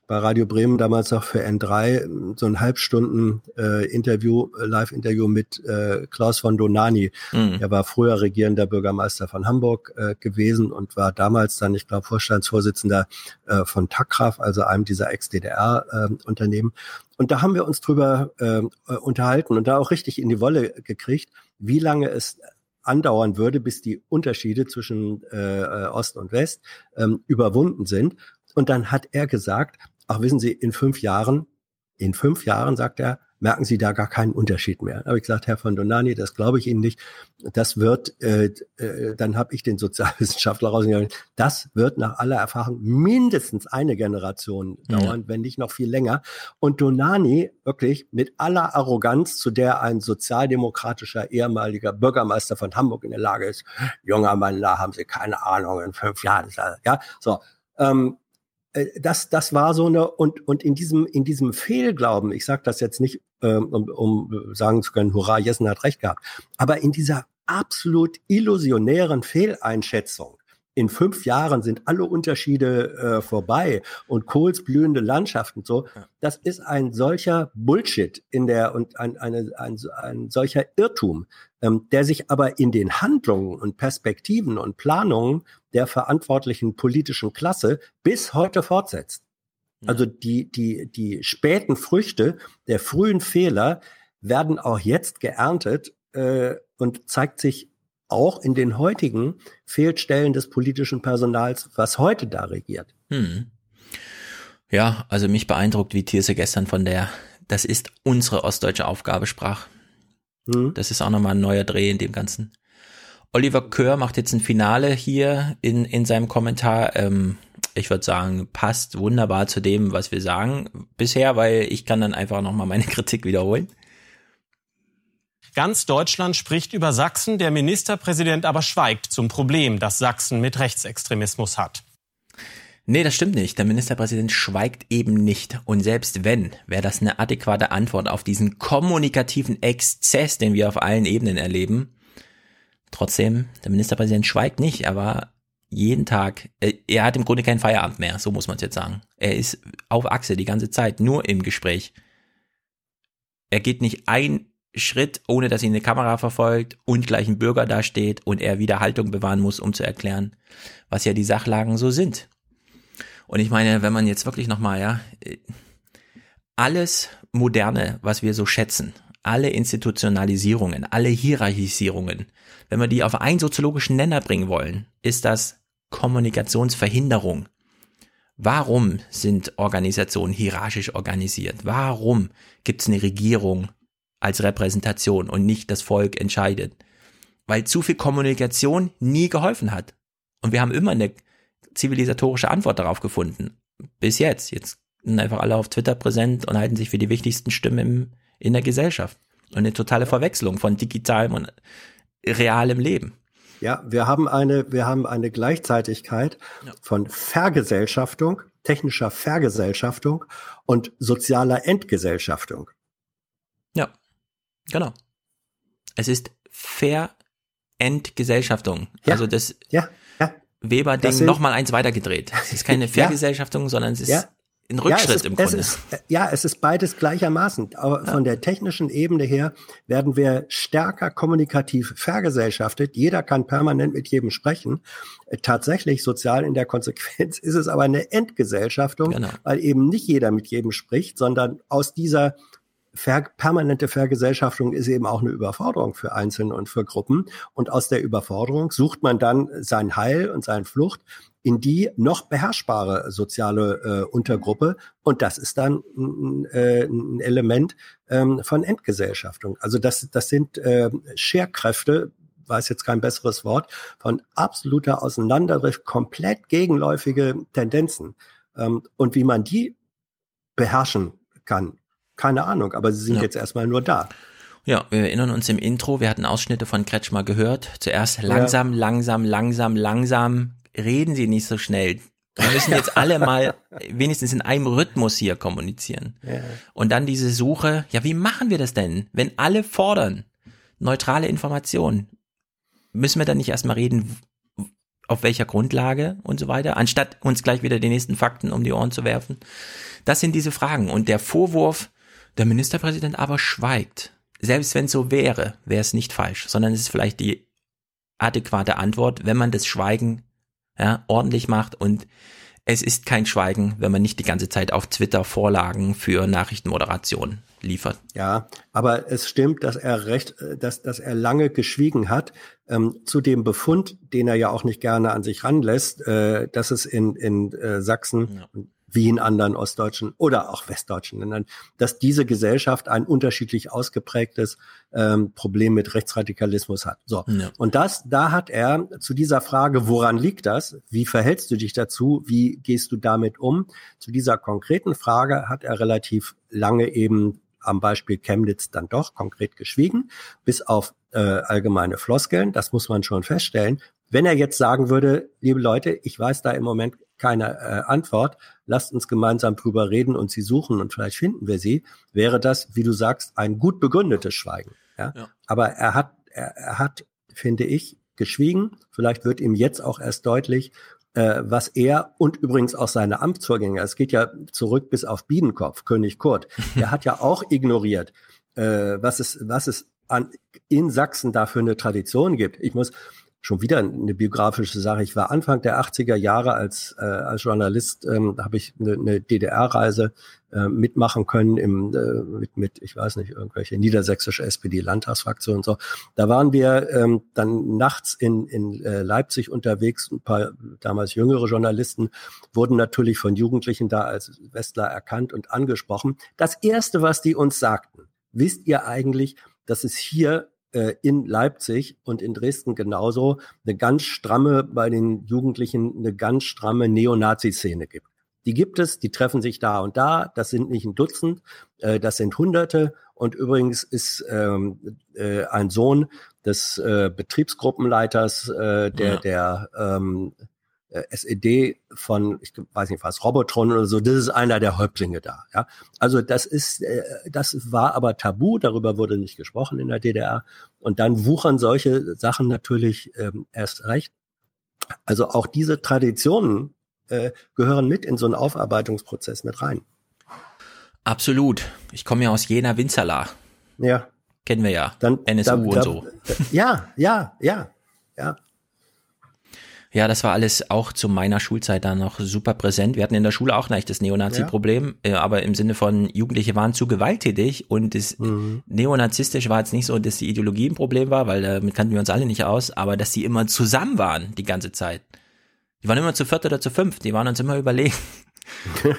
bei Radio Bremen damals noch für N3 so ein Halbstunden äh, Interview, Live-Interview mit äh, Klaus von Donani. Mhm. Er war früher regierender Bürgermeister von Hamburg äh, gewesen und war damals dann, ich glaube, Vorstandsvorsitzender äh, von TAKRAF, also einem dieser Ex-DDR-Unternehmen. Äh, und da haben wir uns drüber äh, unterhalten und da auch richtig in die Wolle gekriegt, wie lange es andauern würde, bis die Unterschiede zwischen äh, äh Ost und West ähm, überwunden sind. Und dann hat er gesagt, ach wissen Sie, in fünf Jahren, in fünf Jahren, sagt er, merken Sie da gar keinen Unterschied mehr. Da habe ich gesagt, Herr von Donani, das glaube ich Ihnen nicht. Das wird, äh, äh, dann habe ich den Sozialwissenschaftler rausgegangen, das wird nach aller Erfahrung mindestens eine Generation dauern, ja. wenn nicht noch viel länger. Und Donani wirklich mit aller Arroganz, zu der ein sozialdemokratischer ehemaliger Bürgermeister von Hamburg in der Lage ist, junger Mann, da haben Sie keine Ahnung, in fünf Jahren, ja, so. Ähm, äh, das, das war so eine, und, und in diesem, in diesem Fehlglauben, ich sage das jetzt nicht, ähm, um, um sagen zu können, hurra, Jessen hat recht gehabt, aber in dieser absolut illusionären Fehleinschätzung, in fünf Jahren sind alle Unterschiede äh, vorbei und Kohls blühende Landschaften so. Das ist ein solcher Bullshit in der und ein, eine, ein, ein solcher Irrtum, ähm, der sich aber in den Handlungen und Perspektiven und Planungen der verantwortlichen politischen Klasse bis heute fortsetzt. Also die, die, die späten Früchte der frühen Fehler werden auch jetzt geerntet äh, und zeigt sich auch in den heutigen Fehlstellen des politischen Personals, was heute da regiert. Hm. Ja, also mich beeindruckt, wie Thierse gestern von der, das ist unsere ostdeutsche Aufgabe sprach. Hm. Das ist auch nochmal ein neuer Dreh in dem Ganzen. Oliver Kör macht jetzt ein Finale hier in, in seinem Kommentar. Ähm, ich würde sagen, passt wunderbar zu dem, was wir sagen bisher, weil ich kann dann einfach nochmal meine Kritik wiederholen. Ganz Deutschland spricht über Sachsen, der Ministerpräsident aber schweigt zum Problem, das Sachsen mit Rechtsextremismus hat. Nee, das stimmt nicht. Der Ministerpräsident schweigt eben nicht. Und selbst wenn, wäre das eine adäquate Antwort auf diesen kommunikativen Exzess, den wir auf allen Ebenen erleben. Trotzdem, der Ministerpräsident schweigt nicht. Er war jeden Tag, äh, er hat im Grunde keinen Feierabend mehr, so muss man es jetzt sagen. Er ist auf Achse die ganze Zeit, nur im Gespräch. Er geht nicht ein Schritt, ohne dass ihn eine Kamera verfolgt und gleich ein Bürger dasteht und er wieder Haltung bewahren muss, um zu erklären, was ja die Sachlagen so sind. Und ich meine, wenn man jetzt wirklich nochmal, ja, alles Moderne, was wir so schätzen, alle Institutionalisierungen, alle Hierarchisierungen, wenn wir die auf einen soziologischen Nenner bringen wollen, ist das Kommunikationsverhinderung. Warum sind Organisationen hierarchisch organisiert? Warum gibt es eine Regierung als Repräsentation und nicht das Volk entscheidet. Weil zu viel Kommunikation nie geholfen hat. Und wir haben immer eine zivilisatorische Antwort darauf gefunden. Bis jetzt. Jetzt sind einfach alle auf Twitter präsent und halten sich für die wichtigsten Stimmen im, in der Gesellschaft. Und eine totale Verwechslung von digitalem und realem Leben. Ja, wir haben eine, wir haben eine Gleichzeitigkeit ja. von Vergesellschaftung, technischer Vergesellschaftung und sozialer Entgesellschaftung. Ja. Genau. Es ist Verentgesellschaftung. Ja, also das ja, ja. Weber-Ding nochmal eins weitergedreht. Es ist keine Vergesellschaftung, sondern es ist ja. ein Rückschritt ja, ist, im Grunde. Ist, ja, es ist beides gleichermaßen. Aber ja. von der technischen Ebene her werden wir stärker kommunikativ vergesellschaftet. Jeder kann permanent mit jedem sprechen. Tatsächlich sozial in der Konsequenz ist es aber eine Entgesellschaftung, genau. weil eben nicht jeder mit jedem spricht, sondern aus dieser ver permanente Vergesellschaftung ist eben auch eine Überforderung für Einzelne und für Gruppen. Und aus der Überforderung sucht man dann sein Heil und seine Flucht in die noch beherrschbare soziale äh, Untergruppe. Und das ist dann äh, ein Element ähm, von Entgesellschaftung. Also das, das sind äh, Scherkräfte, weiß jetzt kein besseres Wort, von absoluter Auseinanderdrift, komplett gegenläufige Tendenzen. Ähm, und wie man die beherrschen kann, keine Ahnung, aber sie sind ja. jetzt erstmal nur da. Ja, wir erinnern uns im Intro, wir hatten Ausschnitte von Kretschmer gehört. Zuerst langsam, ja. langsam, langsam, langsam. Reden Sie nicht so schnell. Wir müssen jetzt alle mal wenigstens in einem Rhythmus hier kommunizieren. Ja. Und dann diese Suche, ja, wie machen wir das denn? Wenn alle fordern, neutrale Informationen, müssen wir dann nicht erstmal reden, auf welcher Grundlage und so weiter, anstatt uns gleich wieder die nächsten Fakten um die Ohren zu werfen? Das sind diese Fragen. Und der Vorwurf, der Ministerpräsident aber schweigt. Selbst wenn es so wäre, wäre es nicht falsch, sondern es ist vielleicht die adäquate Antwort, wenn man das Schweigen ja, ordentlich macht. Und es ist kein Schweigen, wenn man nicht die ganze Zeit auf Twitter Vorlagen für Nachrichtenmoderation liefert. Ja, aber es stimmt, dass er recht, dass, dass er lange geschwiegen hat. Ähm, zu dem Befund, den er ja auch nicht gerne an sich ranlässt, äh, dass es in, in äh, Sachsen ja wie in anderen ostdeutschen oder auch westdeutschen Ländern, dass diese Gesellschaft ein unterschiedlich ausgeprägtes ähm, Problem mit Rechtsradikalismus hat. So. Ja. Und das, da hat er zu dieser Frage, woran liegt das? Wie verhältst du dich dazu? Wie gehst du damit um? Zu dieser konkreten Frage hat er relativ lange eben am Beispiel Chemnitz dann doch konkret geschwiegen, bis auf äh, allgemeine Floskeln. Das muss man schon feststellen. Wenn er jetzt sagen würde, liebe Leute, ich weiß da im Moment keine äh, Antwort, lasst uns gemeinsam drüber reden und sie suchen und vielleicht finden wir sie, wäre das, wie du sagst, ein gut begründetes Schweigen. Ja? ja. Aber er hat, er, er hat, finde ich, geschwiegen. Vielleicht wird ihm jetzt auch erst deutlich, äh, was er und übrigens auch seine Amtsvorgänger, es geht ja zurück bis auf Biedenkopf, König Kurt, der hat ja auch ignoriert, äh, was es, was es an, in Sachsen dafür eine Tradition gibt. Ich muss schon wieder eine biografische Sache. Ich war Anfang der 80er Jahre als, äh, als Journalist, ähm, habe ich eine, eine DDR-Reise äh, mitmachen können im, äh, mit, mit, ich weiß nicht, irgendwelche niedersächsische SPD-Landtagsfraktion und so. Da waren wir ähm, dann nachts in, in äh, Leipzig unterwegs. Ein paar damals jüngere Journalisten wurden natürlich von Jugendlichen da als Westler erkannt und angesprochen. Das Erste, was die uns sagten, wisst ihr eigentlich, dass es hier äh, in Leipzig und in Dresden genauso eine ganz stramme, bei den Jugendlichen eine ganz stramme Neonazi-Szene gibt. Die gibt es, die treffen sich da und da. Das sind nicht ein Dutzend, äh, das sind Hunderte. Und übrigens ist ähm, äh, ein Sohn des äh, Betriebsgruppenleiters äh, der, ja. der ähm, äh, SED von, ich weiß nicht was, Robotron oder so, das ist einer der Häuptlinge da. Ja? Also das ist, äh, das war aber tabu, darüber wurde nicht gesprochen in der DDR. Und dann wuchern solche Sachen natürlich ähm, erst recht. Also auch diese Traditionen äh, gehören mit in so einen Aufarbeitungsprozess mit rein. Absolut. Ich komme ja aus Jena Winzerla. Ja. Kennen wir ja. Dann, NSU da, und da, so. Ja, ja, ja, ja. Ja, das war alles auch zu meiner Schulzeit dann noch super präsent. Wir hatten in der Schule auch ein echtes Neonazi-Problem, ja. Äh, aber im Sinne von Jugendliche waren zu gewalttätig und das mhm. Neonazistisch war jetzt nicht so, dass die Ideologie ein Problem war, weil damit kannten wir uns alle nicht aus, aber dass sie immer zusammen waren die ganze Zeit. Die waren immer zu viert oder zu fünf, die waren uns immer überlegen.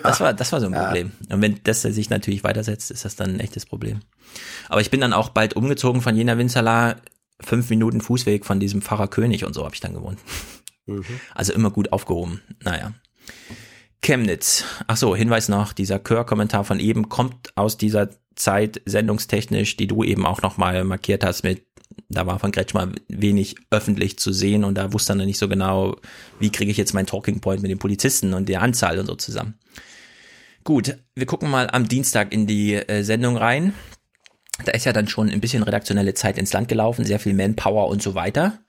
Das war, das war so ein Problem. Ja. Und wenn das sich natürlich weitersetzt, ist das dann ein echtes Problem. Aber ich bin dann auch bald umgezogen von Jena Winzerla, fünf Minuten Fußweg von diesem Pfarrer König und so habe ich dann gewohnt. Mhm. Also immer gut aufgehoben. Naja. Chemnitz. Ach so, Hinweis noch, dieser Chör-Kommentar von eben kommt aus dieser Zeit sendungstechnisch, die du eben auch nochmal markiert hast mit, da war von Kretschmer wenig öffentlich zu sehen und da wusste er nicht so genau, wie kriege ich jetzt meinen Talking Point mit den Polizisten und der Anzahl und so zusammen. Gut, wir gucken mal am Dienstag in die äh, Sendung rein. Da ist ja dann schon ein bisschen redaktionelle Zeit ins Land gelaufen, sehr viel Manpower und so weiter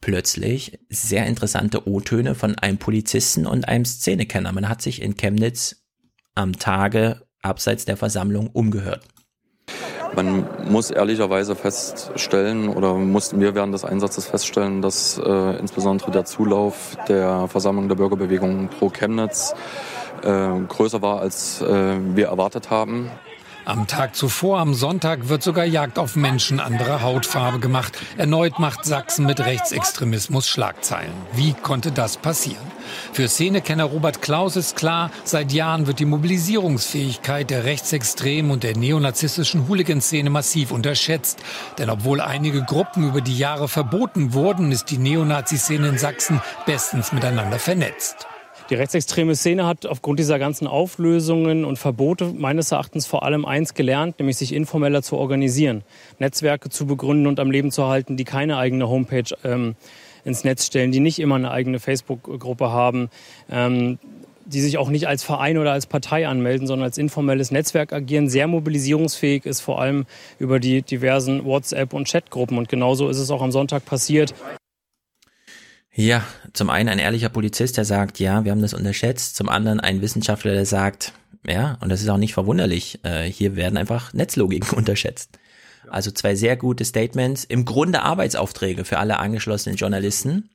plötzlich sehr interessante O-Töne von einem Polizisten und einem Szenekenner. Man hat sich in Chemnitz am Tage abseits der Versammlung umgehört. Man muss ehrlicherweise feststellen oder mussten wir während des Einsatzes feststellen, dass äh, insbesondere der Zulauf der Versammlung der Bürgerbewegung pro Chemnitz äh, größer war, als äh, wir erwartet haben. Am Tag zuvor, am Sonntag, wird sogar Jagd auf Menschen anderer Hautfarbe gemacht. Erneut macht Sachsen mit Rechtsextremismus Schlagzeilen. Wie konnte das passieren? Für Szenekenner Robert Klaus ist klar, seit Jahren wird die Mobilisierungsfähigkeit der rechtsextremen und der neonazistischen Hooligan-Szene massiv unterschätzt. Denn obwohl einige Gruppen über die Jahre verboten wurden, ist die Neonazi-Szene in Sachsen bestens miteinander vernetzt. Die rechtsextreme Szene hat aufgrund dieser ganzen Auflösungen und Verbote meines Erachtens vor allem eins gelernt, nämlich sich informeller zu organisieren, Netzwerke zu begründen und am Leben zu halten, die keine eigene Homepage ähm, ins Netz stellen, die nicht immer eine eigene Facebook-Gruppe haben, ähm, die sich auch nicht als Verein oder als Partei anmelden, sondern als informelles Netzwerk agieren, sehr mobilisierungsfähig ist, vor allem über die diversen WhatsApp- und Chatgruppen. Und genauso ist es auch am Sonntag passiert. Ja, zum einen ein ehrlicher Polizist, der sagt, ja, wir haben das unterschätzt. Zum anderen ein Wissenschaftler, der sagt, ja, und das ist auch nicht verwunderlich, äh, hier werden einfach Netzlogiken unterschätzt. Also zwei sehr gute Statements, im Grunde Arbeitsaufträge für alle angeschlossenen Journalisten.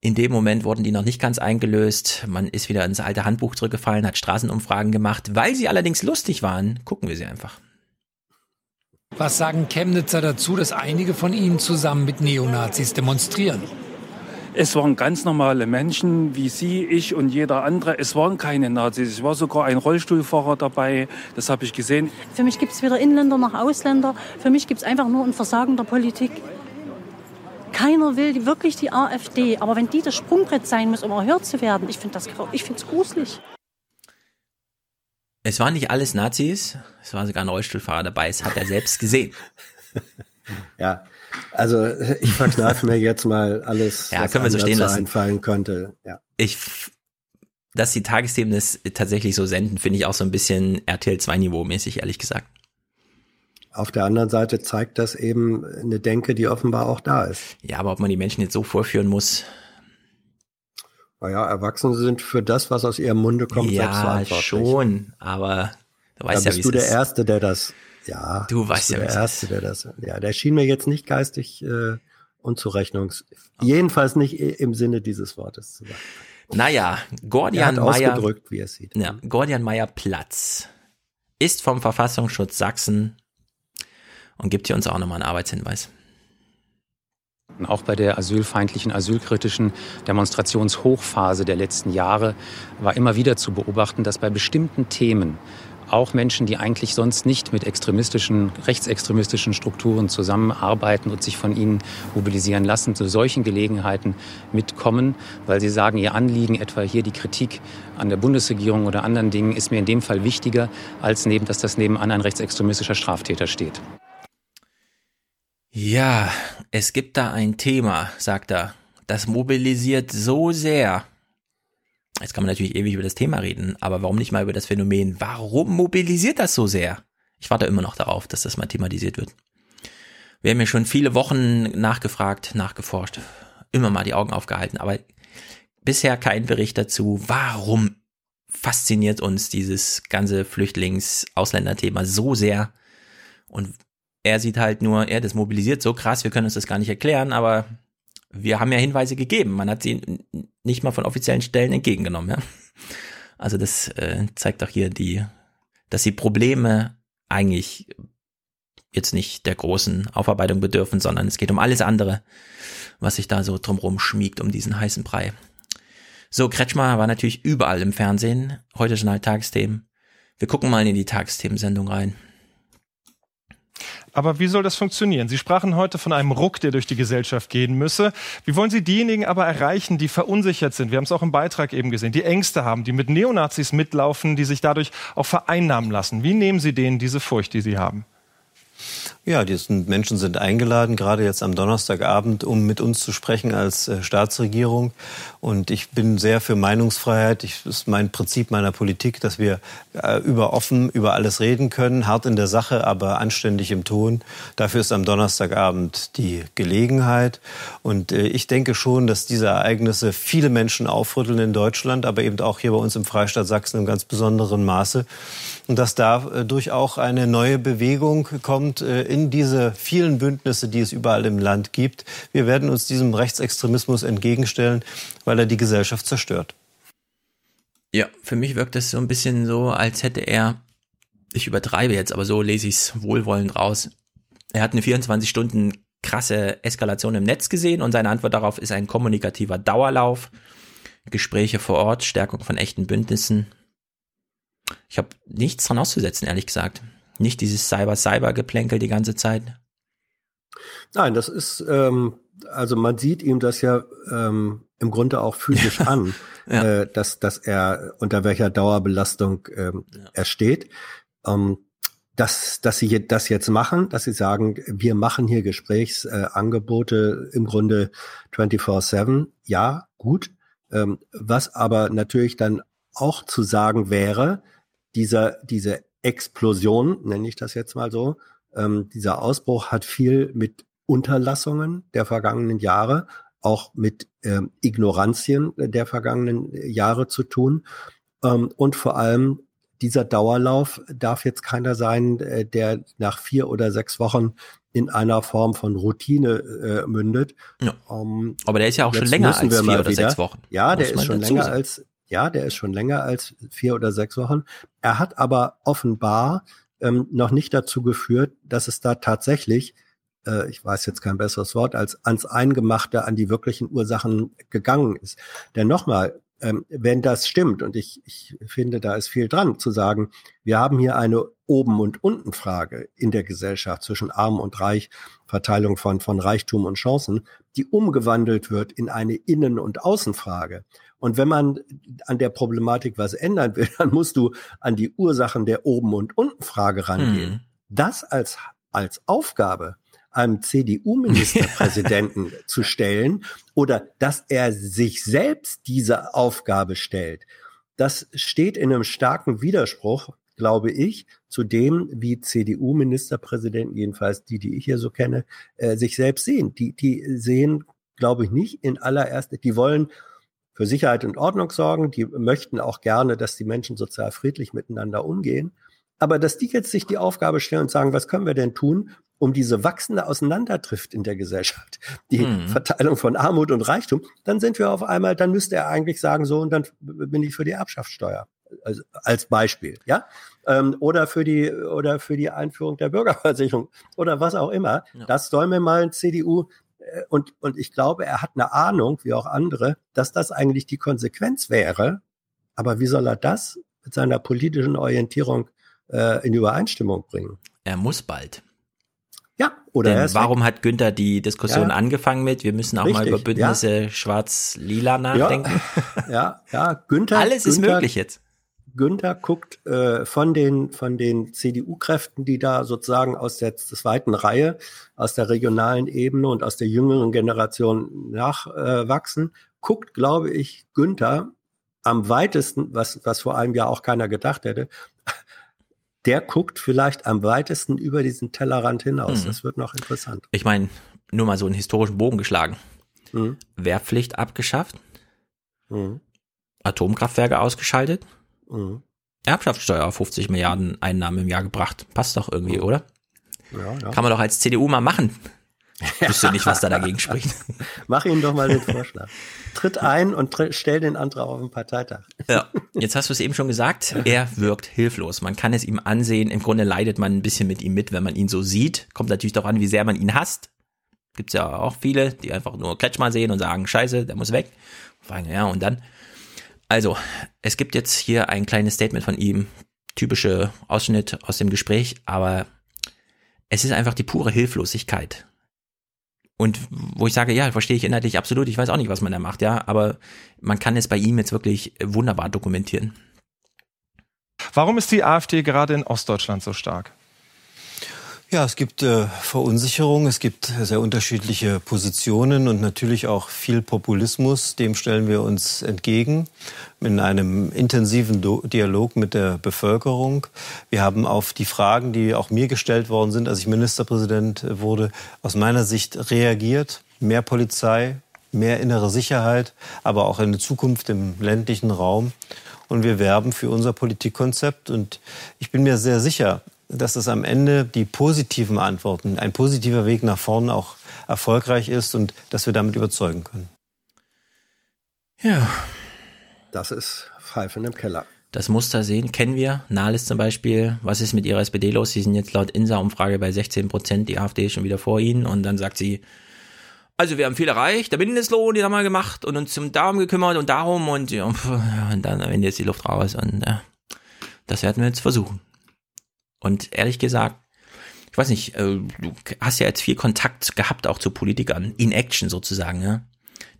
In dem Moment wurden die noch nicht ganz eingelöst. Man ist wieder ins alte Handbuch zurückgefallen, hat Straßenumfragen gemacht. Weil sie allerdings lustig waren, gucken wir sie einfach. Was sagen Chemnitzer dazu, dass einige von ihnen zusammen mit Neonazis demonstrieren? Es waren ganz normale Menschen wie Sie, ich und jeder andere. Es waren keine Nazis. Es war sogar ein Rollstuhlfahrer dabei. Das habe ich gesehen. Für mich gibt es weder Inländer noch Ausländer. Für mich gibt es einfach nur ein Versagen der Politik. Keiner will wirklich die AfD. Aber wenn die das Sprungbrett sein muss, um erhört zu werden, ich finde es gruselig. Es waren nicht alles Nazis. Es war sogar ein Rollstuhlfahrer dabei. Es hat er selbst gesehen. ja, also ich verkneife mir jetzt mal alles, ja, was können wir so stehen lassen. einfallen könnte. Ja. Ich dass die Tagesthemen das tatsächlich so senden, finde ich auch so ein bisschen RTL 2 Niveau mäßig, ehrlich gesagt. Auf der anderen Seite zeigt das eben eine Denke, die offenbar auch da ist. Ja, aber ob man die Menschen jetzt so vorführen muss. Naja, Erwachsene sind für das, was aus ihrem Munde kommt, ja, schon, aber du weißt da ja, bist du der Erste, der das, ja. Du weißt ja, der Erste, der das, ja, der schien mir jetzt nicht geistig äh, unzurechnungs, okay. jedenfalls nicht im Sinne dieses Wortes zu sagen. Naja, Gordian Meyer, ausgedrückt, wie er sieht. Ja, Gordian Meyer Platz ist vom Verfassungsschutz Sachsen und gibt hier uns auch nochmal einen Arbeitshinweis. Auch bei der asylfeindlichen, asylkritischen Demonstrationshochphase der letzten Jahre war immer wieder zu beobachten, dass bei bestimmten Themen auch Menschen, die eigentlich sonst nicht mit extremistischen, rechtsextremistischen Strukturen zusammenarbeiten und sich von ihnen mobilisieren lassen, zu solchen Gelegenheiten mitkommen, weil sie sagen, ihr Anliegen, etwa hier die Kritik an der Bundesregierung oder anderen Dingen, ist mir in dem Fall wichtiger, als neben, dass das nebenan ein rechtsextremistischer Straftäter steht. Ja, es gibt da ein Thema, sagt er. Das mobilisiert so sehr. Jetzt kann man natürlich ewig über das Thema reden, aber warum nicht mal über das Phänomen? Warum mobilisiert das so sehr? Ich warte immer noch darauf, dass das mal thematisiert wird. Wir haben ja schon viele Wochen nachgefragt, nachgeforscht, immer mal die Augen aufgehalten, aber bisher kein Bericht dazu, warum fasziniert uns dieses ganze Flüchtlings-Ausländer-Thema so sehr und er sieht halt nur, er das mobilisiert so krass, wir können uns das gar nicht erklären, aber wir haben ja Hinweise gegeben. Man hat sie nicht mal von offiziellen Stellen entgegengenommen, ja. Also das äh, zeigt auch hier die, dass die Probleme eigentlich jetzt nicht der großen Aufarbeitung bedürfen, sondern es geht um alles andere, was sich da so drumrum schmiegt um diesen heißen Brei. So, Kretschmer war natürlich überall im Fernsehen, heute schon halt Tagesthemen. Wir gucken mal in die Tagesthemensendung rein. Aber wie soll das funktionieren? Sie sprachen heute von einem Ruck, der durch die Gesellschaft gehen müsse. Wie wollen Sie diejenigen aber erreichen, die verunsichert sind? Wir haben es auch im Beitrag eben gesehen, die Ängste haben, die mit Neonazis mitlaufen, die sich dadurch auch vereinnahmen lassen. Wie nehmen Sie denen diese Furcht, die Sie haben? Ja, die Menschen sind eingeladen, gerade jetzt am Donnerstagabend, um mit uns zu sprechen als äh, Staatsregierung. Und ich bin sehr für Meinungsfreiheit. Ich, das ist mein Prinzip meiner Politik, dass wir äh, über offen über alles reden können, hart in der Sache, aber anständig im Ton. Dafür ist am Donnerstagabend die Gelegenheit. Und äh, ich denke schon, dass diese Ereignisse viele Menschen aufrütteln in Deutschland, aber eben auch hier bei uns im Freistaat Sachsen im ganz besonderen Maße. Und dass dadurch auch eine neue Bewegung kommt in diese vielen Bündnisse, die es überall im Land gibt. Wir werden uns diesem Rechtsextremismus entgegenstellen, weil er die Gesellschaft zerstört. Ja, für mich wirkt es so ein bisschen so, als hätte er, ich übertreibe jetzt, aber so lese ich es wohlwollend raus. Er hat eine 24 Stunden krasse Eskalation im Netz gesehen und seine Antwort darauf ist ein kommunikativer Dauerlauf, Gespräche vor Ort, Stärkung von echten Bündnissen. Ich habe nichts dran auszusetzen, ehrlich gesagt. Nicht dieses Cyber-Cyber-Geplänkel die ganze Zeit. Nein, das ist, ähm, also man sieht ihm das ja ähm, im Grunde auch physisch an, ja. äh, dass, dass er unter welcher Dauerbelastung ähm, ja. er steht. Ähm, dass, dass sie das jetzt machen, dass sie sagen, wir machen hier Gesprächsangebote äh, im Grunde 24-7, ja, gut. Ähm, was aber natürlich dann auch zu sagen wäre, dieser, diese Explosion, nenne ich das jetzt mal so. Ähm, dieser Ausbruch hat viel mit Unterlassungen der vergangenen Jahre, auch mit ähm, Ignoranzien der vergangenen Jahre zu tun. Ähm, und vor allem dieser Dauerlauf darf jetzt keiner sein, äh, der nach vier oder sechs Wochen in einer Form von Routine äh, mündet. Ja. Um, ähm, Aber der ist ja auch schon länger als vier oder wieder. sechs Wochen. Ja, der ist schon länger als ja, der ist schon länger als vier oder sechs Wochen. Er hat aber offenbar ähm, noch nicht dazu geführt, dass es da tatsächlich, äh, ich weiß jetzt kein besseres Wort, als ans Eingemachte, an die wirklichen Ursachen gegangen ist. Denn nochmal, ähm, wenn das stimmt, und ich, ich finde, da ist viel dran, zu sagen, wir haben hier eine Oben- und Unten-Frage in der Gesellschaft zwischen Arm und Reich, Verteilung von, von Reichtum und Chancen, die umgewandelt wird in eine Innen- und Außenfrage. Und wenn man an der Problematik was ändern will, dann musst du an die Ursachen der Oben- und Unten-Frage rangehen. Mhm. Das als, als Aufgabe einem CDU-Ministerpräsidenten zu stellen oder dass er sich selbst diese Aufgabe stellt, das steht in einem starken Widerspruch, glaube ich, zu dem, wie CDU-Ministerpräsidenten, jedenfalls die, die ich hier so kenne, äh, sich selbst sehen. Die, die sehen, glaube ich, nicht in allererster, die wollen für Sicherheit und Ordnung sorgen, die möchten auch gerne, dass die Menschen sozial friedlich miteinander umgehen. Aber dass die jetzt sich die Aufgabe stellen und sagen, was können wir denn tun, um diese wachsende Auseinanderdrift in der Gesellschaft, die mhm. Verteilung von Armut und Reichtum, dann sind wir auf einmal, dann müsste er eigentlich sagen, so, und dann bin ich für die Erbschaftssteuer. Also als Beispiel, ja, ähm, oder für die oder für die Einführung der Bürgerversicherung oder was auch immer. Ja. Das soll mir mal ein CDU und und ich glaube, er hat eine Ahnung, wie auch andere, dass das eigentlich die Konsequenz wäre. Aber wie soll er das mit seiner politischen Orientierung äh, in Übereinstimmung bringen? Er muss bald. Ja, oder Denn warum hat Günther die Diskussion ja. angefangen mit, wir müssen auch Richtig, mal über Bündnisse ja. schwarz-lila nachdenken? Ja, ja, ja. Günther. Alles ist Günther, möglich jetzt. Günther guckt äh, von den, von den CDU-Kräften, die da sozusagen aus der zweiten Reihe, aus der regionalen Ebene und aus der jüngeren Generation nachwachsen, äh, guckt, glaube ich, Günther am weitesten, was, was vor einem Jahr auch keiner gedacht hätte, der guckt vielleicht am weitesten über diesen Tellerrand hinaus. Mhm. Das wird noch interessant. Ich meine, nur mal so einen historischen Bogen geschlagen. Mhm. Wehrpflicht abgeschafft, mhm. Atomkraftwerke ausgeschaltet, mhm. Erbschaftssteuer auf 50 Milliarden Einnahmen im Jahr gebracht. Passt doch irgendwie, mhm. oder? Ja, ja. Kann man doch als CDU mal machen. Ich wüsste nicht, was da dagegen spricht. Mach Ihnen doch mal den Vorschlag. Tritt ein und tritt, stell den Antrag auf den Parteitag. Ja, jetzt hast du es eben schon gesagt. Er wirkt hilflos. Man kann es ihm ansehen. Im Grunde leidet man ein bisschen mit ihm mit, wenn man ihn so sieht. Kommt natürlich darauf an, wie sehr man ihn hasst. Gibt's ja auch viele, die einfach nur Kretschmer sehen und sagen, scheiße, der muss weg. Ja, und dann. Also, es gibt jetzt hier ein kleines Statement von ihm. Typische Ausschnitt aus dem Gespräch, aber es ist einfach die pure Hilflosigkeit. Und wo ich sage, ja, verstehe ich inhaltlich absolut, ich weiß auch nicht, was man da macht, ja, aber man kann es bei ihm jetzt wirklich wunderbar dokumentieren. Warum ist die AfD gerade in Ostdeutschland so stark? Ja, es gibt äh, Verunsicherung, es gibt sehr unterschiedliche Positionen und natürlich auch viel Populismus. Dem stellen wir uns entgegen in einem intensiven Do Dialog mit der Bevölkerung. Wir haben auf die Fragen, die auch mir gestellt worden sind, als ich Ministerpräsident wurde, aus meiner Sicht reagiert. Mehr Polizei, mehr innere Sicherheit, aber auch eine Zukunft im ländlichen Raum. Und wir werben für unser Politikkonzept. Und ich bin mir sehr sicher, dass es am Ende die positiven Antworten, ein positiver Weg nach vorne auch erfolgreich ist und dass wir damit überzeugen können. Ja. Das ist Pfeifen im Keller. Das Muster sehen kennen wir. Nahles zum Beispiel. Was ist mit ihrer SPD los? Sie sind jetzt laut INSA-Umfrage bei 16 Prozent. Die AfD ist schon wieder vor ihnen. Und dann sagt sie, also wir haben viel erreicht. Der Mindestlohn, den haben wir gemacht und uns um darum gekümmert und darum und, ja, und dann am Ende ist die Luft raus. Und ja, das werden wir jetzt versuchen. Und ehrlich gesagt, ich weiß nicht, äh, du hast ja jetzt viel Kontakt gehabt auch zu Politikern, in Action sozusagen, ja.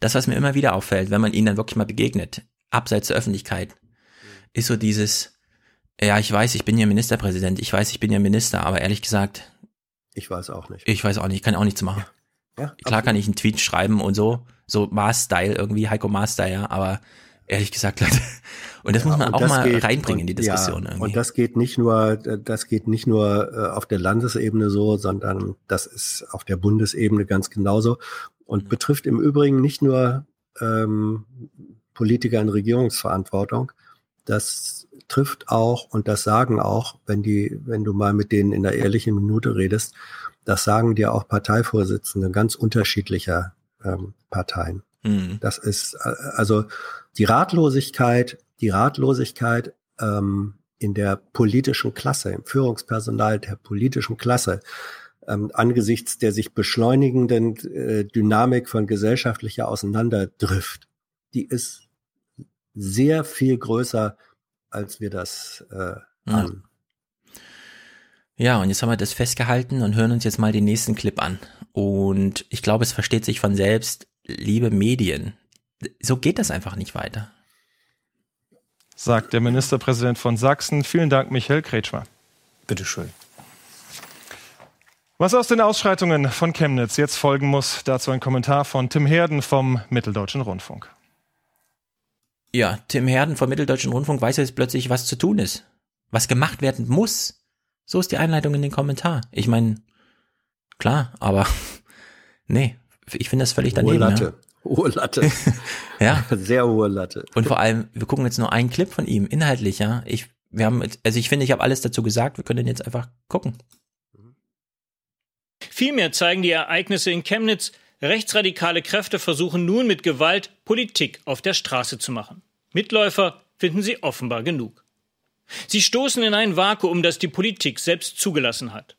Das, was mir immer wieder auffällt, wenn man ihnen dann wirklich mal begegnet, abseits der Öffentlichkeit, ist so dieses, ja, ich weiß, ich bin ja Ministerpräsident, ich weiß, ich bin ja Minister, aber ehrlich gesagt, ich weiß auch nicht. Ich weiß auch nicht, ich kann auch nichts machen. Ja, Klar absolut. kann ich einen Tweet schreiben und so, so Maß-Style irgendwie, Heiko Maß-Style, ja, aber ehrlich gesagt, Leute. Und das ja, muss man auch mal geht, reinbringen in die Diskussion. Ja, und das geht nicht nur, das geht nicht nur äh, auf der Landesebene so, sondern das ist auf der Bundesebene ganz genauso und mhm. betrifft im Übrigen nicht nur ähm, Politiker in Regierungsverantwortung. Das trifft auch und das sagen auch, wenn die, wenn du mal mit denen in der ehrlichen Minute redest, das sagen dir auch Parteivorsitzende ganz unterschiedlicher ähm, Parteien. Mhm. Das ist äh, also die Ratlosigkeit, die Ratlosigkeit ähm, in der politischen Klasse, im Führungspersonal der politischen Klasse, ähm, angesichts der sich beschleunigenden äh, Dynamik von gesellschaftlicher Auseinanderdrift, die ist sehr viel größer, als wir das äh, an. Ja, und jetzt haben wir das festgehalten und hören uns jetzt mal den nächsten Clip an. Und ich glaube, es versteht sich von selbst, liebe Medien, so geht das einfach nicht weiter. Sagt der Ministerpräsident von Sachsen. Vielen Dank, Michael Kretschmer. Bitteschön. Was aus den Ausschreitungen von Chemnitz jetzt folgen muss, dazu ein Kommentar von Tim Herden vom Mitteldeutschen Rundfunk. Ja, Tim Herden vom Mitteldeutschen Rundfunk weiß jetzt plötzlich, was zu tun ist. Was gemacht werden muss. So ist die Einleitung in den Kommentar. Ich meine, klar, aber nee, ich finde das völlig daneben. Hohe Latte. Ja. Hohe Latte. ja. Sehr hohe Latte. Und vor allem, wir gucken jetzt nur einen Clip von ihm, inhaltlich, ja. Ich, wir haben, also ich finde, ich habe alles dazu gesagt, wir können den jetzt einfach gucken. Vielmehr zeigen die Ereignisse in Chemnitz, rechtsradikale Kräfte versuchen nun mit Gewalt Politik auf der Straße zu machen. Mitläufer finden sie offenbar genug. Sie stoßen in ein Vakuum, das die Politik selbst zugelassen hat.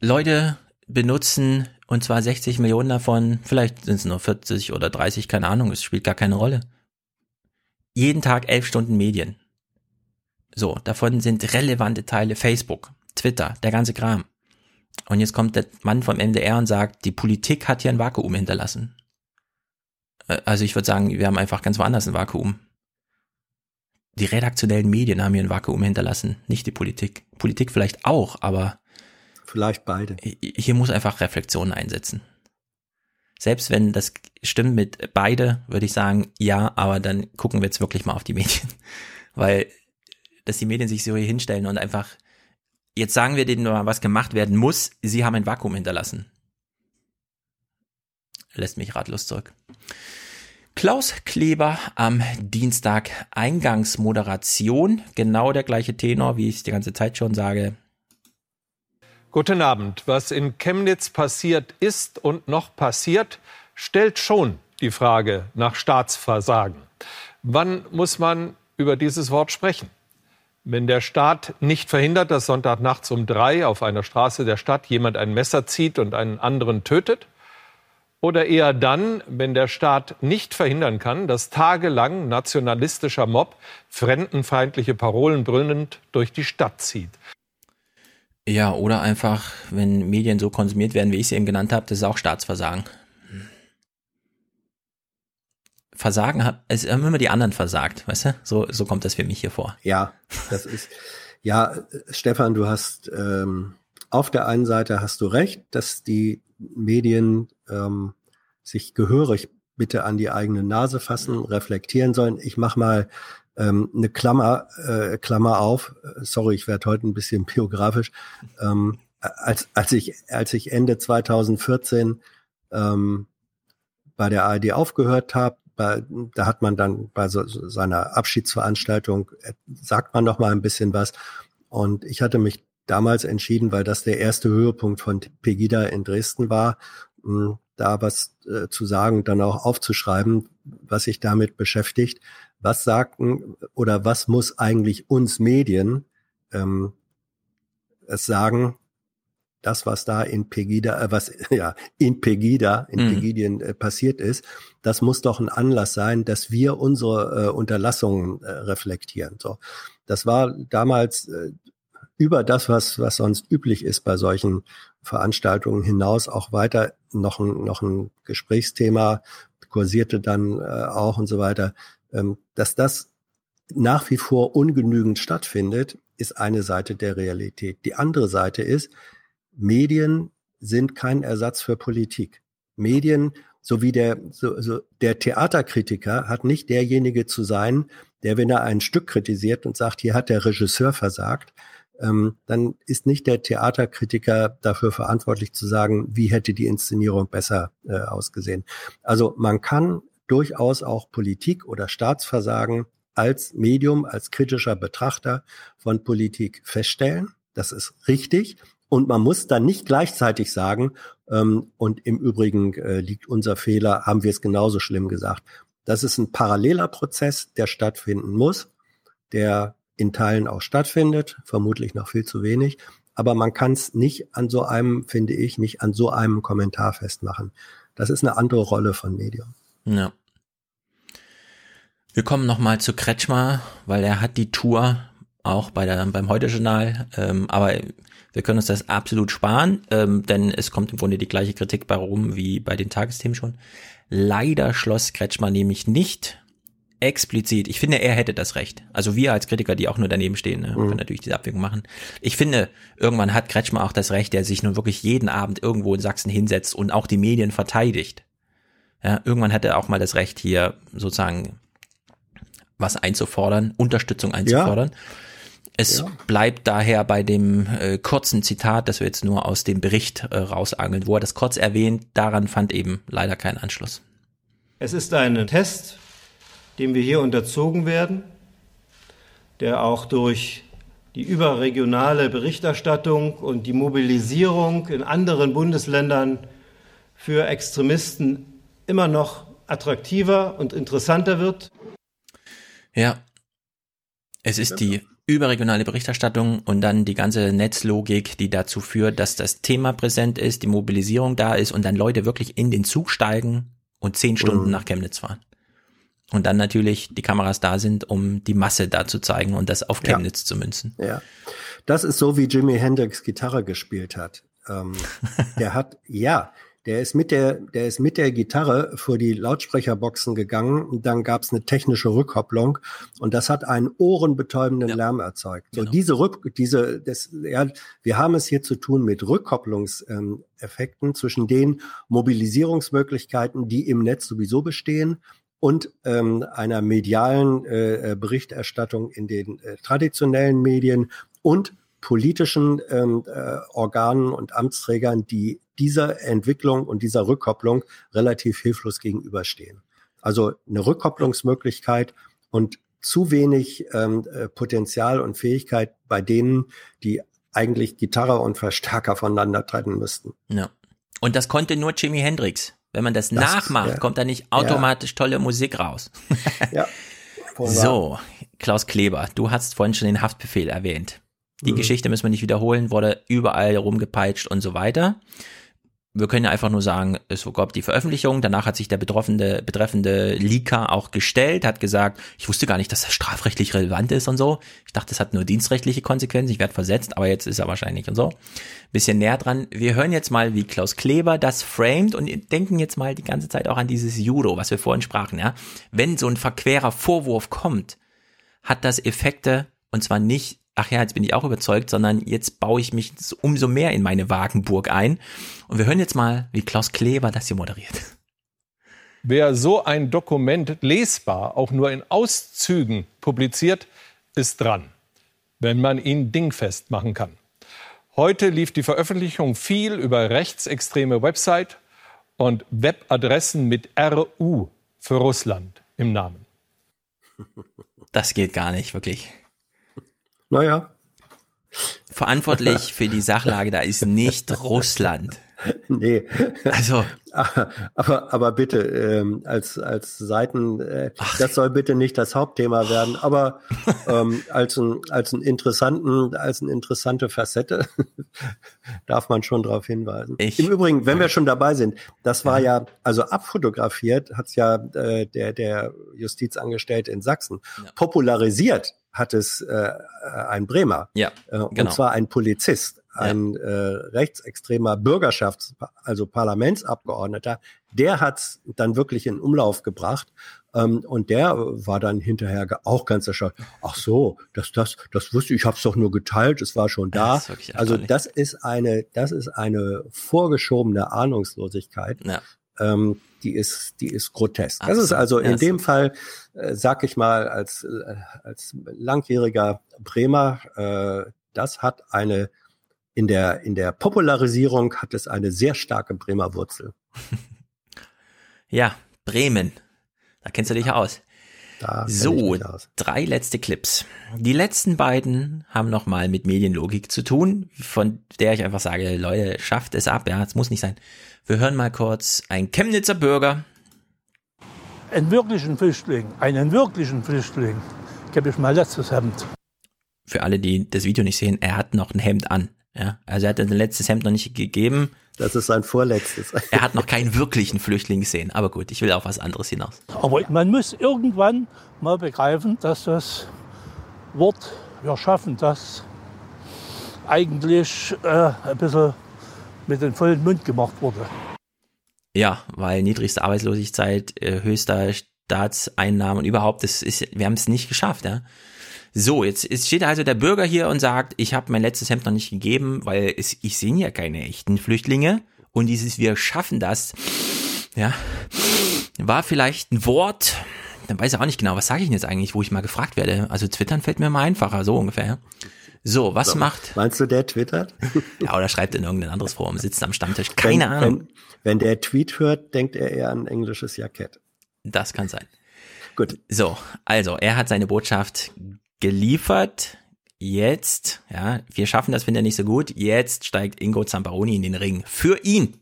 Leute benutzen, und zwar 60 Millionen davon, vielleicht sind es nur 40 oder 30, keine Ahnung, es spielt gar keine Rolle. Jeden Tag elf Stunden Medien. So, davon sind relevante Teile Facebook, Twitter, der ganze Kram. Und jetzt kommt der Mann vom MDR und sagt, die Politik hat hier ein Vakuum hinterlassen. Äh, Also ich würde sagen, wir haben einfach ganz woanders ein Vakuum. Die redaktionellen Medien haben hier ein Vakuum hinterlassen, nicht die Politik. Politik vielleicht auch, aber Vielleicht beide. hier muss einfach Reflexion einsetzen. Selbst wenn das stimmt mit beide, würde ich sagen, ja, aber dann gucken wir jetzt wirklich mal auf die Medien. Weil, dass die Medien sich so hier hinstellen und einfach, jetzt sagen wir denen nur, was gemacht werden muss, sie haben ein Vakuum hinterlassen. Lässt mich ratlos zurück. Klaus Kleber am Dienstag Eingangsmoderation. Genau der gleiche Tenor, wie ich es die ganze Zeit schon sage. Guten Abend. Was in Chemnitz passiert ist und noch passiert, stellt schon die Frage nach Staatsversagen. Wann muss man über dieses Wort sprechen? Wenn der Staat nicht verhindert, dass Sonntagnachts um drei auf einer Straße der Stadt jemand ein Messer zieht und einen anderen tötet? Oder eher dann, wenn der Staat nicht verhindern kann, dass tagelang nationalistischer Mob fremdenfeindliche Parolen brüllend durch die Stadt zieht? Ja, oder einfach, wenn Medien so konsumiert werden, wie ich sie eben genannt habe, das ist auch Staatsversagen. Versagen hat, es haben immer die anderen versagt, weißt du? So, so kommt das für mich hier vor. Ja, das ist, ja, Stefan, du hast, ähm, auf der einen Seite hast du recht, dass die Medien ähm, sich gehörig bitte an die eigene Nase fassen, reflektieren sollen. Ich mach mal ähm, eine Klammer, äh, Klammer auf. Sorry, ich werde heute ein bisschen biografisch. Ähm, als, als, ich, als ich Ende 2014 ähm, bei der ARD aufgehört habe, da hat man dann bei so, so seiner Abschiedsveranstaltung, äh, sagt man noch mal ein bisschen was. Und ich hatte mich damals entschieden, weil das der erste Höhepunkt von Pegida in Dresden war, mh, da was äh, zu sagen, dann auch aufzuschreiben, was sich damit beschäftigt. Was sagten oder was muss eigentlich uns Medien ähm, es sagen, das, was da in Pegida, äh, was ja in Pegida, in Mhm. Pegidien äh, passiert ist, das muss doch ein Anlass sein, dass wir unsere äh, Unterlassungen äh, reflektieren. So, das war damals äh, über das, was was sonst üblich ist bei solchen Veranstaltungen hinaus auch weiter noch ein noch ein Gesprächsthema kursierte dann äh, auch und so weiter, dass das nach wie vor ungenügend stattfindet, ist eine Seite der Realität. Die andere Seite ist, Medien sind kein Ersatz für Politik. Medien, so wie der, so, so, der Theaterkritiker hat nicht derjenige zu sein, der, wenn er ein Stück kritisiert und sagt, hier hat der Regisseur versagt, ähm, dann ist nicht der Theaterkritiker dafür verantwortlich zu sagen, wie hätte die Inszenierung besser äh, ausgesehen. Also man kann durchaus auch Politik oder Staatsversagen als Medium, als kritischer Betrachter von Politik feststellen. Das ist richtig. Und man muss dann nicht gleichzeitig sagen, ähm, und im Übrigen äh, liegt unser Fehler, haben wir es genauso schlimm gesagt. Das ist ein paralleler Prozess, der stattfinden muss, der in Teilen auch stattfindet, vermutlich noch viel zu wenig. Aber man kann es nicht an so einem, finde ich, nicht an so einem Kommentar festmachen. Das ist eine andere Rolle von Medium. Ja. Wir kommen nochmal zu Kretschmer, weil er hat die Tour auch bei der, beim Heute-Journal, ähm, aber wir können uns das absolut sparen, ähm, denn es kommt im Grunde die gleiche Kritik bei rum wie bei den Tagesthemen schon. Leider schloss Kretschmer nämlich nicht explizit, ich finde, er hätte das Recht. Also wir als Kritiker, die auch nur daneben stehen, ne, können natürlich diese Abwägung machen. Ich finde, irgendwann hat Kretschmer auch das Recht, der sich nun wirklich jeden Abend irgendwo in Sachsen hinsetzt und auch die Medien verteidigt. Ja, irgendwann hat er auch mal das Recht, hier sozusagen was einzufordern, Unterstützung einzufordern. Ja. Es ja. bleibt daher bei dem äh, kurzen Zitat, das wir jetzt nur aus dem Bericht äh, rausangeln, wo er das kurz erwähnt, daran fand eben leider keinen Anschluss. Es ist ein Test, dem wir hier unterzogen werden, der auch durch die überregionale Berichterstattung und die Mobilisierung in anderen Bundesländern für Extremisten immer noch attraktiver und interessanter wird. Ja, es ist die überregionale Berichterstattung und dann die ganze Netzlogik, die dazu führt, dass das Thema präsent ist, die Mobilisierung da ist und dann Leute wirklich in den Zug steigen und zehn Stunden mhm. nach Chemnitz fahren. Und dann natürlich die Kameras da sind, um die Masse da zu zeigen und das auf Chemnitz ja. zu münzen. Ja, das ist so, wie Jimi Hendrix Gitarre gespielt hat. Ähm, der hat, ja, der ist mit der, der ist mit der Gitarre vor die Lautsprecherboxen gegangen. Dann gab es eine technische Rückkopplung und das hat einen ohrenbetäubenden ja. Lärm erzeugt. So genau. diese Rück, diese, das, ja, wir haben es hier zu tun mit Rückkopplungseffekten ähm, zwischen den Mobilisierungsmöglichkeiten, die im Netz sowieso bestehen und ähm, einer medialen äh, Berichterstattung in den äh, traditionellen Medien und politischen ähm, äh, Organen und Amtsträgern, die dieser Entwicklung und dieser Rückkopplung relativ hilflos gegenüberstehen. Also eine Rückkopplungsmöglichkeit und zu wenig ähm, äh, Potenzial und Fähigkeit bei denen, die eigentlich Gitarre und Verstärker voneinander trennen müssten. Ja. Und das konnte nur Jimi Hendrix. Wenn man das, das nachmacht, ja. kommt da nicht automatisch ja. tolle Musik raus. ja. So, Klaus Kleber, du hast vorhin schon den Haftbefehl erwähnt. Die mhm. Geschichte müssen wir nicht wiederholen, wurde überall rumgepeitscht und so weiter. Wir können ja einfach nur sagen, es gab die Veröffentlichung, danach hat sich der betroffene, betreffende Leaker auch gestellt, hat gesagt, ich wusste gar nicht, dass das strafrechtlich relevant ist und so. Ich dachte, das hat nur dienstrechtliche Konsequenzen, ich werde versetzt, aber jetzt ist er wahrscheinlich und so. Bisschen näher dran. Wir hören jetzt mal, wie Klaus Kleber das framed und denken jetzt mal die ganze Zeit auch an dieses Judo, was wir vorhin sprachen, ja. Wenn so ein verquerer Vorwurf kommt, hat das Effekte und zwar nicht ach ja, jetzt bin ich auch überzeugt, sondern jetzt baue ich mich umso mehr in meine Wagenburg ein. Und wir hören jetzt mal, wie Klaus Kleber das hier moderiert. Wer so ein Dokument lesbar auch nur in Auszügen publiziert, ist dran, wenn man ihn dingfest machen kann. Heute lief die Veröffentlichung viel über rechtsextreme Website und Webadressen mit RU für Russland im Namen. Das geht gar nicht, wirklich. Naja. Verantwortlich für die Sachlage da ist nicht Russland. Nee. Also. Aber, aber bitte, ähm, als, als Seiten, äh, das soll bitte nicht das Hauptthema werden, aber ähm, als, ein, als, ein interessanten, als eine interessante Facette darf man schon darauf hinweisen. Ich, Im Übrigen, wenn wir schon dabei sind, das war ja, also abfotografiert hat's ja äh, der, der Justizangestellte in Sachsen. Ja. Popularisiert hat es äh, ein Bremer. Ja, äh, und genau. zwar ein Polizist, ein ja. äh, rechtsextremer Bürgerschafts-, also Parlamentsabgeordneter, der hat's dann wirklich in Umlauf gebracht. Ähm, und der war dann hinterher auch ganz erschrocken. Ach so, das, das, das wusste ich, ich habe es doch nur geteilt, es war schon da. Das also das ist eine, das ist eine vorgeschobene Ahnungslosigkeit. Ja. Ähm, die ist, die ist grotesk. Absolut. Das ist also in dem Fall, äh, sag ich mal, als, äh, als langjähriger Bremer, äh, das hat eine, in der, in der Popularisierung hat es eine sehr starke Bremer Wurzel. ja, Bremen. Da kennst du dich ja aus. So, drei letzte Clips. Die letzten beiden haben nochmal mit Medienlogik zu tun, von der ich einfach sage, Leute, schafft es ab, ja, es muss nicht sein. Wir hören mal kurz ein Chemnitzer Bürger. Einen wirklichen Flüchtling, einen wirklichen Flüchtling, gebe ich mal letztes Hemd. Für alle, die das Video nicht sehen, er hat noch ein Hemd an. Ja, also er hat sein letztes Hemd noch nicht gegeben. Das ist sein vorletztes. er hat noch keinen wirklichen Flüchtling gesehen. Aber gut, ich will auf was anderes hinaus. Aber man muss irgendwann mal begreifen, dass das Wort, wir schaffen das, eigentlich äh, ein bisschen mit dem vollen Mund gemacht wurde. Ja, weil niedrigste Arbeitslosigkeit, äh, höchster Staatseinnahmen und überhaupt, das ist, wir haben es nicht geschafft, ja. So, jetzt, jetzt steht also der Bürger hier und sagt, ich habe mein letztes Hemd noch nicht gegeben, weil es, ich sehe ja keine echten Flüchtlinge und dieses wir schaffen das, ja, war vielleicht ein Wort, dann weiß ich auch nicht genau, was sage ich denn jetzt eigentlich, wo ich mal gefragt werde. Also twittern fällt mir mal einfacher, so ungefähr. So, was So, macht. Meinst du, der twittert? Ja, oder schreibt in irgendein anderes Forum, sitzt am Stammtisch. Keine wenn, Ahnung. Wenn, wenn der Tweet hört, denkt er eher an ein englisches Jackett. Das kann sein. Gut. So, also, er hat seine Botschaft geliefert. Jetzt, ja, wir schaffen das, finde ich nicht so gut. Jetzt steigt Ingo Zamparoni in den Ring. Für ihn.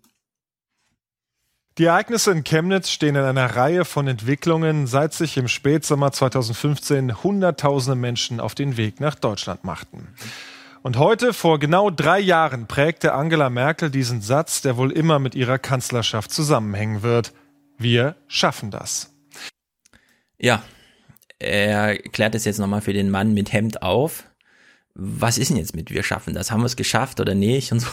Die Ereignisse in Chemnitz stehen in einer Reihe von Entwicklungen, seit sich im Spätsommer 2015 Hunderttausende Menschen auf den Weg nach Deutschland machten. Und heute, vor genau drei Jahren, prägte Angela Merkel diesen Satz, der wohl immer mit ihrer Kanzlerschaft zusammenhängen wird. Wir schaffen das. Ja, er klärt es jetzt nochmal für den Mann mit Hemd auf. Was ist denn jetzt mit wir schaffen das? Haben wir es geschafft oder nicht? Und so.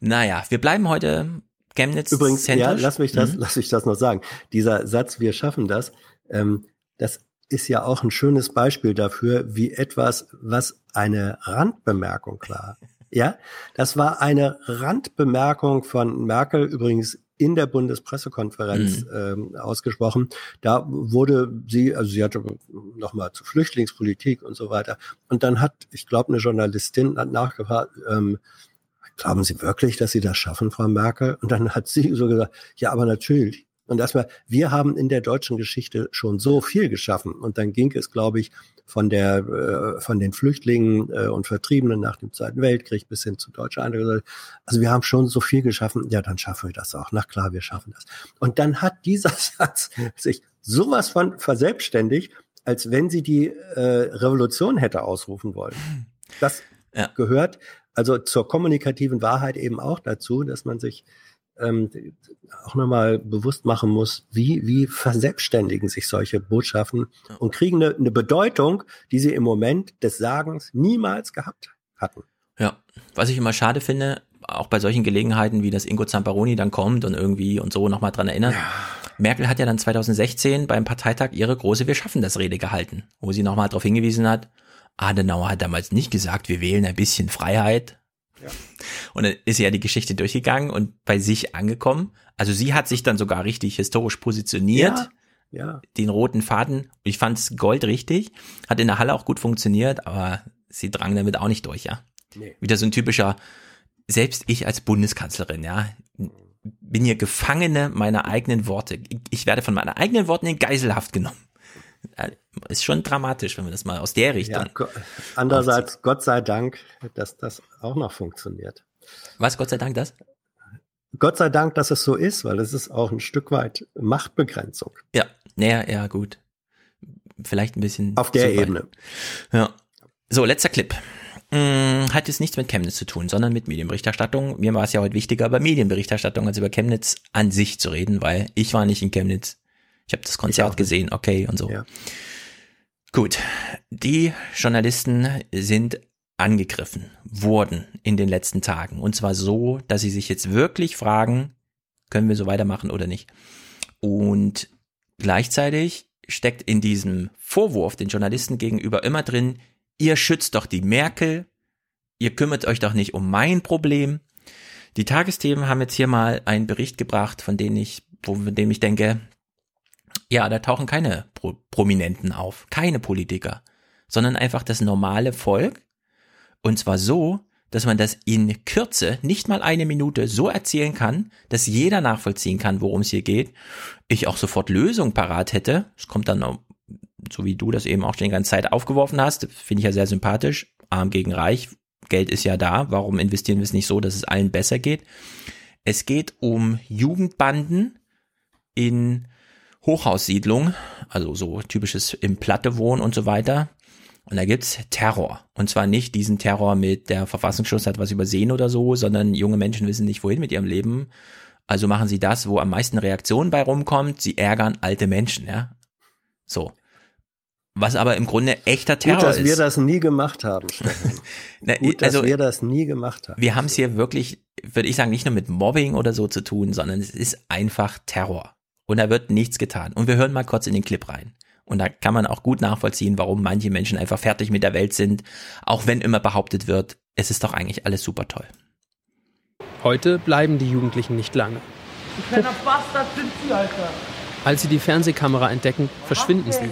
Naja, wir bleiben heute Chemnitz Übrigens, ja, lass mich das, Mhm. lass mich das noch sagen. Dieser Satz, wir schaffen das, ähm, das ist ja auch ein schönes Beispiel dafür, wie etwas, was eine Randbemerkung war. Ja, das war eine Randbemerkung von Merkel, übrigens in der Bundespressekonferenz Mhm. ähm, ausgesprochen. Da wurde sie, also sie hatte nochmal zur Flüchtlingspolitik und so weiter. Und dann hat, ich glaube, eine Journalistin hat nachgefragt, ähm, Glauben Sie wirklich, dass Sie das schaffen, Frau Merkel? Und dann hat sie so gesagt, ja, aber natürlich. Und erstmal, wir haben in der deutschen Geschichte schon so viel geschaffen. Und dann ging es, glaube ich, von der, äh, von den Flüchtlingen äh, und Vertriebenen nach dem Zweiten Weltkrieg bis hin zu deutscher Einheit. Also wir haben schon so viel geschaffen. Ja, dann schaffen wir das auch. Na klar, wir schaffen das. Und dann hat dieser Satz sich sowas von verselbstständigt, als wenn sie die äh, Revolution hätte ausrufen wollen. Das gehört also zur kommunikativen Wahrheit eben auch dazu, dass man sich ähm, auch nochmal bewusst machen muss, wie, wie verselbstständigen sich solche Botschaften und kriegen eine, eine Bedeutung, die sie im Moment des Sagens niemals gehabt hatten. Ja, was ich immer schade finde, auch bei solchen Gelegenheiten, wie das Ingo Zamparoni dann kommt und irgendwie und so nochmal dran erinnert. Merkel hat ja dann 2016 beim Parteitag ihre große Wir schaffen das Rede gehalten, wo sie nochmal darauf hingewiesen hat, Adenauer hat damals nicht gesagt, wir wählen ein bisschen Freiheit. Und dann ist ja die Geschichte durchgegangen und bei sich angekommen. Also sie hat sich dann sogar richtig historisch positioniert. Ja, ja. Den roten Faden. Ich fand's goldrichtig. Hat in der Halle auch gut funktioniert, aber sie drang damit auch nicht durch, ja. Nee. Wieder so ein typischer, selbst ich als Bundeskanzlerin, ja, bin hier Gefangene meiner eigenen Worte. Ich, ich werde von meinen eigenen Worten in Geiselhaft genommen. Ja, Ist schon dramatisch, wenn man das mal aus der Richtung. Ja, andererseits, Gott sei Dank, dass das auch noch funktioniert. Was, Gott sei Dank das? Gott sei Dank, dass es so ist, weil es ist auch ein Stück weit Machtbegrenzung. Ja, naja, ja, gut. Vielleicht ein bisschen. Auf der. Ebene. Ja. So, letzter Clip. Hm, hat jetzt nichts mit Chemnitz zu tun, sondern mit Medienberichterstattung. Mir war es ja heute wichtiger, über Medienberichterstattung als über Chemnitz an sich zu reden, weil ich war nicht in Chemnitz. Ich habe das Konzert gesehen, okay und so. Gut, die Journalisten sind angegriffen worden in den letzten Tagen. Und zwar so, dass sie sich jetzt wirklich fragen, können wir so weitermachen oder nicht. Und gleichzeitig steckt in diesem Vorwurf den Journalisten gegenüber immer drin, ihr schützt doch die Merkel, ihr kümmert euch doch nicht um mein Problem. Die Tagesthemen haben jetzt hier mal einen Bericht gebracht, von dem ich, von dem ich denke, ja, da tauchen keine Pro Prominenten auf, keine Politiker, sondern einfach das normale Volk. Und zwar so, dass man das in Kürze, nicht mal eine Minute, so erzählen kann, dass jeder nachvollziehen kann, worum es hier geht. Ich auch sofort Lösungen parat hätte. Es kommt dann, so wie du das eben auch schon die ganze Zeit aufgeworfen hast, finde ich ja sehr sympathisch. Arm gegen Reich. Geld ist ja da. Warum investieren wir es nicht so, dass es allen besser geht? Es geht um Jugendbanden in Hochhaussiedlung, also so typisches im Platte wohnen und so weiter. Und da gibt's Terror. Und zwar nicht diesen Terror mit der Verfassungsschutz hat was übersehen oder so, sondern junge Menschen wissen nicht wohin mit ihrem Leben. Also machen sie das, wo am meisten Reaktionen bei rumkommt. Sie ärgern alte Menschen, ja. So. Was aber im Grunde echter Terror Gut, dass ist. wir das nie gemacht haben. Na, Gut, dass also- wir das nie gemacht haben. Wir haben es hier wirklich, würde ich sagen, nicht nur mit Mobbing oder so zu tun, sondern es ist einfach Terror. Und da wird nichts getan. Und wir hören mal kurz in den Clip rein. Und da kann man auch gut nachvollziehen, warum manche Menschen einfach fertig mit der Welt sind, auch wenn immer behauptet wird, es ist doch eigentlich alles super toll. Heute bleiben die Jugendlichen nicht lange. Kleiner Bastard sind Sie, Alter. Als sie die Fernsehkamera entdecken, verschwinden sie.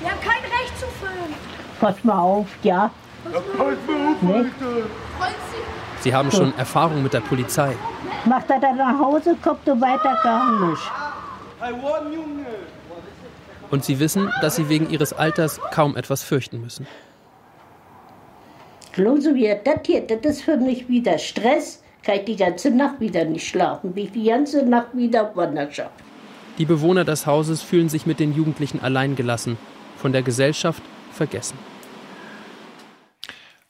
Sie haben kein Recht zu filmen. Pass mal auf, ja. Ja, pass mal auf? Wollen Sie haben schon Erfahrung mit der Polizei. Macht er dann nach Hause, kommt du weiter gar nicht. Und sie wissen, dass sie wegen ihres Alters kaum etwas fürchten müssen. So wie das hier, das ist für mich wieder Stress. Kann ich die ganze Nacht wieder nicht schlafen. Bin ich die ganze Nacht wieder Wanderschaft. Die Bewohner des Hauses fühlen sich mit den Jugendlichen alleingelassen, von der Gesellschaft vergessen.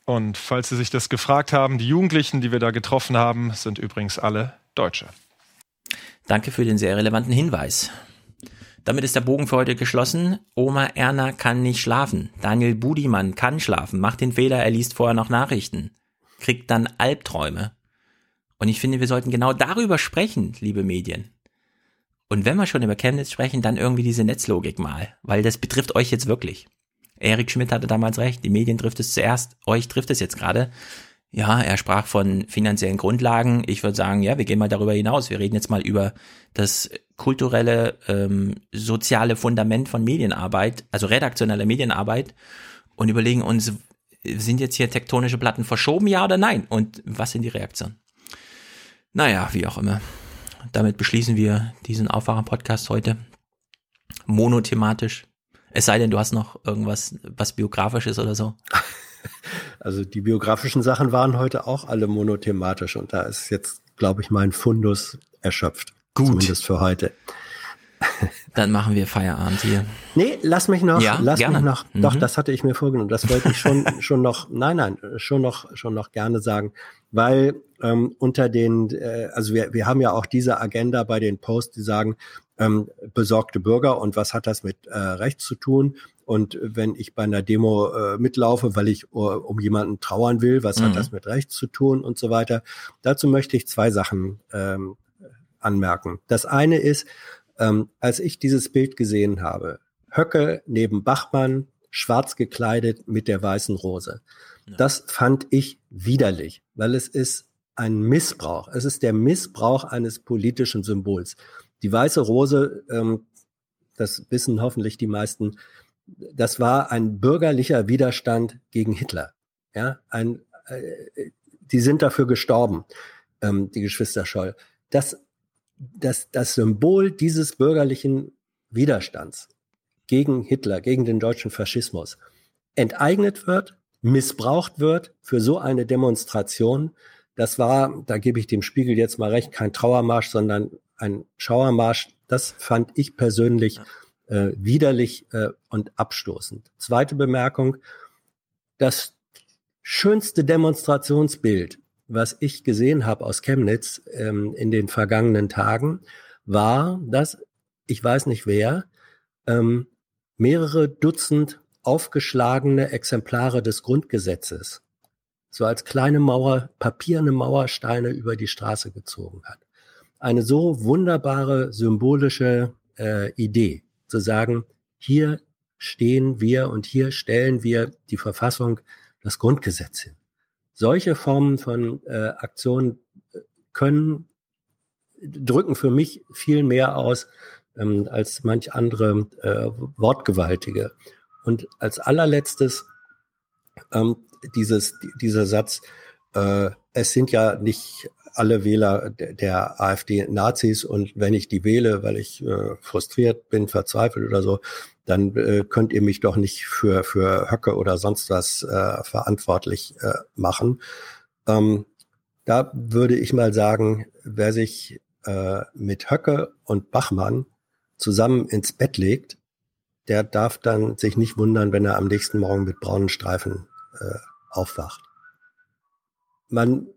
Und falls Sie sich das gefragt haben, die Jugendlichen, die wir da getroffen haben, sind übrigens alle Deutsche. Danke für den sehr relevanten Hinweis. Damit ist der Bogen für heute geschlossen. Oma Erna kann nicht schlafen. Daniel Budimann kann schlafen, macht den Fehler, er liest vorher noch Nachrichten, kriegt dann Albträume. Und ich finde, wir sollten genau darüber sprechen, liebe Medien. Und wenn wir schon über Chemnitz sprechen, dann irgendwie diese Netzlogik mal, weil das betrifft euch jetzt wirklich. Erik Schmidt hatte damals recht, die Medien trifft es zuerst, euch trifft es jetzt gerade. Ja, er sprach von finanziellen Grundlagen. Ich würde sagen, ja, wir gehen mal darüber hinaus. Wir reden jetzt mal über das kulturelle, ähm, soziale Fundament von Medienarbeit, also redaktionelle Medienarbeit und überlegen uns, sind jetzt hier tektonische Platten verschoben, ja oder nein? Und was sind die Reaktionen? Naja, wie auch immer. Damit beschließen wir diesen Aufwacher-Podcast heute. Monothematisch. Es sei denn, du hast noch irgendwas, was biografisch ist oder so. Also die biografischen Sachen waren heute auch alle monothematisch und da ist jetzt, glaube ich, mein Fundus erschöpft. Gut. Zumindest für heute. Dann machen wir Feierabend hier. Nee, lass mich noch, Ja, lass gerne. mich noch. Doch, Mhm. das hatte ich mir vorgenommen. Das wollte ich schon, schon noch, nein, nein, schon noch, schon noch gerne sagen, weil ähm, unter den, äh, also wir, wir haben ja auch diese Agenda bei den Posts, die sagen, ähm, besorgte Bürger und was hat das mit äh, Recht zu tun? Und wenn ich bei einer Demo äh, mitlaufe, weil ich uh, um jemanden trauern will, was Mhm. hat das mit Recht zu tun und so weiter. Dazu möchte ich zwei Sachen ähm, anmerken. Das eine ist, ähm, als ich dieses Bild gesehen habe, Höcke neben Bachmann, schwarz gekleidet mit der weißen Rose. Das fand ich widerlich, weil es ist ein Missbrauch. Es ist der Missbrauch eines politischen Symbols. Die weiße Rose, ähm, das wissen hoffentlich die meisten, das war ein bürgerlicher Widerstand gegen Hitler. Ja, ein, äh, die sind dafür gestorben, ähm, die Geschwister Scholl. Das, das, das Symbol dieses bürgerlichen Widerstands gegen Hitler, gegen den deutschen Faschismus, enteignet wird, missbraucht wird für so eine Demonstration. Das war, da gebe ich dem Spiegel jetzt mal recht, kein Trauermarsch, sondern ein Schauermarsch. Das fand ich persönlich äh, widerlich äh, und abstoßend. Zweite Bemerkung, das schönste Demonstrationsbild, was ich gesehen habe aus Chemnitz ähm, in den vergangenen Tagen, war, dass, ich weiß nicht wer, ähm, mehrere Dutzend aufgeschlagene Exemplare des Grundgesetzes so als kleine Mauer, papierne Mauersteine über die Straße gezogen hat. Eine so wunderbare symbolische äh, Idee, zu sagen, hier stehen wir und hier stellen wir die Verfassung, das Grundgesetz hin. Solche Formen von äh, Aktionen können, drücken für mich viel mehr aus ähm, als manch andere äh, Wortgewaltige. Und als allerletztes ähm, dieses, dieser Satz, äh, es sind ja nicht alle Wähler der, AfD Nazis und wenn ich die wähle, weil ich äh, frustriert bin, verzweifelt oder so, dann äh, könnt ihr mich doch nicht für, für Höcke oder sonst was äh, verantwortlich äh, machen. Ähm, da würde ich mal sagen, wer sich äh, mit Höcke und Bachmann zusammen ins Bett legt, der darf dann sich nicht wundern, wenn er am nächsten Morgen mit braunen Streifen äh, aufwacht. Man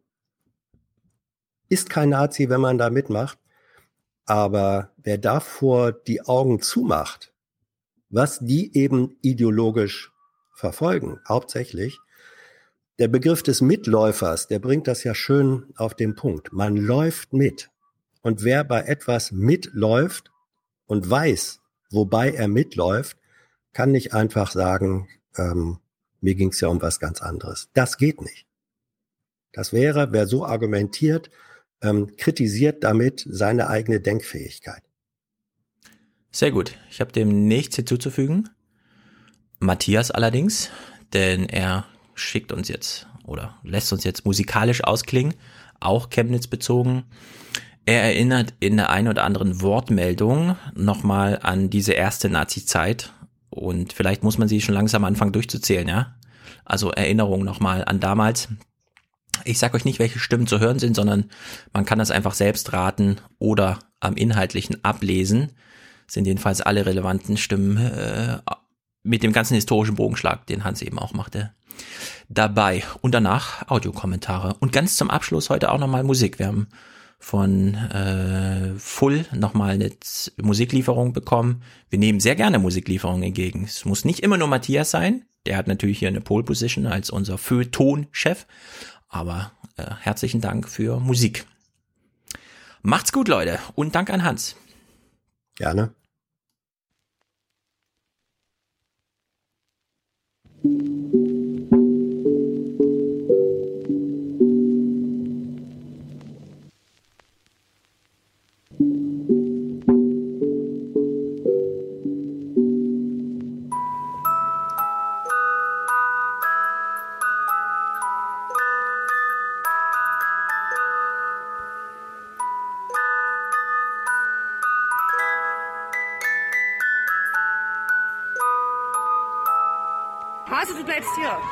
ist kein Nazi, wenn man da mitmacht, aber wer davor die Augen zumacht, was die eben ideologisch verfolgen, hauptsächlich, der Begriff des Mitläufers, der bringt das ja schön auf den Punkt. Man läuft mit. Und wer bei etwas mitläuft und weiß, wobei er mitläuft, kann nicht einfach sagen, ähm, mir ging es ja um was ganz anderes. Das geht nicht. Das wäre, wer so argumentiert, ähm, kritisiert damit seine eigene Denkfähigkeit. Sehr gut. Ich habe dem nichts hinzuzufügen. Matthias allerdings, denn er schickt uns jetzt oder lässt uns jetzt musikalisch ausklingen, auch Chemnitz bezogen. Er erinnert in der einen oder anderen Wortmeldung nochmal an diese erste Nazi-Zeit und vielleicht muss man sie schon langsam anfangen durchzuzählen, ja? Also Erinnerung nochmal an damals. Ich sag euch nicht, welche Stimmen zu hören sind, sondern man kann das einfach selbst raten oder am Inhaltlichen ablesen. Sind jedenfalls alle relevanten Stimmen äh, mit dem ganzen historischen Bogenschlag, den Hans eben auch machte, dabei. Und danach Audiokommentare. Und ganz zum Abschluss heute auch nochmal Musik. Wir haben von äh, Full nochmal eine Musiklieferung bekommen. Wir nehmen sehr gerne Musiklieferungen entgegen. Es muss nicht immer nur Matthias sein. Der hat natürlich hier eine Pole Position als unser Feuilleton-Chef. Aber äh, herzlichen Dank für Musik. Macht's gut, Leute. Und Dank an Hans. Gerne. yok.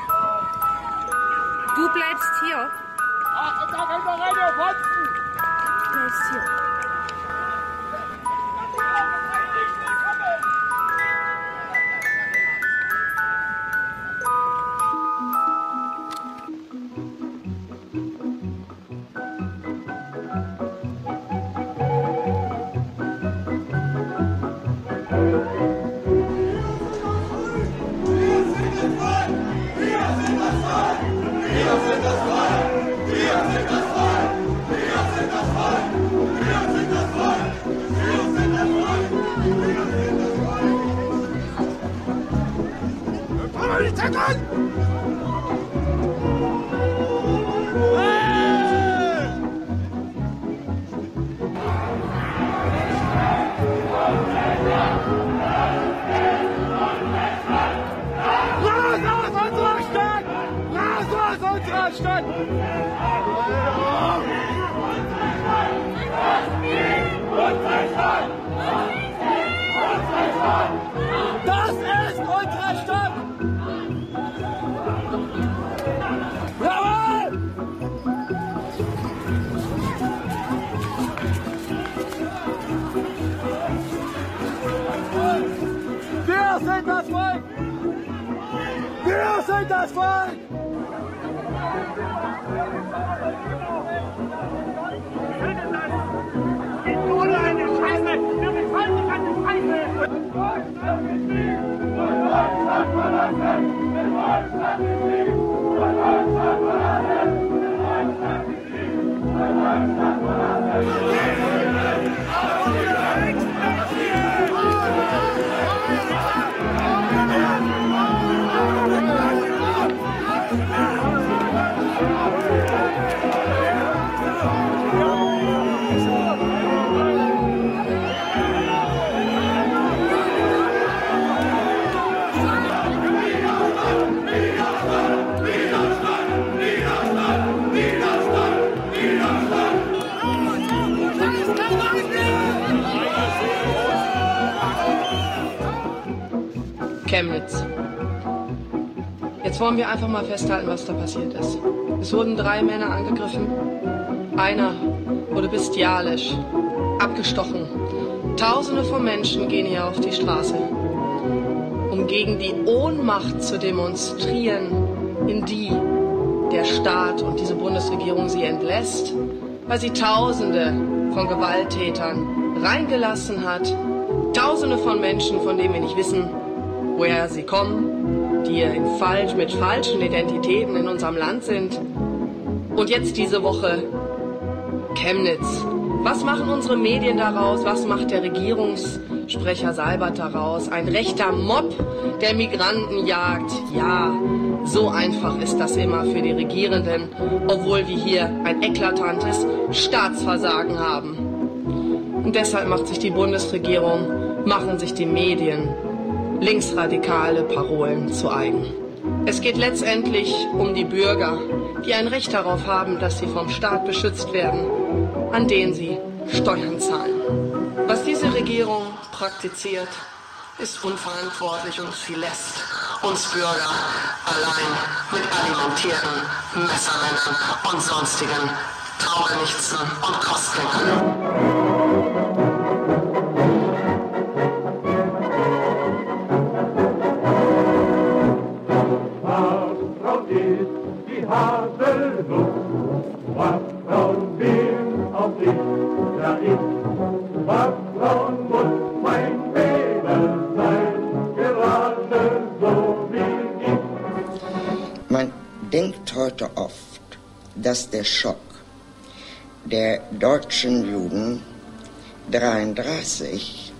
Sind das Volk! Ohne Chemnitz. Jetzt wollen wir einfach mal festhalten, was da passiert ist. Es wurden drei Männer angegriffen. Einer wurde bestialisch abgestochen. Tausende von Menschen gehen hier auf die Straße, um gegen die Ohnmacht zu demonstrieren, in die der Staat und diese Bundesregierung sie entlässt, weil sie Tausende von Gewalttätern reingelassen hat. Tausende von Menschen, von denen wir nicht wissen, woher sie kommen, die falsch, mit falschen Identitäten in unserem Land sind. Und jetzt diese Woche Chemnitz. Was machen unsere Medien daraus? Was macht der Regierungssprecher Seibert daraus? Ein rechter Mob, der Migranten jagt. Ja, So einfach ist das immer für die Regierenden, obwohl wir hier ein eklatantes Staatsversagen haben. Und deshalb macht sich die Bundesregierung, machen sich die Medien linksradikale Parolen zu eigen. Es geht letztendlich um die Bürger, die ein Recht darauf haben, dass sie vom Staat beschützt werden, an den sie Steuern zahlen. Was diese Regierung praktiziert, ist unverantwortlich und sie lässt uns Bürger allein mit alimentierten Messermännern und sonstigen Taugenichtsen und Kostgängern. Heute oft, dass der Schock der deutschen Juden 33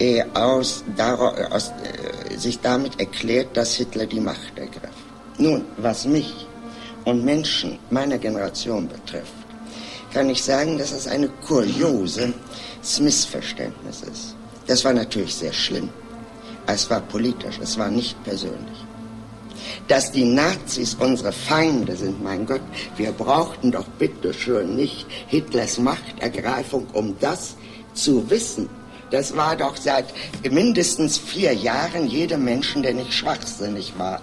äh, aus, daraus, aus, äh, sich damit erklärt, dass Hitler die Macht ergriff. Nun, was mich und Menschen meiner Generation betrifft, kann ich sagen, dass es eine kuriose Missverständnis ist. Das war natürlich sehr schlimm. Es war politisch, es war nicht persönlich. Dass die Nazis unsere Feinde sind, mein Gott, wir brauchten doch bitteschön nicht Hitlers Machtergreifung, um das zu wissen. Das war doch seit mindestens vier Jahren jedem Menschen, der nicht schwachsinnig war,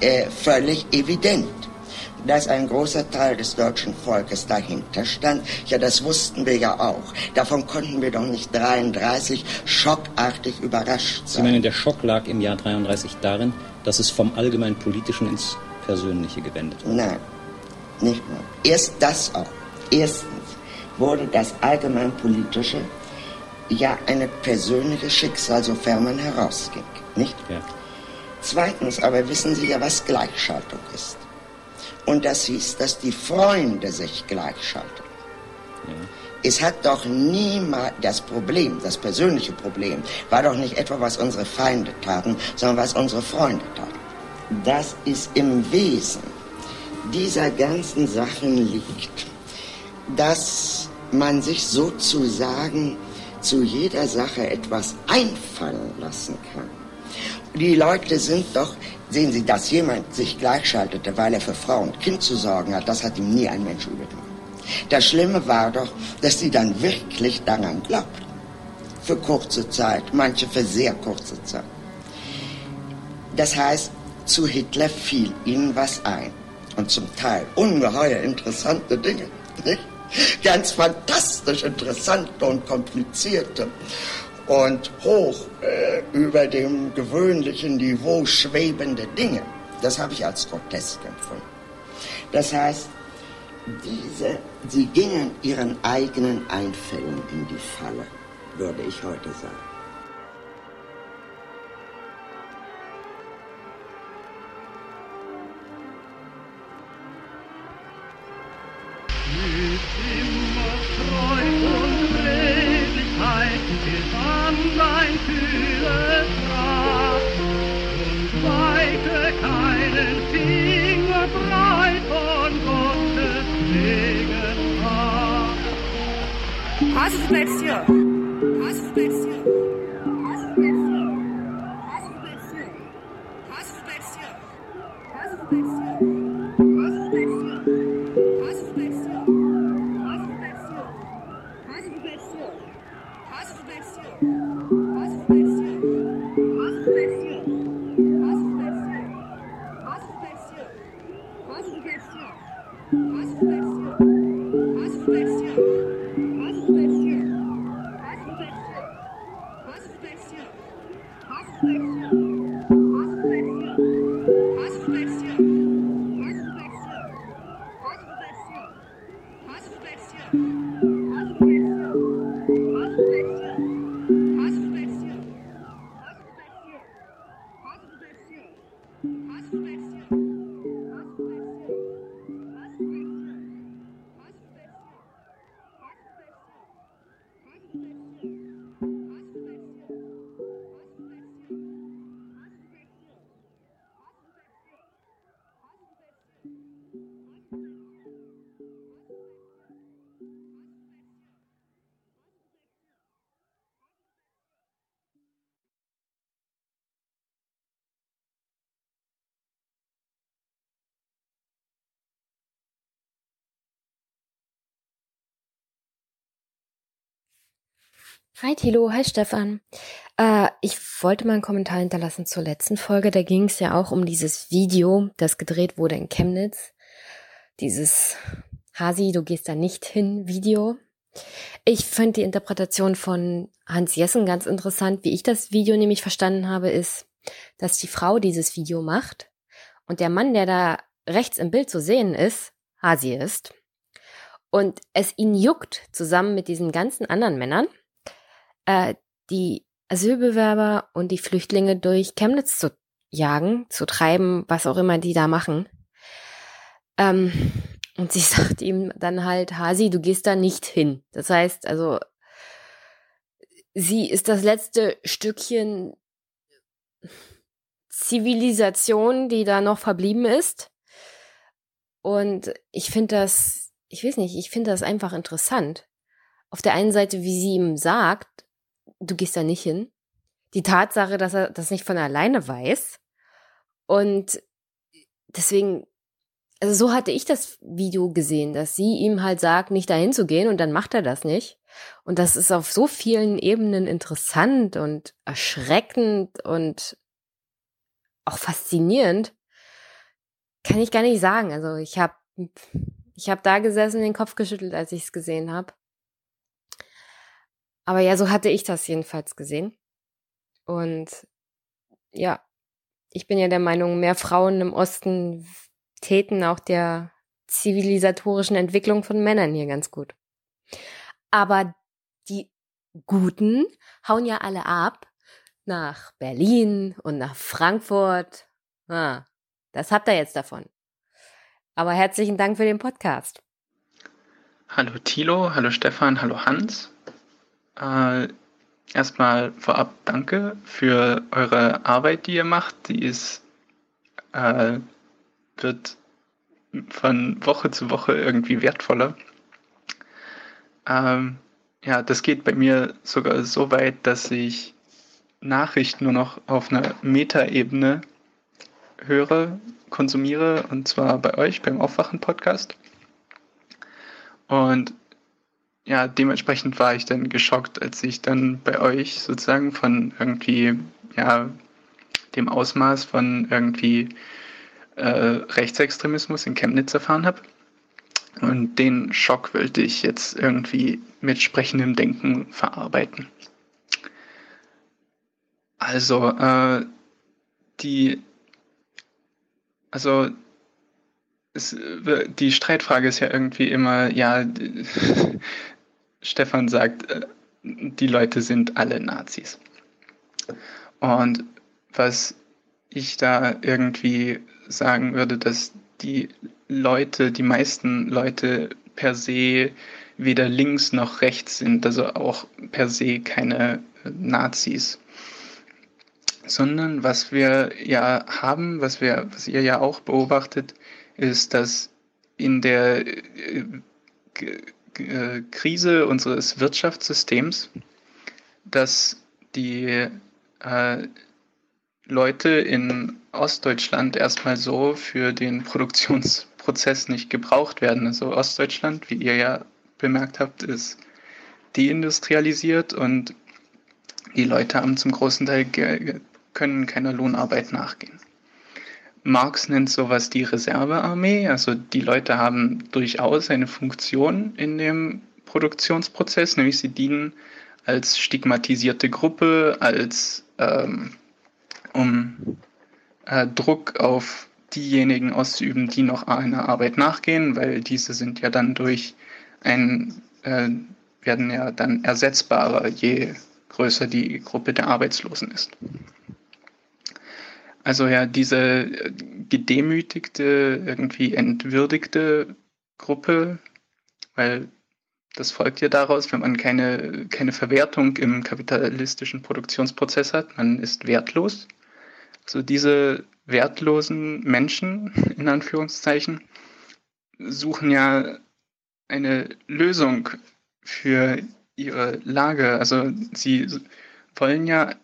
äh, völlig evident dass ein großer Teil des deutschen Volkes dahinter stand. Ja, das wussten wir ja auch. Davon konnten wir doch nicht 33 schockartig überrascht sein. Sie meinen, der Schock lag im Jahr 33 darin, dass es vom allgemein politischen ins Persönliche gewendet wurde? Nein, nicht nur. Erst das auch. Erstens wurde das allgemein politische ja eine persönliche Schicksal, sofern man herausging, nicht? Ja. Zweitens aber wissen Sie ja, was Gleichschaltung ist. Und das hieß, dass die Freunde sich gleichschalten. Ja. Es hat doch niemals das Problem, das persönliche Problem, war doch nicht etwa, was unsere Feinde taten, sondern was unsere Freunde taten. Das ist im Wesen dieser ganzen Sachen liegt, dass man sich sozusagen zu jeder Sache etwas einfallen lassen kann. Die Leute sind doch Sehen Sie, dass jemand sich gleichschaltete, weil er für Frau und Kind zu sorgen hat, das hat ihm nie ein Mensch übertragen. Das Schlimme war doch, dass sie dann wirklich daran glaubten. Für kurze Zeit, manche für sehr kurze Zeit. Das heißt, zu Hitler fiel ihnen was ein. Und zum Teil ungeheuer interessante Dinge. Nicht? Ganz fantastisch interessante und komplizierte und hoch äh, über dem gewöhnlichen Niveau schwebende Dinge. Das habe ich als grotesk empfunden. Das heißt, diese, sie gingen ihren eigenen Einfällen in die Falle, würde ich heute sagen. Gegenwart. Was ist denn hier? Was du bleibst hier? Hi Thilo, hi Stefan. Äh, ich wollte mal einen Kommentar hinterlassen zur letzten Folge. Da ging es ja auch um dieses Video, das gedreht wurde in Chemnitz. Dieses Hasi, du gehst da nicht hin Video. Ich fand die Interpretation von Hans Jessen ganz interessant. Wie ich das Video nämlich verstanden habe, ist, dass die Frau dieses Video macht und der Mann, der da rechts im Bild zu sehen ist, Hasi ist. Und es ihn juckt, zusammen mit diesen ganzen anderen Männern, äh, die Asylbewerber und die Flüchtlinge durch Chemnitz zu jagen, zu treiben, was auch immer die da machen. Ähm, und sie sagt ihm dann halt, Hasi, du gehst da nicht hin. Das heißt, also, sie ist das letzte Stückchen Zivilisation, die da noch verblieben ist. Und ich finde das, ich weiß nicht, ich finde das einfach interessant. Auf der einen Seite, wie sie ihm sagt, du gehst da nicht hin. Die Tatsache, dass er das nicht von alleine weiß. Und deswegen, also so hatte ich das Video gesehen, dass sie ihm halt sagt, nicht dahin zu gehen und dann macht er das nicht. Und das ist auf so vielen Ebenen interessant und erschreckend und auch faszinierend. Kann ich gar nicht sagen. Also ich habe ich hab da gesessen, den Kopf geschüttelt, als ich es gesehen habe. Aber ja, so hatte ich das jedenfalls gesehen. Und ja, ich bin ja der Meinung, mehr Frauen im Osten täten auch der zivilisatorischen Entwicklung von Männern hier ganz gut. Aber die Guten hauen ja alle ab nach Berlin und nach Frankfurt. Ah, das habt ihr jetzt davon. Aber herzlichen Dank für den Podcast. Hallo Thilo, hallo Stefan, hallo Hans. Äh, erstmal vorab danke für eure Arbeit, die ihr macht. Die ist, äh, wird von Woche zu Woche irgendwie wertvoller. Ähm, ja, das geht bei mir sogar so weit, dass ich Nachrichten nur noch auf einer Metaebene höre, konsumiere, und zwar bei euch beim Aufwachen-Podcast. Und ja, dementsprechend war ich dann geschockt, als ich dann bei euch sozusagen von irgendwie, ja, dem Ausmaß von irgendwie äh, Rechtsextremismus in Chemnitz erfahren habe. Und den Schock wollte ich jetzt irgendwie mit sprechendem Denken verarbeiten. Also, äh, die, also, es, die Streitfrage ist ja irgendwie immer, ja, Stefan sagt, äh, die Leute sind alle Nazis. Und was ich da irgendwie sagen würde, dass die Leute, die meisten Leute per se weder links noch rechts sind, also auch per se keine Nazis. Sondern was wir ja haben, was wir, was ihr ja auch beobachtet, ist, dass in der Krise unseres Wirtschaftssystems, dass die äh, Leute in Ostdeutschland erstmal so für den Produktionsprozess nicht gebraucht werden. Also Ostdeutschland, wie ihr ja bemerkt habt, ist deindustrialisiert und die Leute haben zum großen Teil können keiner Lohnarbeit nachgehen. Marx nennt sowas die Reservearmee. Also die Leute haben durchaus eine Funktion in dem Produktionsprozess, nämlich sie dienen als stigmatisierte Gruppe, als ähm, um äh, Druck auf diejenigen auszuüben, die noch einer Arbeit nachgehen, weil diese sind ja dann durch ein äh, werden ja dann ersetzbarer, je größer die Gruppe der Arbeitslosen ist. Also ja, diese äh, gedemütigte, irgendwie entwürdigte Gruppe, weil das folgt ja daraus, wenn man keine, keine Verwertung im kapitalistischen Produktionsprozess hat, man ist wertlos. Also diese wertlosen Menschen, in Anführungszeichen, suchen ja eine Lösung für ihre Lage. Also sie wollen ja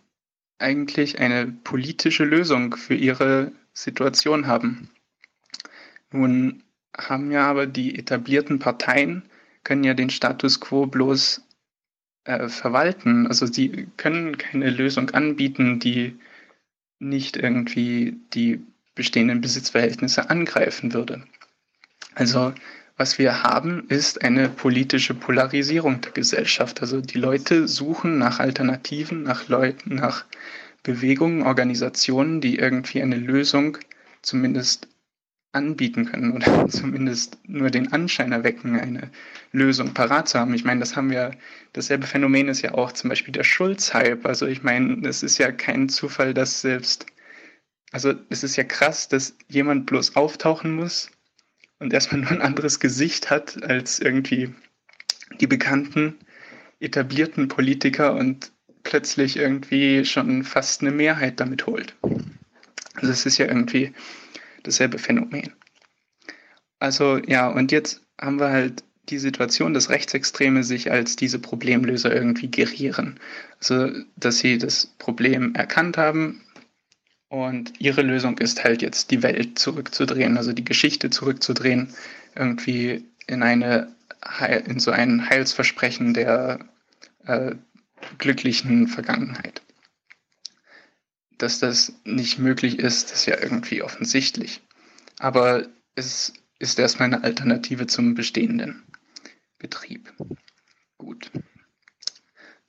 eigentlich eine politische Lösung für ihre Situation haben. Nun haben ja aber die etablierten Parteien, können ja den Status quo bloß äh, verwalten. Also sie können keine Lösung anbieten, die nicht irgendwie die bestehenden Besitzverhältnisse angreifen würde. Also was wir haben, ist eine politische Polarisierung der Gesellschaft. Also die Leute suchen nach Alternativen, nach Leuten, nach Bewegungen, Organisationen, die irgendwie eine Lösung zumindest anbieten können oder zumindest nur den Anschein erwecken, eine Lösung parat zu haben. Ich meine, das haben wir, dasselbe Phänomen ist ja auch zum Beispiel der Schulz-Hype. Also ich meine, es ist ja kein Zufall, dass selbst, also es ist ja krass, dass jemand bloß auftauchen muss und erstmal nur ein anderes Gesicht hat als irgendwie die bekannten etablierten Politiker und plötzlich irgendwie schon fast eine Mehrheit damit holt. Also es ist ja irgendwie dasselbe Phänomen. Also ja, und jetzt haben wir halt die Situation, dass Rechtsextreme sich als diese Problemlöser irgendwie gerieren. Also, dass sie das Problem erkannt haben, und ihre Lösung ist halt jetzt die Welt zurückzudrehen, also die Geschichte zurückzudrehen, irgendwie in eine in so ein Heilsversprechen der äh, glücklichen Vergangenheit. Dass das nicht möglich ist, ist ja irgendwie offensichtlich. Aber es ist erstmal eine Alternative zum bestehenden Betrieb. Gut.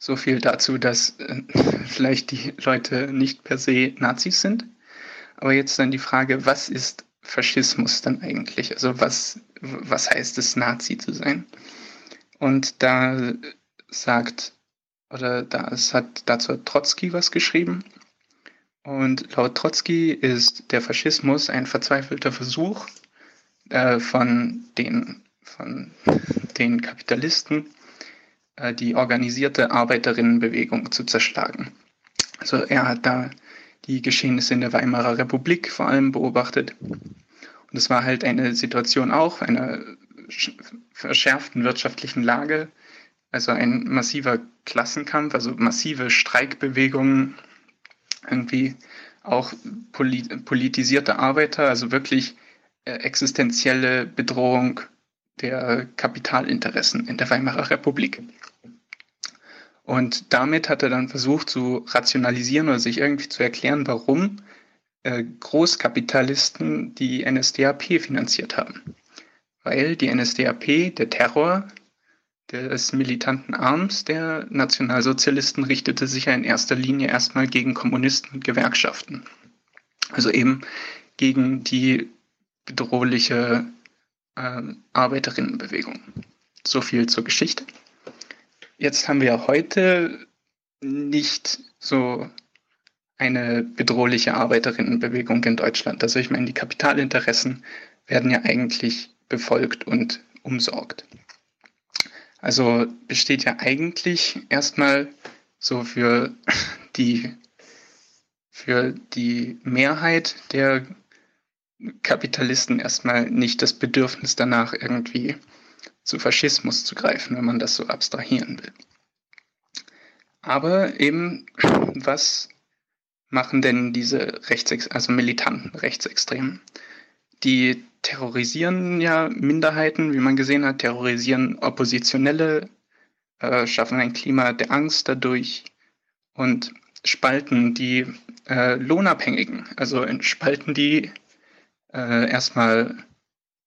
So viel dazu, dass äh, vielleicht die Leute nicht per se Nazis sind. Aber jetzt dann die Frage, was ist Faschismus dann eigentlich? Also was, was heißt es, Nazi zu sein? Und da sagt, oder da es hat dazu hat Trotzki was geschrieben. Und laut Trotzki ist der Faschismus ein verzweifelter Versuch äh, von, den, von den Kapitalisten, die organisierte Arbeiterinnenbewegung zu zerschlagen. Also er hat da die Geschehnisse in der Weimarer Republik vor allem beobachtet. Und es war halt eine Situation auch einer verschärften wirtschaftlichen Lage, also ein massiver Klassenkampf, also massive Streikbewegungen, irgendwie auch politisierte Arbeiter, also wirklich äh, existenzielle Bedrohung der Kapitalinteressen in der Weimarer Republik. Und damit hat er dann versucht zu rationalisieren oder sich irgendwie zu erklären, warum äh, Großkapitalisten die NSDAP finanziert haben. Weil die NSDAP, der Terror des militanten Arms der Nationalsozialisten richtete sich ja in erster Linie erstmal gegen Kommunisten und Gewerkschaften. Also eben gegen die bedrohliche Arbeiterinnenbewegung. So viel zur Geschichte. Jetzt haben wir heute nicht so eine bedrohliche Arbeiterinnenbewegung in Deutschland. Also ich meine, die Kapitalinteressen werden ja eigentlich befolgt und umsorgt. Also besteht ja eigentlich erstmal so für die, für die Mehrheit der Kapitalisten erstmal nicht das Bedürfnis danach, irgendwie zu Faschismus zu greifen, wenn man das so abstrahieren will. Aber eben, was machen denn diese Rechtsex also militanten Rechtsextremen? Die terrorisieren ja Minderheiten, wie man gesehen hat, terrorisieren Oppositionelle, äh, schaffen ein Klima der Angst dadurch und spalten die äh, Lohnabhängigen, also spalten die äh, erstmal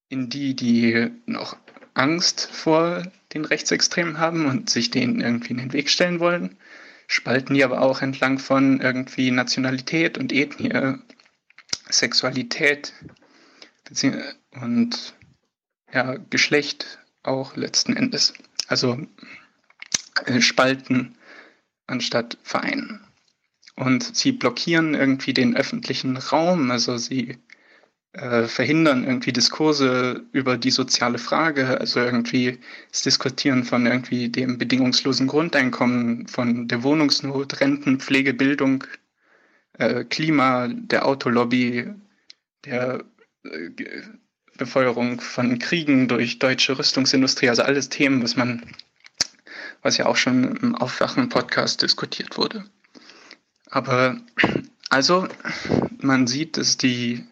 in die, die noch Angst vor den Rechtsextremen haben und sich denen irgendwie in den Weg stellen wollen, spalten die aber auch entlang von irgendwie Nationalität und Ethnie, Sexualität und ja, Geschlecht auch letzten Endes. Also äh, spalten anstatt vereinen. Und sie blockieren irgendwie den öffentlichen Raum, also sie äh, verhindern irgendwie Diskurse über die soziale Frage, also irgendwie das Diskutieren von irgendwie dem bedingungslosen Grundeinkommen, von der Wohnungsnot, Renten, Pflege, Bildung, äh, Klima, der Autolobby, der äh, Befeuerung von Kriegen durch deutsche Rüstungsindustrie, also alles Themen, was man, was ja auch schon im Aufwachen-Podcast diskutiert wurde. Aber also, man sieht, dass die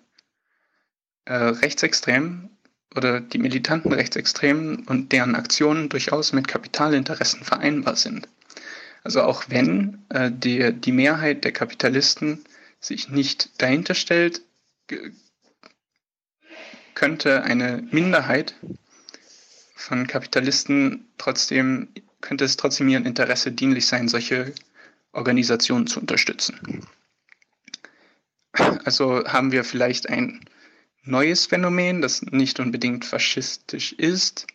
äh, Rechtsextremen oder die militanten Rechtsextremen und deren Aktionen durchaus mit Kapitalinteressen vereinbar sind. Also auch wenn äh, die, die Mehrheit der Kapitalisten sich nicht dahinter stellt, könnte eine Minderheit von Kapitalisten trotzdem, könnte es trotzdem ihrem Interesse dienlich sein, solche Organisationen zu unterstützen. Also haben wir vielleicht ein neues Phänomen, das nicht unbedingt faschistisch ist,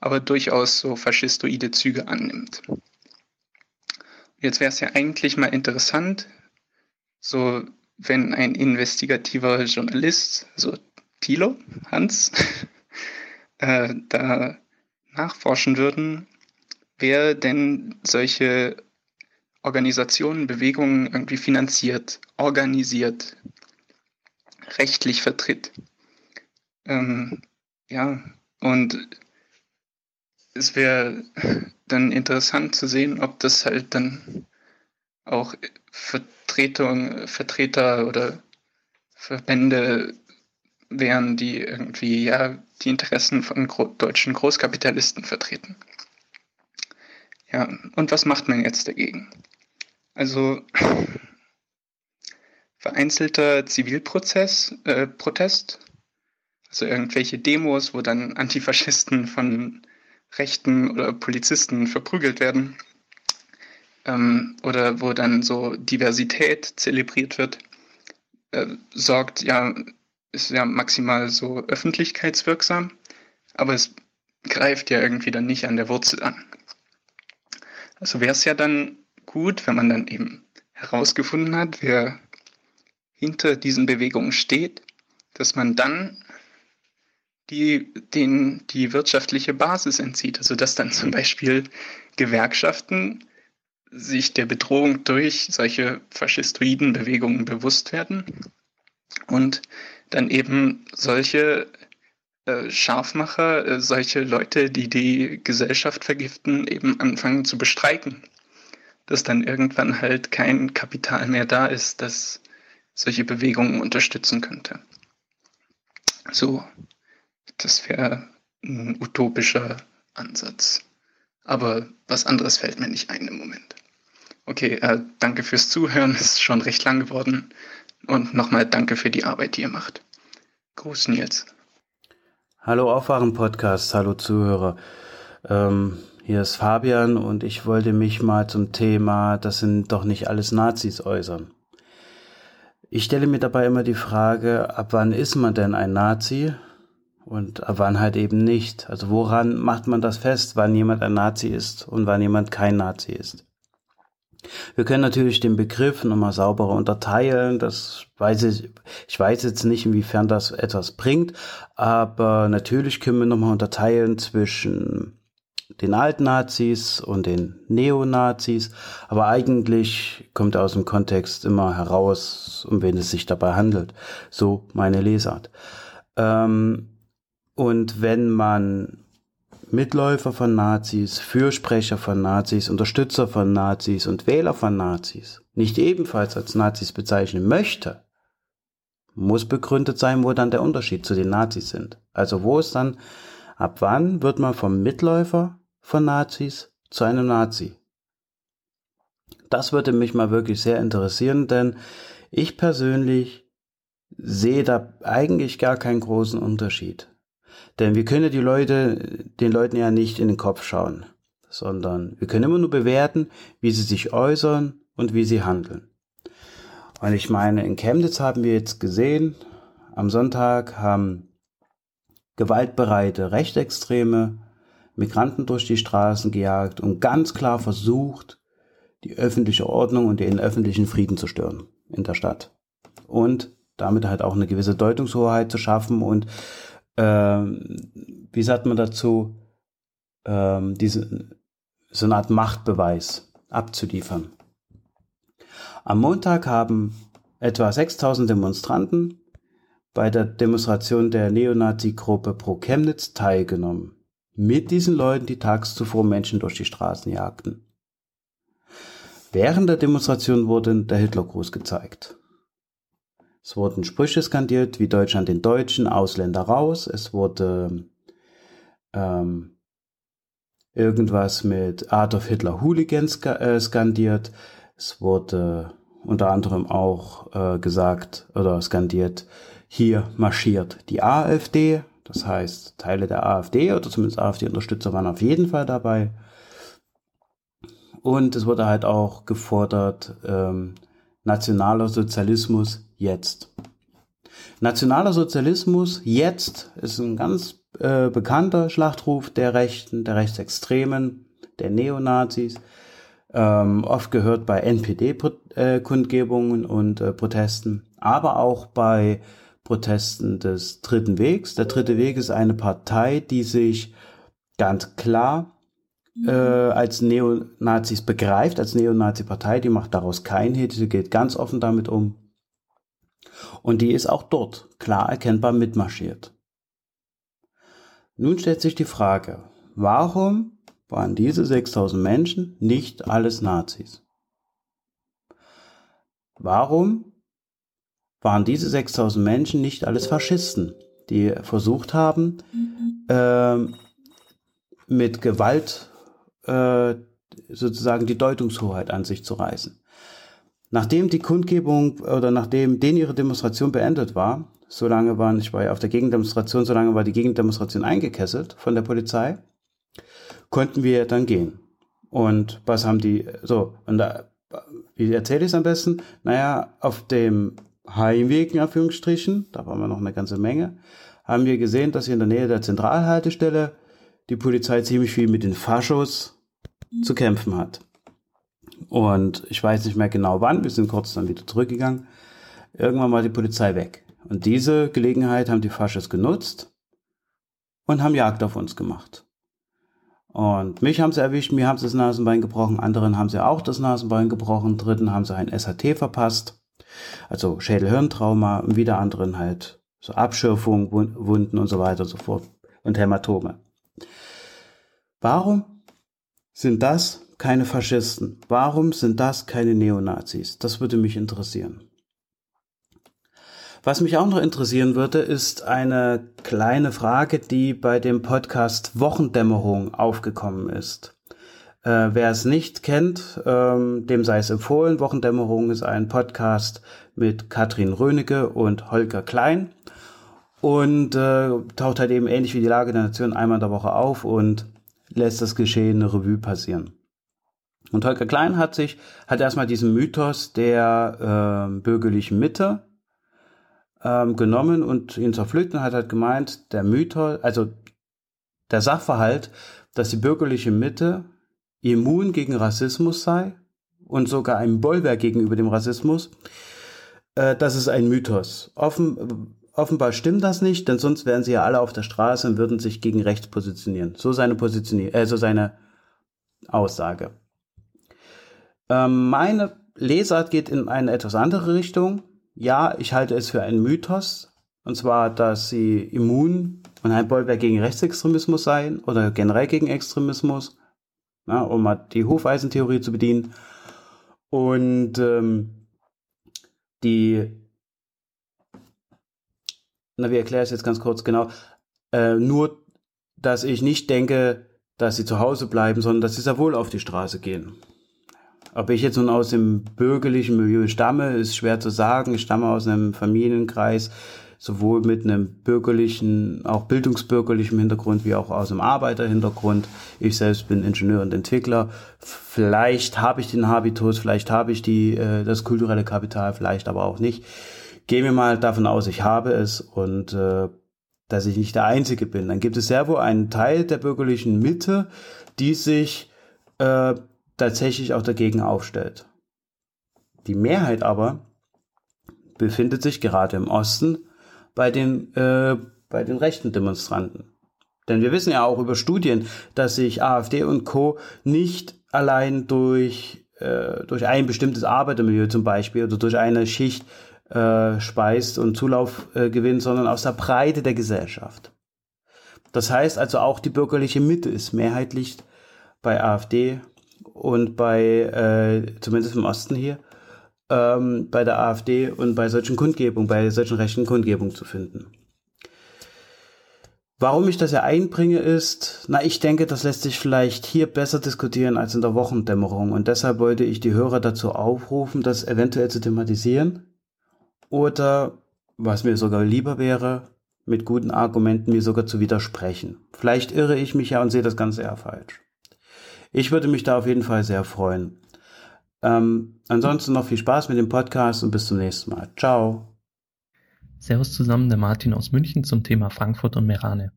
aber durchaus so faschistoide Züge annimmt. Jetzt wäre es ja eigentlich mal interessant, so wenn ein investigativer Journalist, so Thilo, Hans, äh, da nachforschen würden, wer denn solche Organisationen, Bewegungen irgendwie finanziert, organisiert, rechtlich vertritt. Ähm, ja, und es wäre dann interessant zu sehen, ob das halt dann auch Vertretung, Vertreter oder Verbände wären, die irgendwie ja die Interessen von gro deutschen Großkapitalisten vertreten. Ja, und was macht man jetzt dagegen? Also vereinzelter Zivilprozess, äh, Protest, also irgendwelche Demos, wo dann Antifaschisten von Rechten oder Polizisten verprügelt werden, ähm, oder wo dann so Diversität zelebriert wird, äh, sorgt ja, ist ja maximal so öffentlichkeitswirksam, aber es greift ja irgendwie dann nicht an der Wurzel an. Also wäre es ja dann gut, wenn man dann eben herausgefunden hat, wer hinter diesen Bewegungen steht, dass man dann die, den, die wirtschaftliche Basis entzieht. Also dass dann zum Beispiel Gewerkschaften sich der Bedrohung durch solche faschistoiden Bewegungen bewusst werden und dann eben solche äh, Scharfmacher, äh, solche Leute, die die Gesellschaft vergiften, eben anfangen zu bestreiken. Dass dann irgendwann halt kein Kapital mehr da ist, das solche Bewegungen unterstützen könnte. So, das wäre ein utopischer Ansatz. Aber was anderes fällt mir nicht ein im Moment. Okay, äh, danke fürs Zuhören, es ist schon recht lang geworden. Und nochmal danke für die Arbeit, die ihr macht. Gruß Nils. Hallo Aufwachen-Podcast, hallo Zuhörer. Ähm, hier ist Fabian und ich wollte mich mal zum Thema, das sind doch nicht alles Nazis äußern. Ich stelle mir dabei immer die Frage, ab wann ist man denn ein Nazi und ab wann halt eben nicht? Also woran macht man das fest, wann jemand ein Nazi ist und wann jemand kein Nazi ist? Wir können natürlich den Begriff nochmal sauberer unterteilen. Das weiß ich, ich weiß jetzt nicht, inwiefern das etwas bringt, aber natürlich können wir nochmal unterteilen zwischen den Altnazis und den Neonazis, aber eigentlich kommt aus dem Kontext immer heraus, um wen es sich dabei handelt. So meine Lesart. Ähm, und wenn man Mitläufer von Nazis, Fürsprecher von Nazis, Unterstützer von Nazis und Wähler von Nazis nicht ebenfalls als Nazis bezeichnen möchte, muss begründet sein, wo dann der Unterschied zu den Nazis sind. Also wo ist dann, ab wann wird man vom Mitläufer von Nazis zu einem Nazi? Das würde mich mal wirklich sehr interessieren, denn ich persönlich sehe da eigentlich gar keinen großen Unterschied. Denn wir können die Leute, den Leuten ja nicht in den Kopf schauen, sondern wir können immer nur bewerten, wie sie sich äußern und wie sie handeln. Und ich meine, in Chemnitz haben wir jetzt gesehen, am Sonntag haben gewaltbereite Rechtsextreme Migranten durch die Straßen gejagt und ganz klar versucht, die öffentliche Ordnung und den öffentlichen Frieden zu stören in der Stadt. Und damit halt auch eine gewisse Deutungshoheit zu schaffen und ähm, wie sagt man dazu, ähm, diese, so eine Art Machtbeweis abzuliefern. Am Montag haben etwa 6000 Demonstranten bei der Demonstration der Neonazi-Gruppe Pro Chemnitz teilgenommen. Mit diesen Leuten, die tags zuvor Menschen durch die Straßen jagten. Während der Demonstration wurde der Hitlergruß gezeigt. Es wurden Sprüche skandiert, wie Deutschland den Deutschen, Ausländer raus. Es wurde ähm, irgendwas mit Adolf Hitler Hooligans äh, skandiert. Es wurde unter anderem auch äh, gesagt oder skandiert, hier marschiert die AfD. Das heißt, Teile der AfD oder zumindest AfD-Unterstützer waren auf jeden Fall dabei. Und es wurde halt auch gefordert, ähm, nationaler Sozialismus jetzt. Nationaler Sozialismus jetzt ist ein ganz äh, bekannter Schlachtruf der Rechten, der Rechtsextremen, der Neonazis, ähm, oft gehört bei NPD-Kundgebungen und äh, Protesten, aber auch bei Protesten des Dritten Wegs. Der Dritte Weg ist eine Partei, die sich ganz klar äh, als Neonazis begreift, als Neonazi-Partei, die macht daraus kein Hit, die geht ganz offen damit um. Und die ist auch dort klar erkennbar mitmarschiert. Nun stellt sich die Frage, warum waren diese 6000 Menschen nicht alles Nazis? Warum waren diese 6000 Menschen nicht alles Faschisten, die versucht haben, äh, mit Gewalt äh, sozusagen die Deutungshoheit an sich zu reißen. Nachdem die Kundgebung oder nachdem denen ihre Demonstration beendet war, so lange waren, ich war ja auf der Gegendemonstration, so lange war die Gegendemonstration eingekesselt von der Polizei, konnten wir dann gehen. Und was haben die, so, und da, wie erzähle ich es am besten? Naja, auf dem Heimweg, in Anführungsstrichen, da waren wir noch eine ganze Menge, haben wir gesehen, dass hier in der Nähe der Zentralhaltestelle die Polizei ziemlich viel mit den Faschos zu kämpfen hat. Und ich weiß nicht mehr genau wann, wir sind kurz dann wieder zurückgegangen. Irgendwann war die Polizei weg. Und diese Gelegenheit haben die Faschos genutzt und haben Jagd auf uns gemacht. Und mich haben sie erwischt, mir haben sie das Nasenbein gebrochen, anderen haben sie auch das Nasenbein gebrochen, dritten haben sie ein SAT verpasst, also Schädelhirntrauma und wieder anderen halt so Abschürfungen, Wunden und so weiter und so fort und Hämatome. Warum sind das keine Faschisten? Warum sind das keine Neonazis? Das würde mich interessieren. Was mich auch noch interessieren würde, ist eine kleine Frage, die bei dem Podcast Wochendämmerung aufgekommen ist. Äh, wer es nicht kennt, ähm, dem sei es empfohlen. Wochendämmerung ist ein Podcast mit Katrin Rönecke und Holger Klein und äh, taucht halt eben ähnlich wie die Lage der Nation einmal in der Woche auf und lässt das Geschehen eine Revue passieren. Und Holger Klein hat sich, hat erstmal diesen Mythos der äh, bürgerlichen Mitte ähm, genommen und ihn zerpflückt und hat halt gemeint, der Mythos, also der Sachverhalt, dass die bürgerliche Mitte immun gegen Rassismus sei und sogar ein Bollwerk gegenüber dem Rassismus, äh, das ist ein Mythos. Offen, offenbar stimmt das nicht, denn sonst wären sie ja alle auf der Straße und würden sich gegen rechts positionieren. So seine Positionier äh, so seine Aussage. Ähm, meine Lesart geht in eine etwas andere Richtung. Ja, ich halte es für einen Mythos, und zwar, dass sie immun und ein Bollwerk gegen Rechtsextremismus seien oder generell gegen Extremismus, na, um mal die Hufeisentheorie zu bedienen. Und ähm, die na, wie erkläre ich es jetzt ganz kurz genau, äh, nur, dass ich nicht denke, dass sie zu Hause bleiben, sondern dass sie sehr wohl auf die Straße gehen. Ob ich jetzt nun aus dem bürgerlichen Milieu stamme, ist schwer zu sagen. Ich stamme aus einem Familienkreis, sowohl mit einem bürgerlichen, auch bildungsbürgerlichen Hintergrund, wie auch aus einem Arbeiterhintergrund. Ich selbst bin Ingenieur und Entwickler. Vielleicht habe ich den Habitus, vielleicht habe ich die, äh, das kulturelle Kapital, vielleicht aber auch nicht. Gehen wir mal davon aus, ich habe es und äh, dass ich nicht der Einzige bin. Dann gibt es sehr wohl einen Teil der bürgerlichen Mitte, die sich äh, tatsächlich auch dagegen aufstellt. Die Mehrheit aber befindet sich gerade im Osten bei den, äh, bei den rechten Demonstranten. Denn wir wissen ja auch über Studien, dass sich AfD und Co. nicht allein durch, äh, durch ein bestimmtes Arbeitermilieu zum Beispiel oder durch eine Schicht äh, speist und Zulauf äh, gewinnt, sondern aus der Breite der Gesellschaft. Das heißt also auch die bürgerliche Mitte ist mehrheitlich bei AfD und bei, äh, zumindest im Osten hier, ähm, bei der AfD und bei solchen Kundgebungen, bei solchen rechten Kundgebungen zu finden. Warum ich das ja einbringe ist, na, ich denke, das lässt sich vielleicht hier besser diskutieren als in der Wochendämmerung. Und deshalb wollte ich die Hörer dazu aufrufen, das eventuell zu thematisieren. Oder, was mir sogar lieber wäre, mit guten Argumenten mir sogar zu widersprechen. Vielleicht irre ich mich ja und sehe das Ganze eher falsch. Ich würde mich da auf jeden Fall sehr freuen. Ähm, ansonsten noch viel Spaß mit dem Podcast und bis zum nächsten Mal. Ciao. Servus zusammen, der Martin aus München zum Thema Frankfurt und Merane.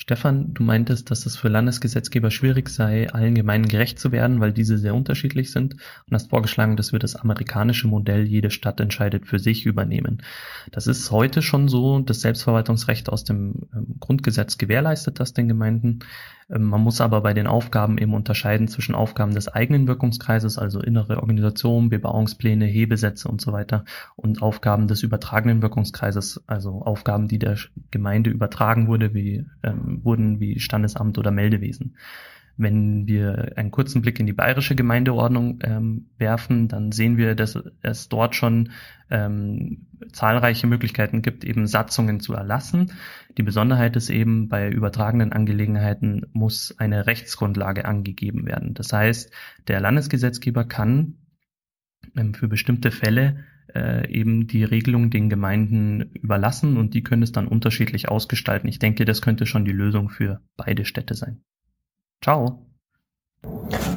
Stefan, du meintest, dass es für Landesgesetzgeber schwierig sei, allen Gemeinden gerecht zu werden, weil diese sehr unterschiedlich sind und hast vorgeschlagen, dass wir das amerikanische Modell, jede Stadt entscheidet für sich übernehmen. Das ist heute schon so, das Selbstverwaltungsrecht aus dem ähm, Grundgesetz gewährleistet das den Gemeinden. Ähm, man muss aber bei den Aufgaben eben unterscheiden zwischen Aufgaben des eigenen Wirkungskreises, also innere Organisation, Bebauungspläne, Hebesätze und so weiter, und Aufgaben des übertragenen Wirkungskreises, also Aufgaben, die der Gemeinde übertragen wurde, wie ähm, wurden wie Standesamt oder Meldewesen. Wenn wir einen kurzen Blick in die bayerische Gemeindeordnung ähm, werfen, dann sehen wir, dass es dort schon ähm, zahlreiche Möglichkeiten gibt, eben Satzungen zu erlassen. Die Besonderheit ist eben, bei übertragenen Angelegenheiten muss eine Rechtsgrundlage angegeben werden. Das heißt, der Landesgesetzgeber kann ähm, für bestimmte Fälle äh, eben die Regelung den Gemeinden überlassen und die können es dann unterschiedlich ausgestalten. Ich denke, das könnte schon die Lösung für beide Städte sein. Ciao.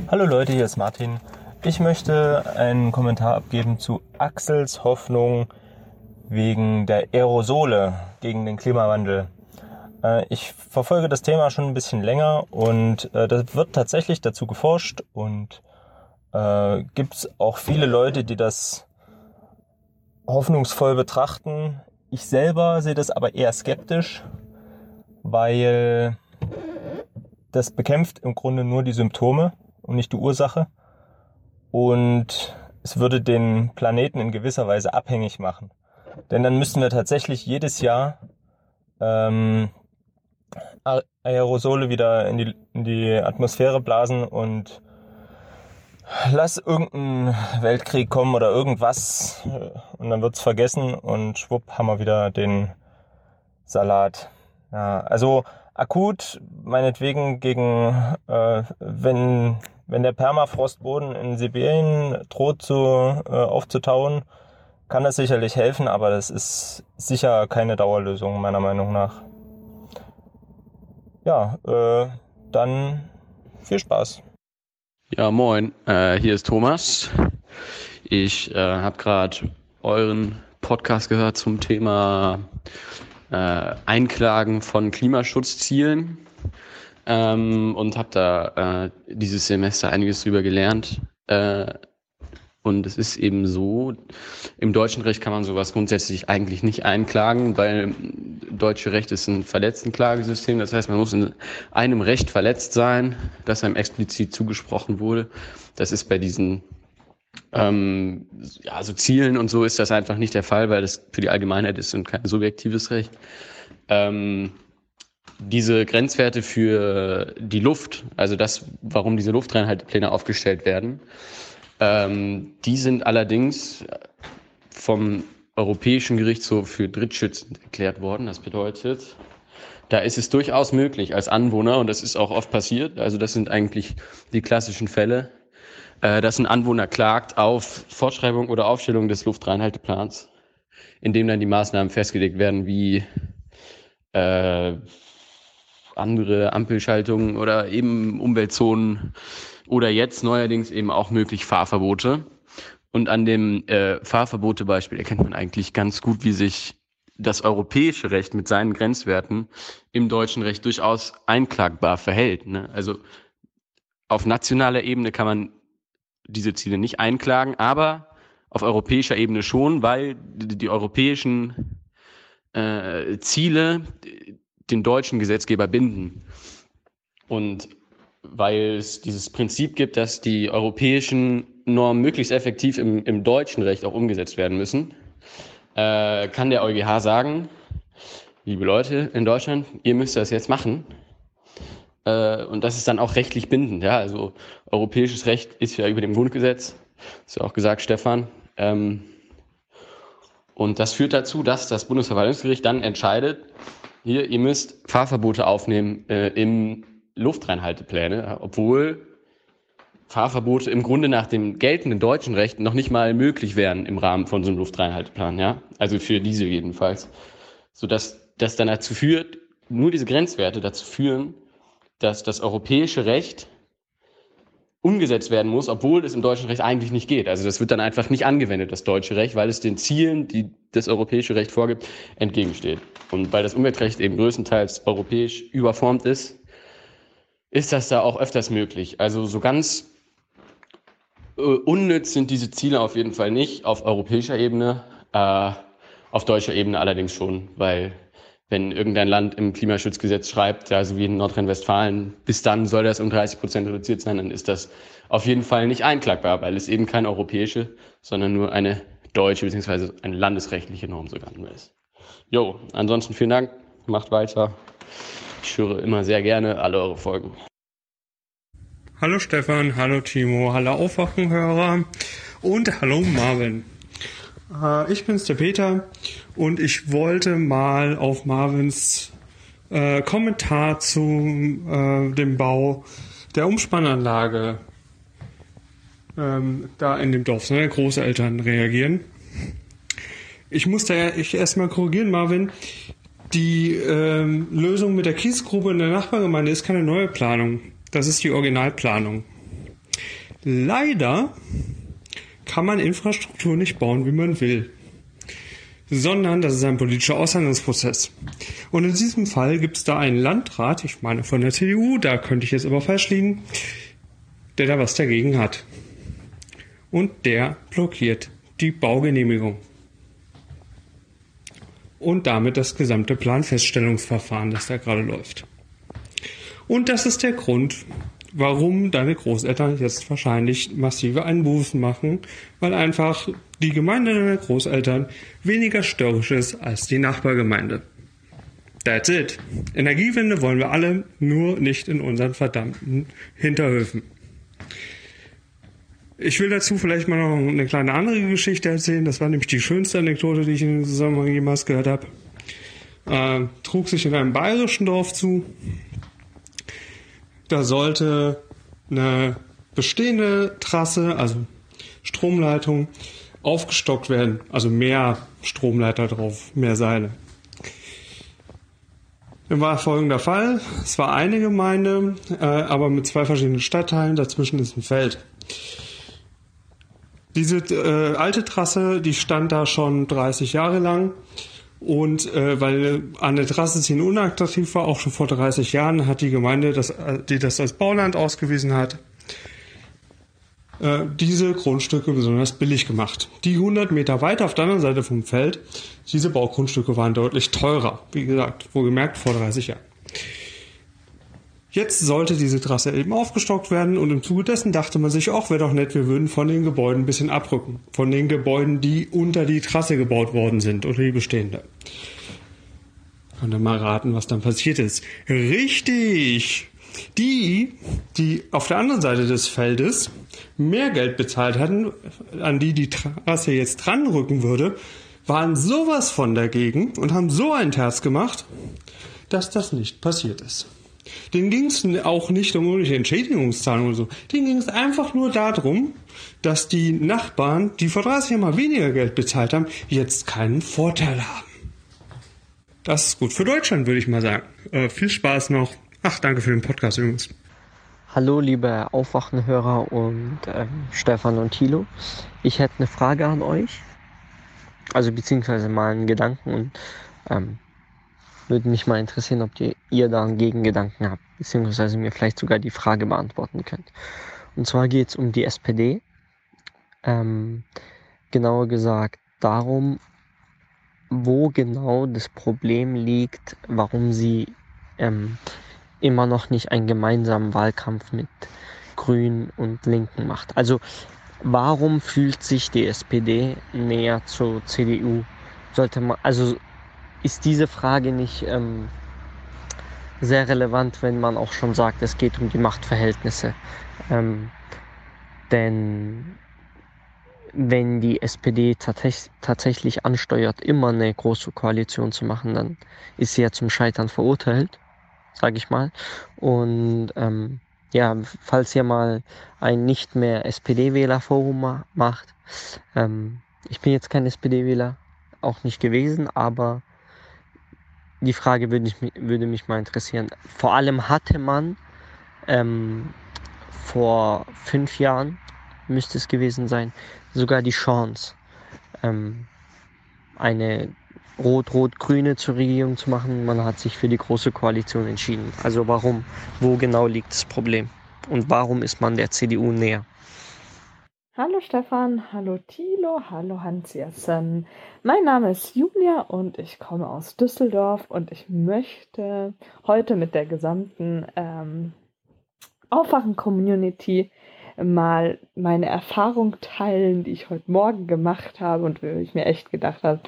Hallo Leute, hier ist Martin. Ich möchte einen Kommentar abgeben zu Axels Hoffnung wegen der Aerosole gegen den Klimawandel. Äh, ich verfolge das Thema schon ein bisschen länger und äh, da wird tatsächlich dazu geforscht und äh, gibt es auch viele Leute, die das hoffnungsvoll betrachten. Ich selber sehe das aber eher skeptisch, weil das bekämpft im Grunde nur die Symptome und nicht die Ursache. Und es würde den Planeten in gewisser Weise abhängig machen. Denn dann müssten wir tatsächlich jedes Jahr ähm, Aerosole wieder in die, in die Atmosphäre blasen und lass irgendeinen Weltkrieg kommen oder irgendwas äh, und dann wird's vergessen und schwupp haben wir wieder den Salat. Ja, also akut meinetwegen gegen, äh, wenn, wenn der Permafrostboden in Sibirien droht zu, äh, aufzutauen, kann das sicherlich helfen, aber das ist sicher keine Dauerlösung meiner Meinung nach. Ja, äh, dann viel Spaß. Ja, moin, äh, hier ist Thomas. Ich äh, habe gerade euren Podcast gehört zum Thema äh, Einklagen von Klimaschutzzielen ähm, und habe da äh, dieses Semester einiges drüber gelernt. Und es ist eben so, im deutschen Recht kann man sowas grundsätzlich eigentlich nicht einklagen, weil deutsche Recht ist ein Verletztenklagesystem. Das heißt, man muss in einem Recht verletzt sein, das einem explizit zugesprochen wurde. Das ist bei diesen ähm, ja, so Zielen und so ist das einfach nicht der Fall, weil das für die Allgemeinheit ist und kein subjektives Recht. Ähm, diese Grenzwerte für die Luft, also das, warum diese Luftreinhaltepläne aufgestellt werden, ähm, die sind allerdings vom Europäischen Gerichtshof für drittschützend erklärt worden. Das bedeutet, da ist es durchaus möglich als Anwohner, und das ist auch oft passiert, also das sind eigentlich die klassischen Fälle, äh, dass ein Anwohner klagt auf Fortschreibung oder Aufstellung des Luftreinhalteplans, in dem dann die Maßnahmen festgelegt werden, wie äh, andere Ampelschaltungen oder eben Umweltzonen oder jetzt neuerdings eben auch möglich Fahrverbote. Und an dem äh, Fahrverbote-Beispiel erkennt man eigentlich ganz gut, wie sich das europäische Recht mit seinen Grenzwerten im deutschen Recht durchaus einklagbar verhält. Ne? Also auf nationaler Ebene kann man diese Ziele nicht einklagen, aber auf europäischer Ebene schon, weil die, die europäischen äh, Ziele den deutschen Gesetzgeber binden. Und weil es dieses Prinzip gibt, dass die europäischen Normen möglichst effektiv im, im deutschen Recht auch umgesetzt werden müssen, äh, kann der EuGH sagen, liebe Leute in Deutschland, ihr müsst das jetzt machen. Äh, und das ist dann auch rechtlich bindend. Ja? Also europäisches Recht ist ja über dem Grundgesetz, ist ja auch gesagt, Stefan. Ähm, und das führt dazu, dass das Bundesverwaltungsgericht dann entscheidet, hier, ihr müsst Fahrverbote aufnehmen äh, im Luftreinhaltepläne, obwohl Fahrverbote im Grunde nach dem geltenden deutschen Recht noch nicht mal möglich wären im Rahmen von so einem Luftreinhalteplan, ja? Also für diese jedenfalls. Sodass das dann dazu führt, nur diese Grenzwerte dazu führen, dass das europäische Recht umgesetzt werden muss, obwohl es im deutschen Recht eigentlich nicht geht. Also das wird dann einfach nicht angewendet, das deutsche Recht, weil es den Zielen, die das europäische Recht vorgibt, entgegensteht. Und weil das Umweltrecht eben größtenteils europäisch überformt ist, ist das da auch öfters möglich. Also so ganz äh, unnütz sind diese Ziele auf jeden Fall nicht auf europäischer Ebene, äh, auf deutscher Ebene allerdings schon, weil wenn irgendein Land im Klimaschutzgesetz schreibt, ja, so wie in Nordrhein-Westfalen, bis dann soll das um 30 Prozent reduziert sein, dann ist das auf jeden Fall nicht einklagbar, weil es eben keine europäische, sondern nur eine deutsche bzw. eine landesrechtliche Norm sogar nur ist. Jo, ansonsten vielen Dank, macht weiter. Ich höre immer sehr gerne alle eure Folgen. Hallo Stefan, hallo Timo, hallo Aufwachenhörer und hallo Marvin. Äh, ich bin's der Peter und ich wollte mal auf Marvins äh, Kommentar zu äh, dem Bau der Umspannanlage ähm, da in dem Dorf seiner Großeltern reagieren. Ich muss da ich erstmal korrigieren, Marvin. Die ähm, Lösung mit der Kiesgrube in der Nachbargemeinde ist keine neue Planung. Das ist die Originalplanung. Leider kann man Infrastruktur nicht bauen, wie man will, sondern das ist ein politischer Aushandlungsprozess. Und in diesem Fall gibt es da einen Landrat, ich meine von der CDU, da könnte ich jetzt aber falsch liegen, der da was dagegen hat. Und der blockiert die Baugenehmigung. Und damit das gesamte Planfeststellungsverfahren, das da gerade läuft. Und das ist der Grund, warum deine Großeltern jetzt wahrscheinlich massive Einbußen machen, weil einfach die Gemeinde deiner Großeltern weniger störrisch ist als die Nachbargemeinde. That's it. Energiewende wollen wir alle, nur nicht in unseren verdammten Hinterhöfen. Ich will dazu vielleicht mal noch eine kleine andere Geschichte erzählen. Das war nämlich die schönste Anekdote, die ich in Zusammenhang jemals gehört habe. Äh, trug sich in einem bayerischen Dorf zu. Da sollte eine bestehende Trasse, also Stromleitung, aufgestockt werden. Also mehr Stromleiter drauf, mehr Seile. Dann war folgender Fall. Es war eine Gemeinde, äh, aber mit zwei verschiedenen Stadtteilen. Dazwischen ist ein Feld. Diese äh, alte Trasse, die stand da schon 30 Jahre lang und äh, weil an der Trasse ziehen unattraktiv war, auch schon vor 30 Jahren, hat die Gemeinde, das, die das als Bauland ausgewiesen hat, äh, diese Grundstücke besonders billig gemacht. Die 100 Meter weiter auf der anderen Seite vom Feld, diese Baugrundstücke waren deutlich teurer. Wie gesagt, wohlgemerkt vor 30 Jahren. Jetzt sollte diese Trasse eben aufgestockt werden und im Zuge dessen dachte man sich, auch wäre doch nett, wir würden von den Gebäuden ein bisschen abrücken. Von den Gebäuden, die unter die Trasse gebaut worden sind, oder die bestehende. Könnt ihr mal raten, was dann passiert ist. Richtig! Die, die auf der anderen Seite des Feldes mehr Geld bezahlt hatten, an die die Trasse jetzt dranrücken würde, waren sowas von dagegen und haben so ein Terz gemacht, dass das nicht passiert ist. Denen ging es auch nicht um irgendwelche Entschädigungszahlungen oder so. Denen ging es einfach nur darum, dass die Nachbarn, die vor 30 Jahren mal weniger Geld bezahlt haben, jetzt keinen Vorteil haben. Das ist gut für Deutschland, würde ich mal sagen. Äh, viel Spaß noch. Ach, danke für den Podcast übrigens. Hallo, liebe Aufwachenhörer und ähm, Stefan und Thilo. Ich hätte eine Frage an euch. Also beziehungsweise mal einen Gedanken und ähm, würde mich mal interessieren, ob ihr, ihr da einen Gegengedanken habt, beziehungsweise mir vielleicht sogar die Frage beantworten könnt. Und zwar geht es um die SPD. Ähm, genauer gesagt darum, wo genau das Problem liegt, warum sie ähm, immer noch nicht einen gemeinsamen Wahlkampf mit Grünen und Linken macht. Also warum fühlt sich die SPD näher zur CDU? Sollte man, also ist diese Frage nicht ähm, sehr relevant, wenn man auch schon sagt, es geht um die Machtverhältnisse. Ähm, denn wenn die SPD tats tatsächlich ansteuert, immer eine große Koalition zu machen, dann ist sie ja zum Scheitern verurteilt, sage ich mal. Und ähm, ja, falls ihr mal ein nicht mehr SPD-Wähler-Forum ma macht, ähm, ich bin jetzt kein SPD-Wähler, auch nicht gewesen, aber die Frage würde, ich, würde mich mal interessieren. Vor allem hatte man ähm, vor fünf Jahren, müsste es gewesen sein, sogar die Chance, ähm, eine rot-rot-grüne zur Regierung zu machen. Man hat sich für die große Koalition entschieden. Also warum? Wo genau liegt das Problem? Und warum ist man der CDU näher? Hallo Stefan, hallo Thilo, hallo Hans-Jessen. Mein Name ist Julia und ich komme aus Düsseldorf und ich möchte heute mit der gesamten ähm, Aufwachen-Community mal meine Erfahrung teilen, die ich heute Morgen gemacht habe und wo ich mir echt gedacht habe,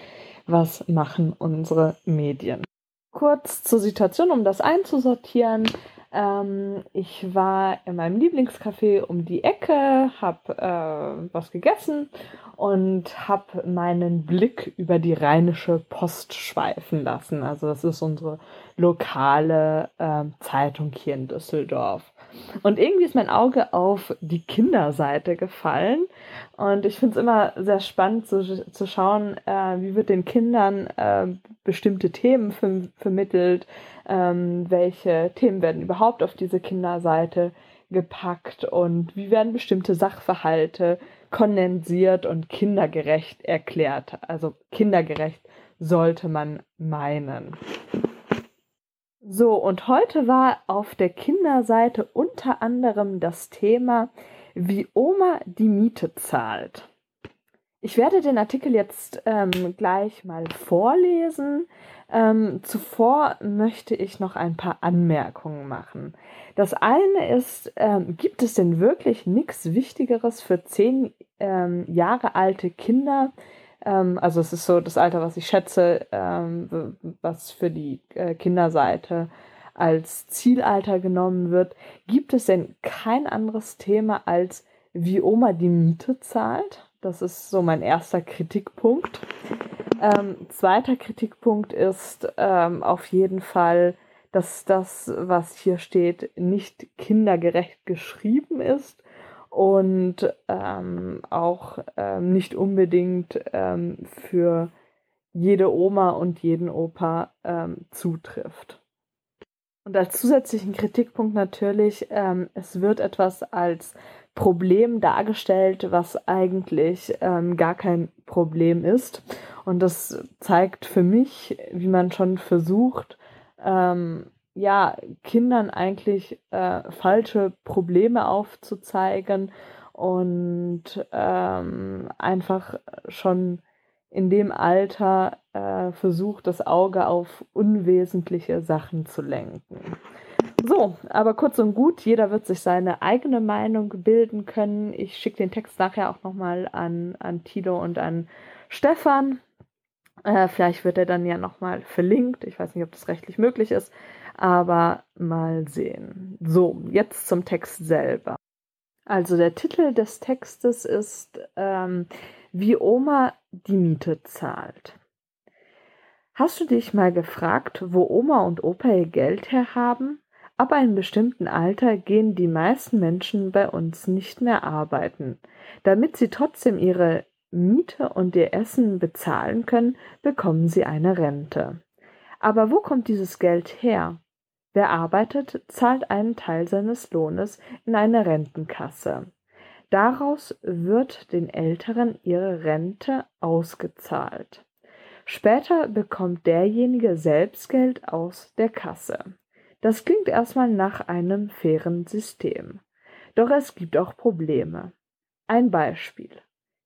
was machen unsere Medien. Kurz zur Situation, um das einzusortieren. Ähm, ich war in meinem Lieblingscafé um die Ecke, habe äh, was gegessen und habe meinen Blick über die Rheinische Post schweifen lassen. Also das ist unsere lokale äh, Zeitung hier in Düsseldorf. Und irgendwie ist mein Auge auf die Kinderseite gefallen. Und ich finde es immer sehr spannend zu, zu schauen, äh, wie wird den Kindern äh, bestimmte Themen ver vermittelt, ähm, welche Themen werden überhaupt auf diese Kinderseite gepackt und wie werden bestimmte Sachverhalte kondensiert und kindergerecht erklärt. Also kindergerecht sollte man meinen. So, und heute war auf der Kinderseite unter anderem das Thema, wie Oma die Miete zahlt. Ich werde den Artikel jetzt ähm, gleich mal vorlesen. Ähm, zuvor möchte ich noch ein paar Anmerkungen machen. Das eine ist, ähm, gibt es denn wirklich nichts Wichtigeres für zehn ähm, Jahre alte Kinder, ähm, also es ist so das Alter, was ich schätze, ähm, was für die äh, Kinderseite als Zielalter genommen wird. Gibt es denn kein anderes Thema als wie Oma die Miete zahlt? Das ist so mein erster Kritikpunkt. Ähm, zweiter Kritikpunkt ist ähm, auf jeden Fall, dass das, was hier steht, nicht kindergerecht geschrieben ist und ähm, auch ähm, nicht unbedingt ähm, für jede Oma und jeden Opa ähm, zutrifft. Und als zusätzlichen Kritikpunkt natürlich, ähm, es wird etwas als Problem dargestellt, was eigentlich ähm, gar kein Problem ist. Und das zeigt für mich, wie man schon versucht, ja, Kindern eigentlich äh, falsche Probleme aufzuzeigen und ähm, einfach schon in dem Alter äh, versucht, das Auge auf unwesentliche Sachen zu lenken. So, aber kurz und gut, jeder wird sich seine eigene Meinung bilden können. Ich schicke den Text nachher auch nochmal an, an Tilo und an Stefan. Äh, vielleicht wird er dann ja nochmal verlinkt. Ich weiß nicht, ob das rechtlich möglich ist aber mal sehen. So, jetzt zum Text selber. Also der Titel des Textes ist ähm, Wie Oma die Miete zahlt. Hast du dich mal gefragt, wo Oma und Opa ihr Geld herhaben? Ab einem bestimmten Alter gehen die meisten Menschen bei uns nicht mehr arbeiten. Damit sie trotzdem ihre Miete und ihr Essen bezahlen können, bekommen sie eine Rente. Aber wo kommt dieses Geld her? Wer arbeitet, zahlt einen Teil seines Lohnes in eine Rentenkasse. Daraus wird den Älteren ihre Rente ausgezahlt. Später bekommt derjenige selbst Geld aus der Kasse. Das klingt erstmal nach einem fairen System. Doch es gibt auch Probleme. Ein Beispiel.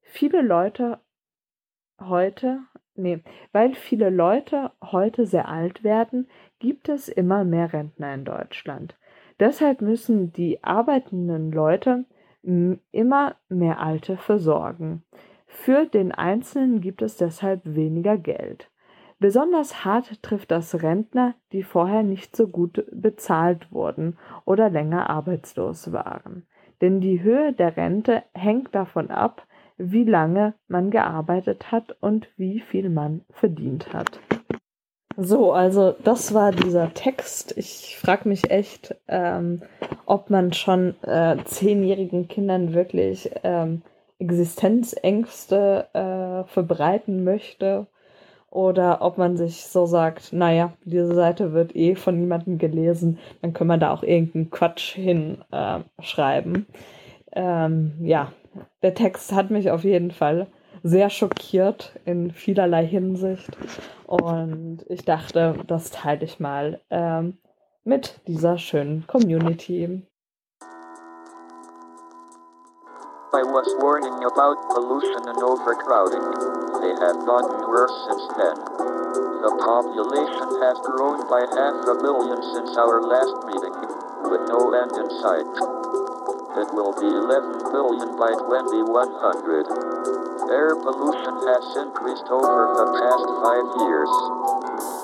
Viele Leute heute nee, weil viele Leute heute sehr alt werden, gibt es immer mehr Rentner in Deutschland. Deshalb müssen die arbeitenden Leute immer mehr Alte versorgen. Für den Einzelnen gibt es deshalb weniger Geld. Besonders hart trifft das Rentner, die vorher nicht so gut bezahlt wurden oder länger arbeitslos waren. Denn die Höhe der Rente hängt davon ab, wie lange man gearbeitet hat und wie viel man verdient hat. So, also das war dieser Text. Ich frage mich echt, ähm, ob man schon äh, zehnjährigen Kindern wirklich ähm, Existenzängste äh, verbreiten möchte oder ob man sich so sagt, naja, diese Seite wird eh von niemandem gelesen, dann können wir da auch irgendeinen Quatsch hinschreiben. Äh, ähm, ja, der Text hat mich auf jeden Fall sehr schockiert in vielerlei Hinsicht. Und ich dachte, das teile ich mal ähm, mit dieser schönen Community. I was warning about pollution and overcrowding. They have gotten worse since then. The population has grown by half a billion since our last meeting, with no end in sight. It will be 11 billion by 2100. Air pollution has increased over the past five years.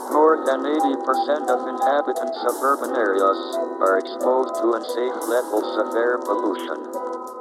More than 80% of inhabitants of urban areas are exposed to unsafe levels of air pollution.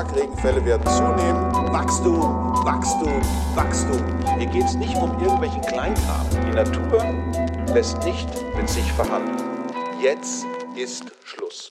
Starkregenfälle werden zunehmen. Wachstum, Wachstum, Wachstum. Hier geht es nicht um irgendwelchen Kleinkram. Die Natur lässt nicht mit sich verhandeln. Jetzt ist Schluss.